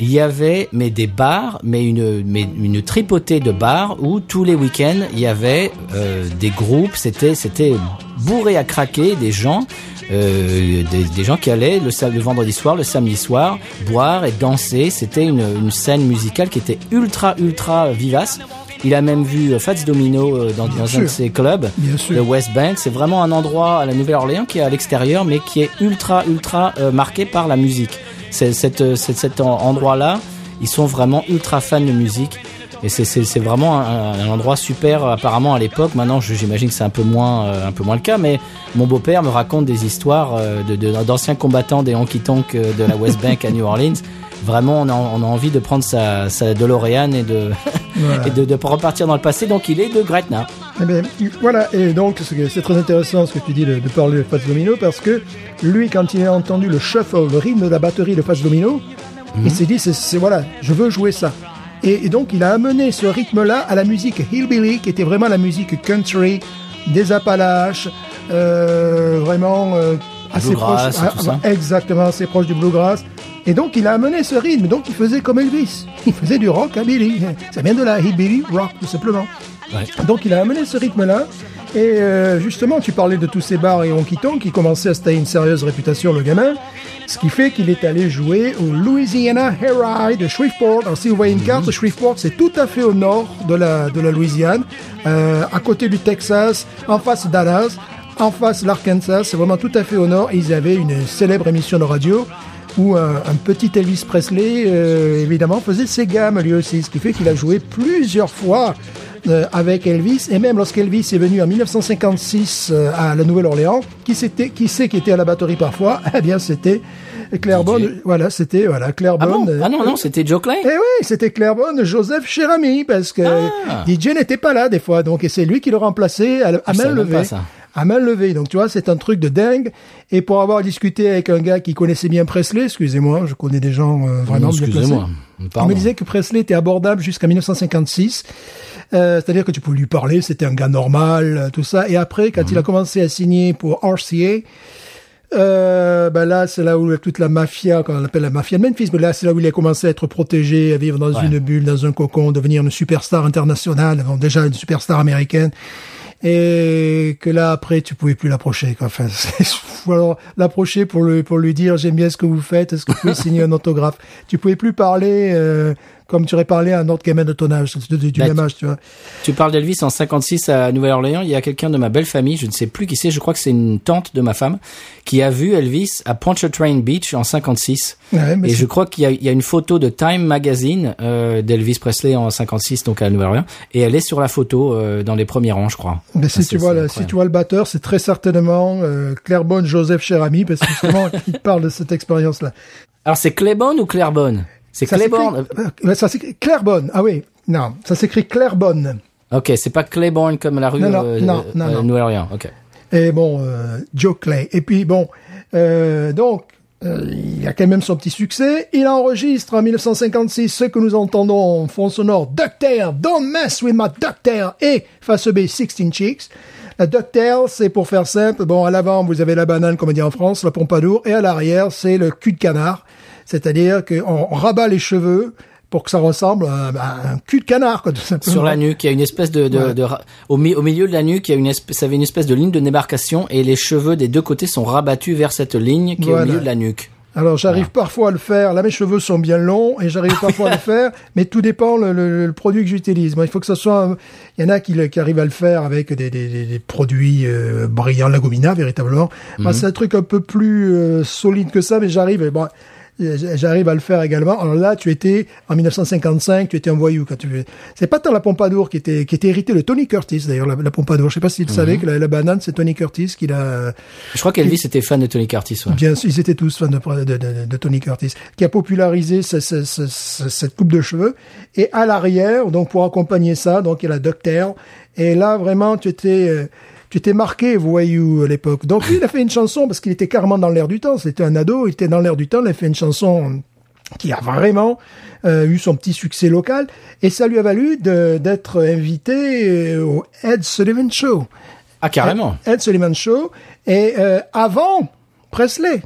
Il y avait mais des bars, mais une mais une tripotée de bars où tous les week-ends il y avait euh, des groupes. C'était c'était bourré à craquer des gens, euh, des, des gens qui allaient le, vendredi soir, le samedi soir, boire et danser. C'était une, une scène musicale qui était ultra ultra vivace. Il a même vu euh, Fats Domino euh, dans, dans un de ses clubs, Bien sûr. le West Bank. C'est vraiment un endroit à la Nouvelle-Orléans qui est à l'extérieur, mais qui est ultra ultra euh, marqué par la musique. Euh, cet, cet en- endroit-là, ils sont vraiment ultra fans de musique. Et c'est- vraiment un, un endroit super apparemment à l'époque. Maintenant, j'imagine que c'est un peu moins euh, un peu moins le cas, mais mon beau-père me raconte des histoires euh, de- de- d'anciens combattants des honky tonk de la West Bank à New Orleans. Vraiment, on a, on a envie de prendre sa, sa DeLorean et de Voilà. et de, de repartir dans le passé. Donc, il est de Gretna. Eh bien, voilà, et donc c'est très intéressant ce que tu dis de, de parler de Fats Domino parce que lui, quand il a entendu le shuffle, le rythme de la batterie de Fats Domino, il s'est dit, c'est- voilà, je veux jouer ça. Et, et donc il a amené ce rythme-là à la musique hillbilly, qui était vraiment la musique country, des Appalaches, euh, vraiment euh, assez proche, tout ça. ah, exactement, assez proche du bluegrass. Et donc il a amené ce rythme, donc il faisait comme Elvis, il faisait du rock à Billy, ça vient de la hillbilly rock tout simplement. Ouais. Donc il a amené ce rythme-là. Et euh, justement, tu parlais de tous ces bars et honky-tonk qui commençaient à se tailler une sérieuse réputation, le gamin. Ce qui fait qu'il est allé jouer au Louisiana Hayride de Shreveport. Alors si vous voyez une carte, Shreveport, c'est tout à fait au nord de la, de la Louisiane, euh, à côté du Texas, en face Dallas, en face l'Arkansas, c'est vraiment tout à fait au nord. Et ils avaient une célèbre émission de radio où un, un petit Elvis Presley, euh, évidemment, faisait ses gammes lui aussi, ce qui fait qu'il a joué plusieurs fois euh, avec Elvis. Et même lorsqu'Elvis est venu en 1956 euh, à la Nouvelle-Orléans, qui c'était, qui c'est qui était à la batterie parfois? Eh bien, c'était Clairbonne. DJ. Voilà, c'était voilà Ah Clairbonne. bon? Euh, Ah non, non, c'était Joe Clay eh oui, c'était Clairbonne, Joseph Chérami, parce que Ah. DJ n'était pas là des fois, donc et c'est lui qui le remplaçait à, à je main levée. À main levée, donc tu vois, c'est un truc de dingue. Et pour avoir discuté avec un gars qui connaissait bien Presley, excusez-moi, je connais des gens euh, vraiment bien Excusez-moi. On me disait que Presley était abordable jusqu'à 1956. Euh, C'est-à-dire que tu pouvais lui parler, c'était un gars normal, euh, tout ça. Et après, quand Mhm. il a commencé à signer pour RCA, euh, ben là, c'est là où toute la mafia, qu'on appelle la mafia de Memphis, mais là, c'est là où il a commencé à être protégé, à vivre dans Ouais. une bulle, dans un cocon, devenir une superstar internationale, bon, déjà une superstar américaine. Et que là, après, tu pouvais plus l'approcher, quoi. Enfin, alors l'approcher pour lui, pour lui dire, j'aime bien ce que vous faites, est-ce que vous pouvez signer un autographe? Tu pouvais plus parler, euh, comme tu aurais parlé à un autre gamin de ton âge, du, du Bah, même âge, tu vois. Tu parles d'Elvis en 56 à Nouvelle-Orléans. Il y a quelqu'un de ma belle famille, je ne sais plus qui c'est, je crois que c'est une tante de ma femme, qui a vu Elvis à Pontchartrain Beach en 56. Ouais, mais Et je crois qu'il y a, il y a une photo de Time Magazine euh, d'Elvis Presley en 56, donc à Nouvelle-Orléans, et elle est sur la photo euh, dans les premiers rangs, je crois. Mais si tu vois, là, si tu vois le batteur, c'est très certainement euh, Clairbonne Joseph Cherami, parce que justement, il parle de cette expérience-là. Alors c'est Claiborne ou Clairbonne C'est Claiborne. euh, Ça s'écrit Clairbonne. Ah oui, non, ça s'écrit Clairbonne. Ok, c'est pas Claiborne comme la rue Non, non, euh, non, euh. Ok. Et bon, euh, Joe Clay. Et puis bon, euh, donc, euh, il a quand même son petit succès. Il enregistre en 1956 ce que nous entendons en fond sonore, Ducktail, Don't Mess With My Ducktail et face B, 16 Chicks. La Ducktail, c'est pour faire simple, bon, à l'avant, vous avez la banane, comme on dit en France, la pompadour, et à l'arrière, c'est le cul de canard. C'est-à-dire qu'on rabat les cheveux pour que ça ressemble à, à un cul de canard, quoi, tout simplement. Sur la nuque, il y a une espèce de, de, Ouais. de au, mi- au milieu de la nuque, il y a une espèce, ça avait une espèce de ligne de démarcation et les cheveux des deux côtés sont rabattus vers cette ligne qui est au milieu de la nuque. Alors j'arrive parfois à le faire. Là mes cheveux sont bien longs et j'arrive parfois à le faire, mais tout dépend le, le- le produit que j'utilise. Moi, il faut que ce soit. Il y en a qui, qui arrivent à le faire avec des, des, des- produits euh, brillants, la gomina véritablement. Moi, c'est un truc un peu plus euh, solide que ça, mais j'arrive. Bon, J'arrive à le faire également. Alors là, tu étais en 1955, tu étais un voyou quand tu. C'est pas tant la Pompadour qui était qui était héritée de Tony Curtis d'ailleurs la, la Pompadour. Je sais pas si tu savais que la, la banane c'est Tony Curtis qui l'a Je crois qu'Elvis était fan de Tony Curtis. Ouais. Bien sûr, ils étaient tous fans de, de, de, de Tony Curtis, qui a popularisé ce- ce- ce- ce- cette coupe de cheveux. Et à l'arrière, donc pour accompagner ça, donc il y a la ducktail. Et là, vraiment, tu étais, euh, tu étais marqué voyou à l'époque. Donc lui, il a fait une chanson parce qu'il était carrément dans l'air du temps. C'était un ado, il était dans l'air du temps. Il a fait une chanson qui a vraiment euh, eu son petit succès local. Et ça lui a valu d'être invité euh, au Ed Sullivan Show. Ah carrément. Ed Sullivan Show. Et euh, avant Presley.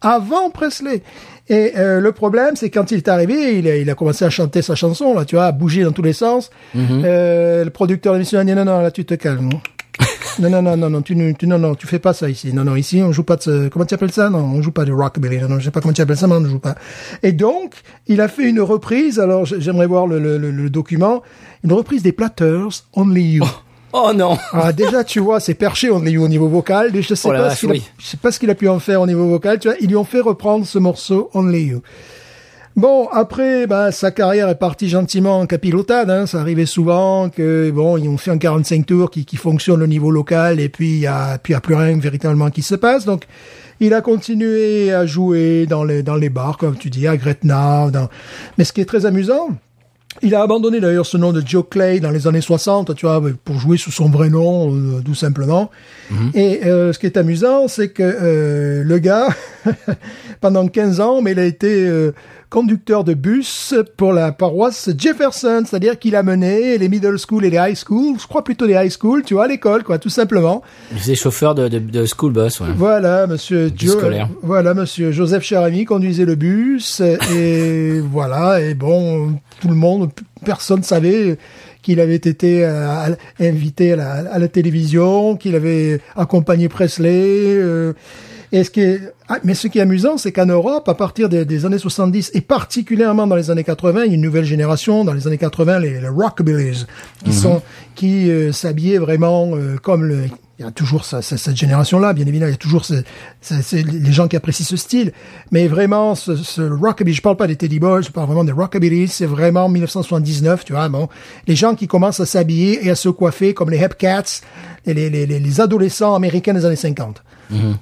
Avant Presley. Et euh, le problème, c'est quand il est arrivé, il a, il a commencé à chanter sa chanson, là, tu vois, à bouger dans tous les sens. Euh, le producteur de l'émission a dit non, non, là, tu te calmes. non, non, non, non, non, tu, ne- tu, non, non, tu fais pas ça ici. Non, non, ici, on joue pas de ce, comment tu appelles ça? Non, on joue pas de rockabilly. Non, non, je sais pas comment tu appelles ça, mais on ne joue pas. Et donc, il a fait une reprise, alors j'aimerais voir le, le, le- le document, une reprise des Platters, Only You. Oh non. Ah, déjà, tu vois, c'est perché on est au niveau vocal. Je sais Oh pas vache, ce qu'il a, oui. je sais pas ce qu'il a pu en faire au niveau vocal. Tu vois, ils lui ont fait reprendre ce morceau Only You. Bon, après, bah, sa carrière est partie gentiment en capilotade. Hein. Ça arrivait souvent que bon, ils ont fait un 45 tours qui, qui fonctionne au niveau local et puis il y a, puis il y a plus rien véritablement qui se passe. Donc, il a continué à jouer dans les dans les bars, comme tu dis, à Gretna. Dans... Mais ce qui est très amusant, Il a abandonné d'ailleurs ce nom de Joe Clay dans les années 60, tu vois, pour jouer sous son vrai nom, euh, tout simplement. Et euh, ce qui est amusant, c'est que euh, le gars, pendant 15 ans, mais il a été euh, conducteur de bus pour la paroisse Jefferson, c'est-à-dire qu'il a mené les middle school et les high school, je crois plutôt les high school, tu vois, à l'école, quoi, tout simplement. Il faisait chauffeur de, de, de school bus, ouais. Voilà, monsieur Bus Jo- scolaire. voilà, monsieur Joseph Charamy conduisait le bus et voilà, et bon, tout le monde, personne savait qu'il avait été euh, invité à la, à la télévision, qu'il avait accompagné Presley. euh, et ce qui est, ah, mais ce qui est amusant, c'est qu'en Europe, à partir des, des années 70 et particulièrement dans les années 80, il y a une nouvelle génération. Dans les années 80, les, les rockabillys, qui sont qui euh, s'habillaient vraiment euh, comme le. Il y a toujours ça, ça- cette génération-là, bien évidemment. Il y a toujours ce- ce- ce- les gens qui apprécient ce style. Mais vraiment, ce, ce rockabilly, je parle pas des Teddy Boys, je parle vraiment des rockabilly. C'est vraiment 1979, tu vois. Bon, les gens qui commencent à s'habiller et à se coiffer comme les Hepcats, et les, les, les, les adolescents américains des années 50.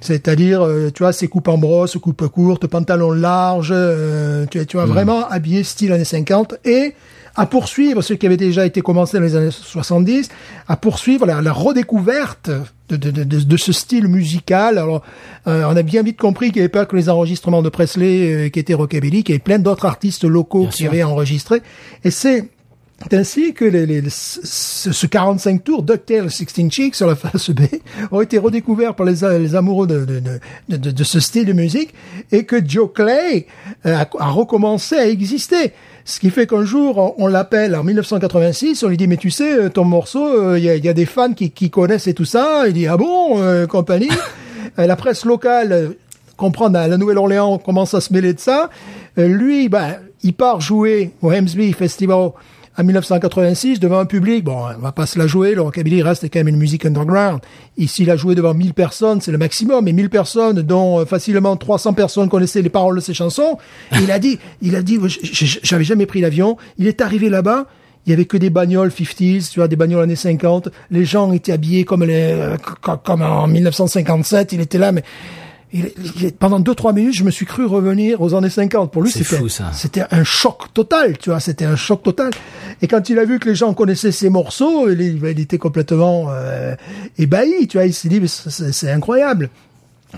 C'est-à-dire, euh, tu vois, ces coupes en brosse, coupes courtes, pantalons larges, euh, tu, tu vois, vraiment habillé style années 50 et à poursuivre ce qui avait déjà été commencé dans les années 70, à poursuivre la, la redécouverte de, de, de, de, ce style musical. Alors, euh, on a bien vite compris qu'il n'y avait pas que les enregistrements de Presley euh, qui étaient rockabilly, qu'il y avait plein d'autres artistes locaux Bien qui sûr. avaient enregistré. Et c'est ainsi que les, les- ce, ce 45 tours DuckTales 16 Chicks sur la face B ont été redécouverts par les, les amoureux de, de, de, de, de ce style de musique et que Joe Clay euh, a, a recommencé à exister. Ce qui fait qu'un jour, on, l'appelle en 1986, on lui dit, mais tu sais, euh, ton morceau, il y, a, y a des fans qui, qui connaissent et tout ça. Il dit, ah bon, euh, compagnie? Euh, la presse locale euh, comprend à la Nouvelle-Orléans commence à se mêler de ça. Euh, lui, ben, il part jouer au Hemsby Festival en 1986 devant un public. Bon, on va pas se la jouer. Le rockabilly reste quand même une musique underground. Ici, il a joué devant 1000 personnes, c'est le maximum. Et 1000 personnes, dont euh, facilement 300 personnes connaissaient les paroles de ses chansons. Il a dit, il a dit, j'avais jamais pris l'avion. Il est arrivé là-bas. Il y avait que des bagnoles 50s, tu vois, des bagnoles années 50. Les gens étaient habillés comme les, euh, co- comme en 1957. Il était là, mais il- il- pendant deux trois minutes, je me suis cru revenir aux années 50. Pour lui, c'était un choc total, tu vois. C'était un choc total. Et quand il a vu que les gens connaissaient ses morceaux, il, il était complètement euh, ébahi, tu vois. Il s'est dit, c'est incroyable.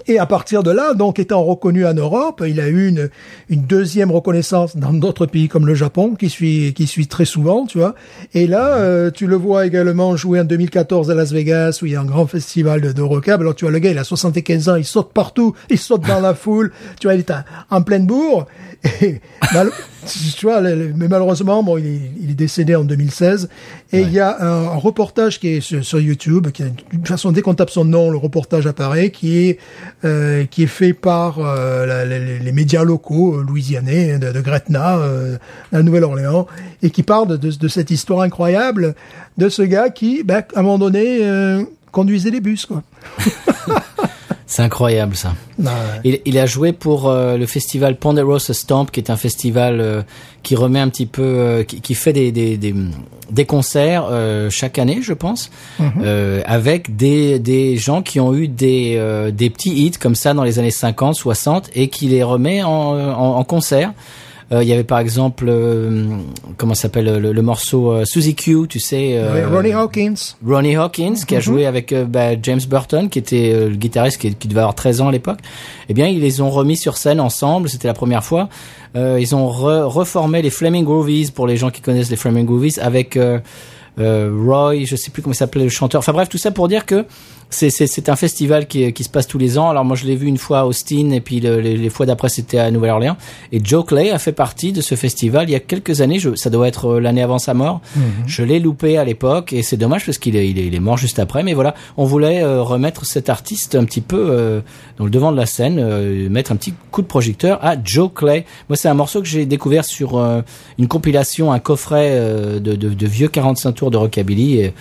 Et à partir de là, donc étant reconnu en Europe, il a eu une, une deuxième reconnaissance dans d'autres pays comme le Japon, qui suit, qui suit très souvent, tu vois. Et là, euh, tu le vois également jouer en 2014 à Las Vegas, où il y a un grand festival de, de. Alors tu vois, le gars, il a 75 ans, il saute partout, il saute dans la foule, tu vois, il est en, en pleine bourre. Et mal- tu vois, mais malheureusement, bon, il est, il est décédé en 2016. Et il y a un, un reportage qui est sur, sur YouTube, qui toute façon, dès qu'on tape son nom, le reportage apparaît, qui est euh, qui est fait par euh, la- les, les médias locaux euh, louisianais de, de Gretna, euh, la Nouvelle-Orléans, et qui parle de, cette histoire incroyable de ce gars qui, ben, à un moment donné, euh, conduisait les bus, quoi. C'est incroyable ça. Il, il a joué pour euh, le festival Ponderosa Stamp, qui est un festival euh, qui remet un petit peu, euh, qui, qui fait des des, des, des concerts euh, chaque année, je pense, euh, avec des des gens qui ont eu des euh, des petits hits comme ça dans les années 50, 60 et qui les remet en en, en concert. Euh, Il y avait par exemple, euh, comment s'appelle le, le morceau euh, Suzy Q, tu sais. Ronnie Hawkins. Ronnie Hawkins, qui a joué avec bah, James Burton, qui était le guitariste qui, qui devait avoir 13 ans à l'époque. Eh bien, ils les ont remis sur scène ensemble. C'était la première fois. Ils ont re- reformé les Flaming Groovies pour les gens qui connaissent les Flaming Groovies avec euh, Roy, je sais plus comment il s'appelait le chanteur. Enfin bref, tout ça pour dire que c'est c'est c'est un festival qui qui se passe tous les ans. Alors moi je l'ai vu une fois à Austin et puis le- les, les fois d'après c'était à Nouvelle-Orléans. Et Joe Clay a fait partie de ce festival il y a quelques années. Je, ça doit être euh, l'année avant sa mort. Je l'ai loupé à l'époque et c'est dommage parce qu'il est, il est il est mort juste après. Mais voilà, on voulait euh, remettre cet artiste un petit peu euh, dans le devant de la scène, euh, mettre un petit coup de projecteur à Joe Clay. Moi c'est un morceau que j'ai découvert sur euh, une compilation, un coffret euh, de, de, de vieux 45 tours de rockabilly. Et,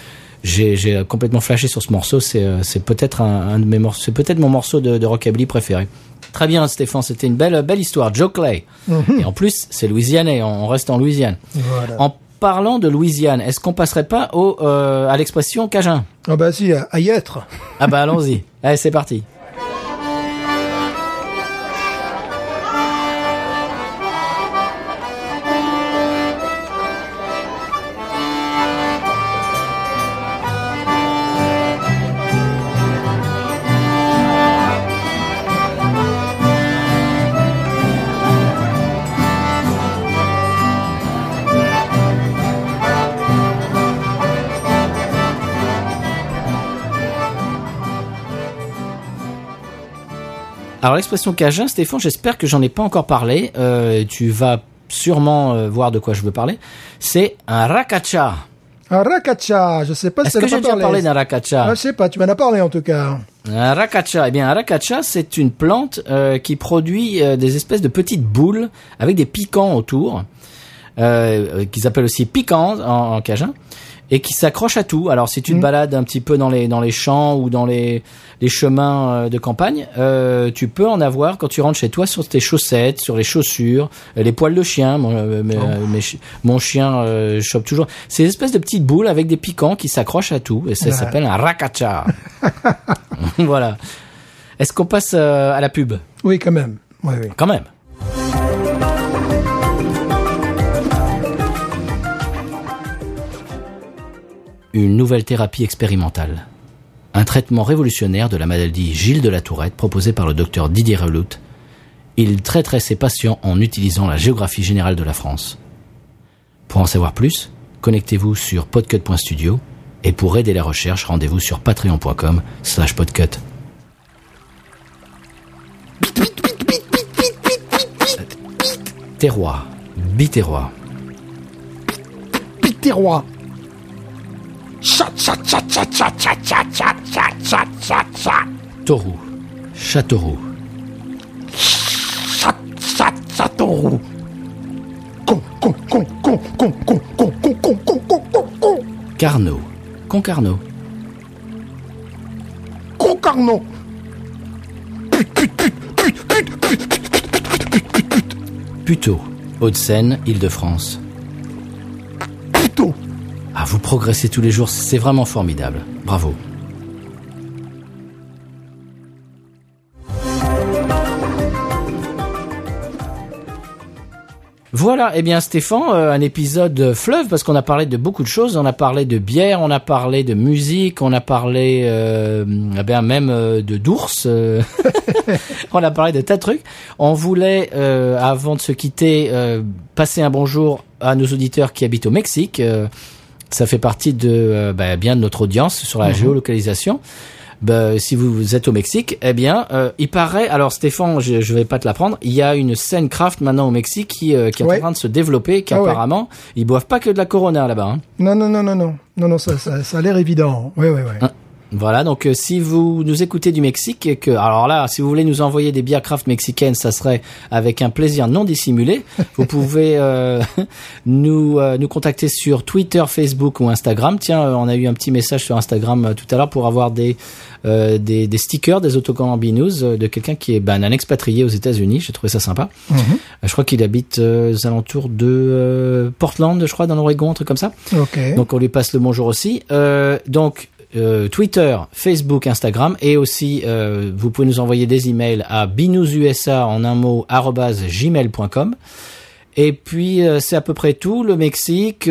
j'ai j'ai complètement flashé sur ce morceau. C'est euh, c'est peut-être un, un de mes morceaux, c'est peut-être mon morceau de, de rockabilly préféré. Très bien, Stéphane. C'était une belle belle histoire. Joe Clay. Et en plus, c'est louisianais. On, reste en Louisiane. Voilà. En parlant de Louisiane, est-ce qu'on passerait pas au euh, à l'expression cajun? Ah bah si, à y être. Ah bah allons-y. Allez, c'est parti. Alors l'expression cajun, Stéphane, j'espère que j'en ai pas encore parlé. Euh, tu vas sûrement euh, voir de quoi je veux parler. C'est un rakacha. Un rakacha, je sais pas si Est-ce que j'ai déjà parlé d'un rakacha Ah, je sais pas, tu m'en as parlé en tout cas. Un rakacha, eh bien un rakacha, c'est une plante euh, qui produit des espèces de petites boules avec des piquants autour, qu'ils appellent aussi piquants en, en cajun, et qui s'accrochent à tout. Alors si tu te balades un petit peu dans les dans les champs ou dans les les chemins euh, de campagne, euh, tu peux en avoir quand tu rentres chez toi sur tes chaussettes, sur les chaussures, euh, les poils de chien. Mon, euh, mes chi- mon chien euh, chope toujours. C'est des espèces de petites boules avec des piquants qui s'accrochent à tout, et ça Ouais. s'appelle un rakacha. voilà. Est-ce qu'on passe à la pub? Oui, quand même. Oui, oui. Quand même. Une nouvelle thérapie expérimentale. Un traitement révolutionnaire de la maladie Gilles de la Tourette proposé par le docteur Didier Relout. Il traiterait ses patients en utilisant la géographie générale de la France. Pour en savoir plus, connectez-vous sur podcut.studio et pour aider la recherche, rendez-vous sur patreon.com slash podcut. Terroir, biterroir, Piterrois. Tauroux, Châteauroux, Châteauroux. Con, con, con, con, con, con, con, con, con, con, con, con, con. Carnot, Concarneau, Concarneau. Puteaux, Hauts-de-Seine, Île-de-France. Ah, vous progressez tous les jours, c'est vraiment formidable. Bravo. Voilà, eh bien Stéphane, euh, un épisode fleuve parce qu'on a parlé de beaucoup de choses. On a parlé de bière, on a parlé de musique, on a parlé euh, eh bien même euh, de d'ours. on a parlé de tas de trucs. On voulait, avant de se quitter, passer un bonjour à nos auditeurs qui habitent au Mexique. Ça fait partie de euh, bah, bien de notre audience sur la géolocalisation. Bah, si vous êtes au Mexique, eh bien, euh, il paraît. Alors, Stéphane, je, je vais pas te l'apprendre. Il y a une scène craft maintenant au Mexique qui, euh, qui est Ouais. en train de se développer. Qui Ah ouais. apparemment, ils boivent pas que de la Corona là-bas. hein. Non, non, non, non, non. Non, non, ça, ça, ça a l'air évident. Oui, oui, oui. Ah. Voilà, donc euh, si vous nous écoutez du Mexique, et que alors là, si vous voulez nous envoyer des bières craft mexicaines, ça serait avec un plaisir non dissimulé. vous pouvez euh, nous euh, nous contacter sur Twitter, Facebook ou Instagram. Tiens, euh, on a eu un petit message sur Instagram euh, tout à l'heure pour avoir des euh, des, des stickers, des autocollants Binous de quelqu'un qui est ben, un expatrié aux États-Unis. J'ai trouvé ça sympa. Euh, Je crois qu'il habite aux alentours de Portland, je crois, dans l'Oregon, un truc comme ça. Ok. Donc on lui passe le bonjour aussi. Euh, donc euh, Twitter, Facebook, Instagram et aussi euh, vous pouvez nous envoyer des emails à binoususa en un mot gmail.com. Et puis euh, c'est à peu près tout. Le Mexique,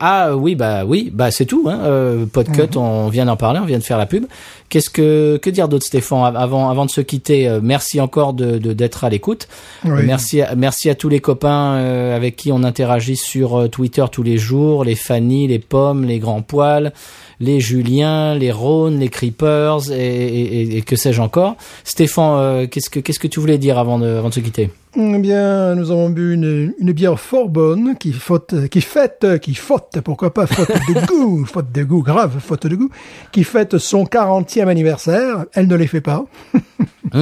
ah oui bah oui bah c'est tout. Hein. Podcut, on vient d'en parler, on vient de faire la pub. Qu'est-ce que que dire d'autre, Stéphane av- Avant avant de se quitter, merci encore de de- d'être à l'écoute. Oui. Merci à, merci à tous les copains avec qui on interagit sur Twitter tous les jours, les Fanny, les Pommes, les Grands Poils, les Julien, les Rhône, les Creepers et, et- et- et que sais-je encore. Stéphane, euh, qu'est-ce que qu'est-ce que tu voulais dire avant de avant de se quitter? Eh bien, nous avons bu une, une bière fort bonne qui faute, qui fête, qui faute, pourquoi pas faute de goût, faute de goût, grave faute de goût, qui fête son 40e anniversaire. Elle ne les fait pas.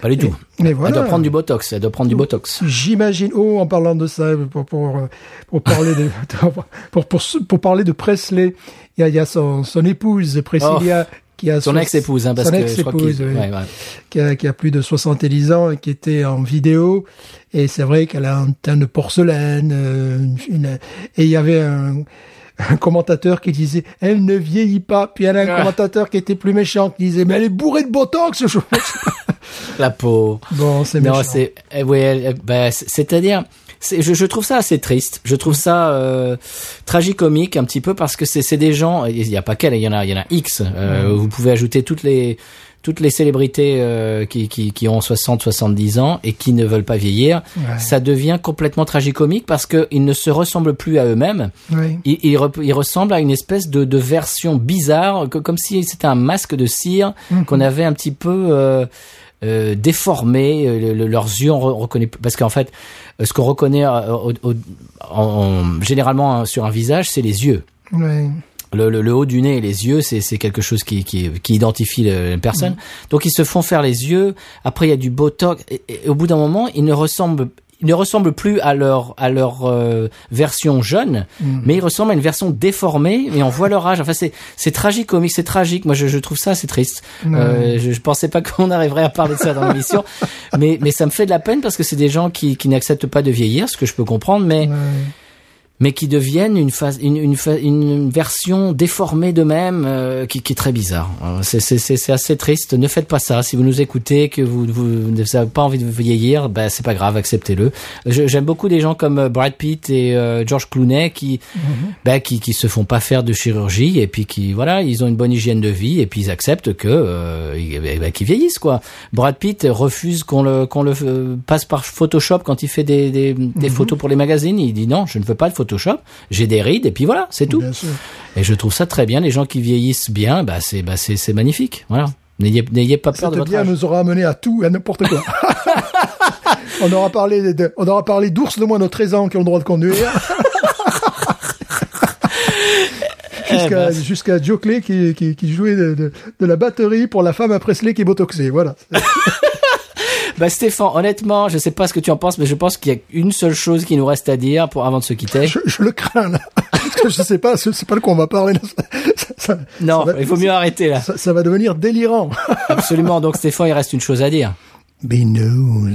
Pas du tout. Mais Elle doit prendre du botox. Elle doit prendre du botox. J'imagine. Oh, en parlant de ça, pour pour pour parler de pour pour pour parler de Presley, il y a, il y a son son épouse Priscilla qui a Oh. Son ex-épouse, hein, parce son que je crois qu'il- ex-épouse, oui, ouais, ouais. qui a qui a plus de 70 ans et qui était en vidéo et c'est vrai qu'elle a un teint de porcelaine euh, une- et il y avait un un commentateur qui disait elle ne vieillit pas puis elle a un Ah. commentateur qui était plus méchant qui disait mais elle est bourrée de botox La peau. bon c'est Non, méchant c'est eh, ouais, bah, c'est- c'est-à-dire c'est- je, je trouve ça assez triste. Je trouve ça euh, tragicomique un petit peu parce que c'est c'est des gens. Il y a pas qu'elle, il y en a, il y en a X. Euh, Vous pouvez ajouter toutes les toutes les célébrités euh, qui, qui, qui ont 60, 70 ans et qui ne veulent pas vieillir. Ouais. Ça devient complètement tragicomique parce que ils ne se ressemblent plus à eux-mêmes. Oui. Ils, ils, ressemblent à une espèce de, de version bizarre, que- comme si c'était un masque de cire qu'on avait un petit peu euh, euh, déformés, euh, le- le- leurs yeux on re- reconnaît parce qu'en fait, euh, ce qu'on reconnaît euh, au- au- en- en- généralement hein, sur un visage, c'est les yeux. Le, le- le haut du nez et les yeux, c'est quelque chose qui, qui, qui identifie la personne. Donc ils se font faire les yeux. Après il y a du botox. Et, et au bout d'un moment, ils ne ressemblent ne ressemblent plus à leur à leur euh, version jeune, Mm. mais ils ressemblent à une version déformée et on voit leur âge. Enfin c'est c'est tragique comique, c'est tragique. Moi je, je trouve ça assez triste. Euh, je, je pensais pas qu'on arriverait à parler de ça dans l'émission, mais mais ça me fait de la peine parce que c'est des gens qui qui n'acceptent pas de vieillir, ce que je peux comprendre, mais. Mais qui deviennent une, phase, une, une, une version déformée d'eux-mêmes euh, qui, qui est très bizarre. Euh, C'est, c'est, c'est, c'est assez triste. Ne faites pas ça. Si vous nous écoutez, que vous, vous n'avez pas envie de vieillir, ben c'est pas grave, acceptez-le. J'aime beaucoup des gens comme euh, Brad Pitt et euh, George Clooney qui, ben, qui, qui se font pas faire de chirurgie et puis qui, voilà, ils ont une bonne hygiène de vie et puis ils acceptent que, euh, ils- ben, qu'ils vieillissent quoi. Brad Pitt refuse qu'on le, qu'on le euh, passe par Photoshop quand il fait des, des, des photos pour les magazines. Il dit non, je ne veux pas de Photoshop. J'ai des rides et puis voilà, c'est tout. Bien sûr. Et je trouve ça très bien. Les gens qui vieillissent bien, bah c'est bah c'est c'est magnifique. Voilà. N'ayez n'ayez pas peur de votre bière âge. nous aura amené à tout, et à n'importe quoi. on aura parlé de, on aura parlé d'ours de moins de 13 ans qui ont le droit de conduire. Jusqu'à Eh ben, jusqu'à Joe Clay qui, qui, qui jouait de, de, de la batterie pour la femme à Presley qui est botoxée. Voilà. Bah Stéphane, honnêtement, je sais pas ce que tu en penses, mais je pense qu'il y a une seule chose qui nous reste à dire pour avant de se quitter. Je, je le crains là. Parce que je sais pas, c'est c'est pas de quoi on va parler. là. Ça, ça- Non, ça va- il faut mieux arrêter là. Ça, ça va devenir délirant. Absolument. Donc Stéphane, il reste une chose à dire. Be news.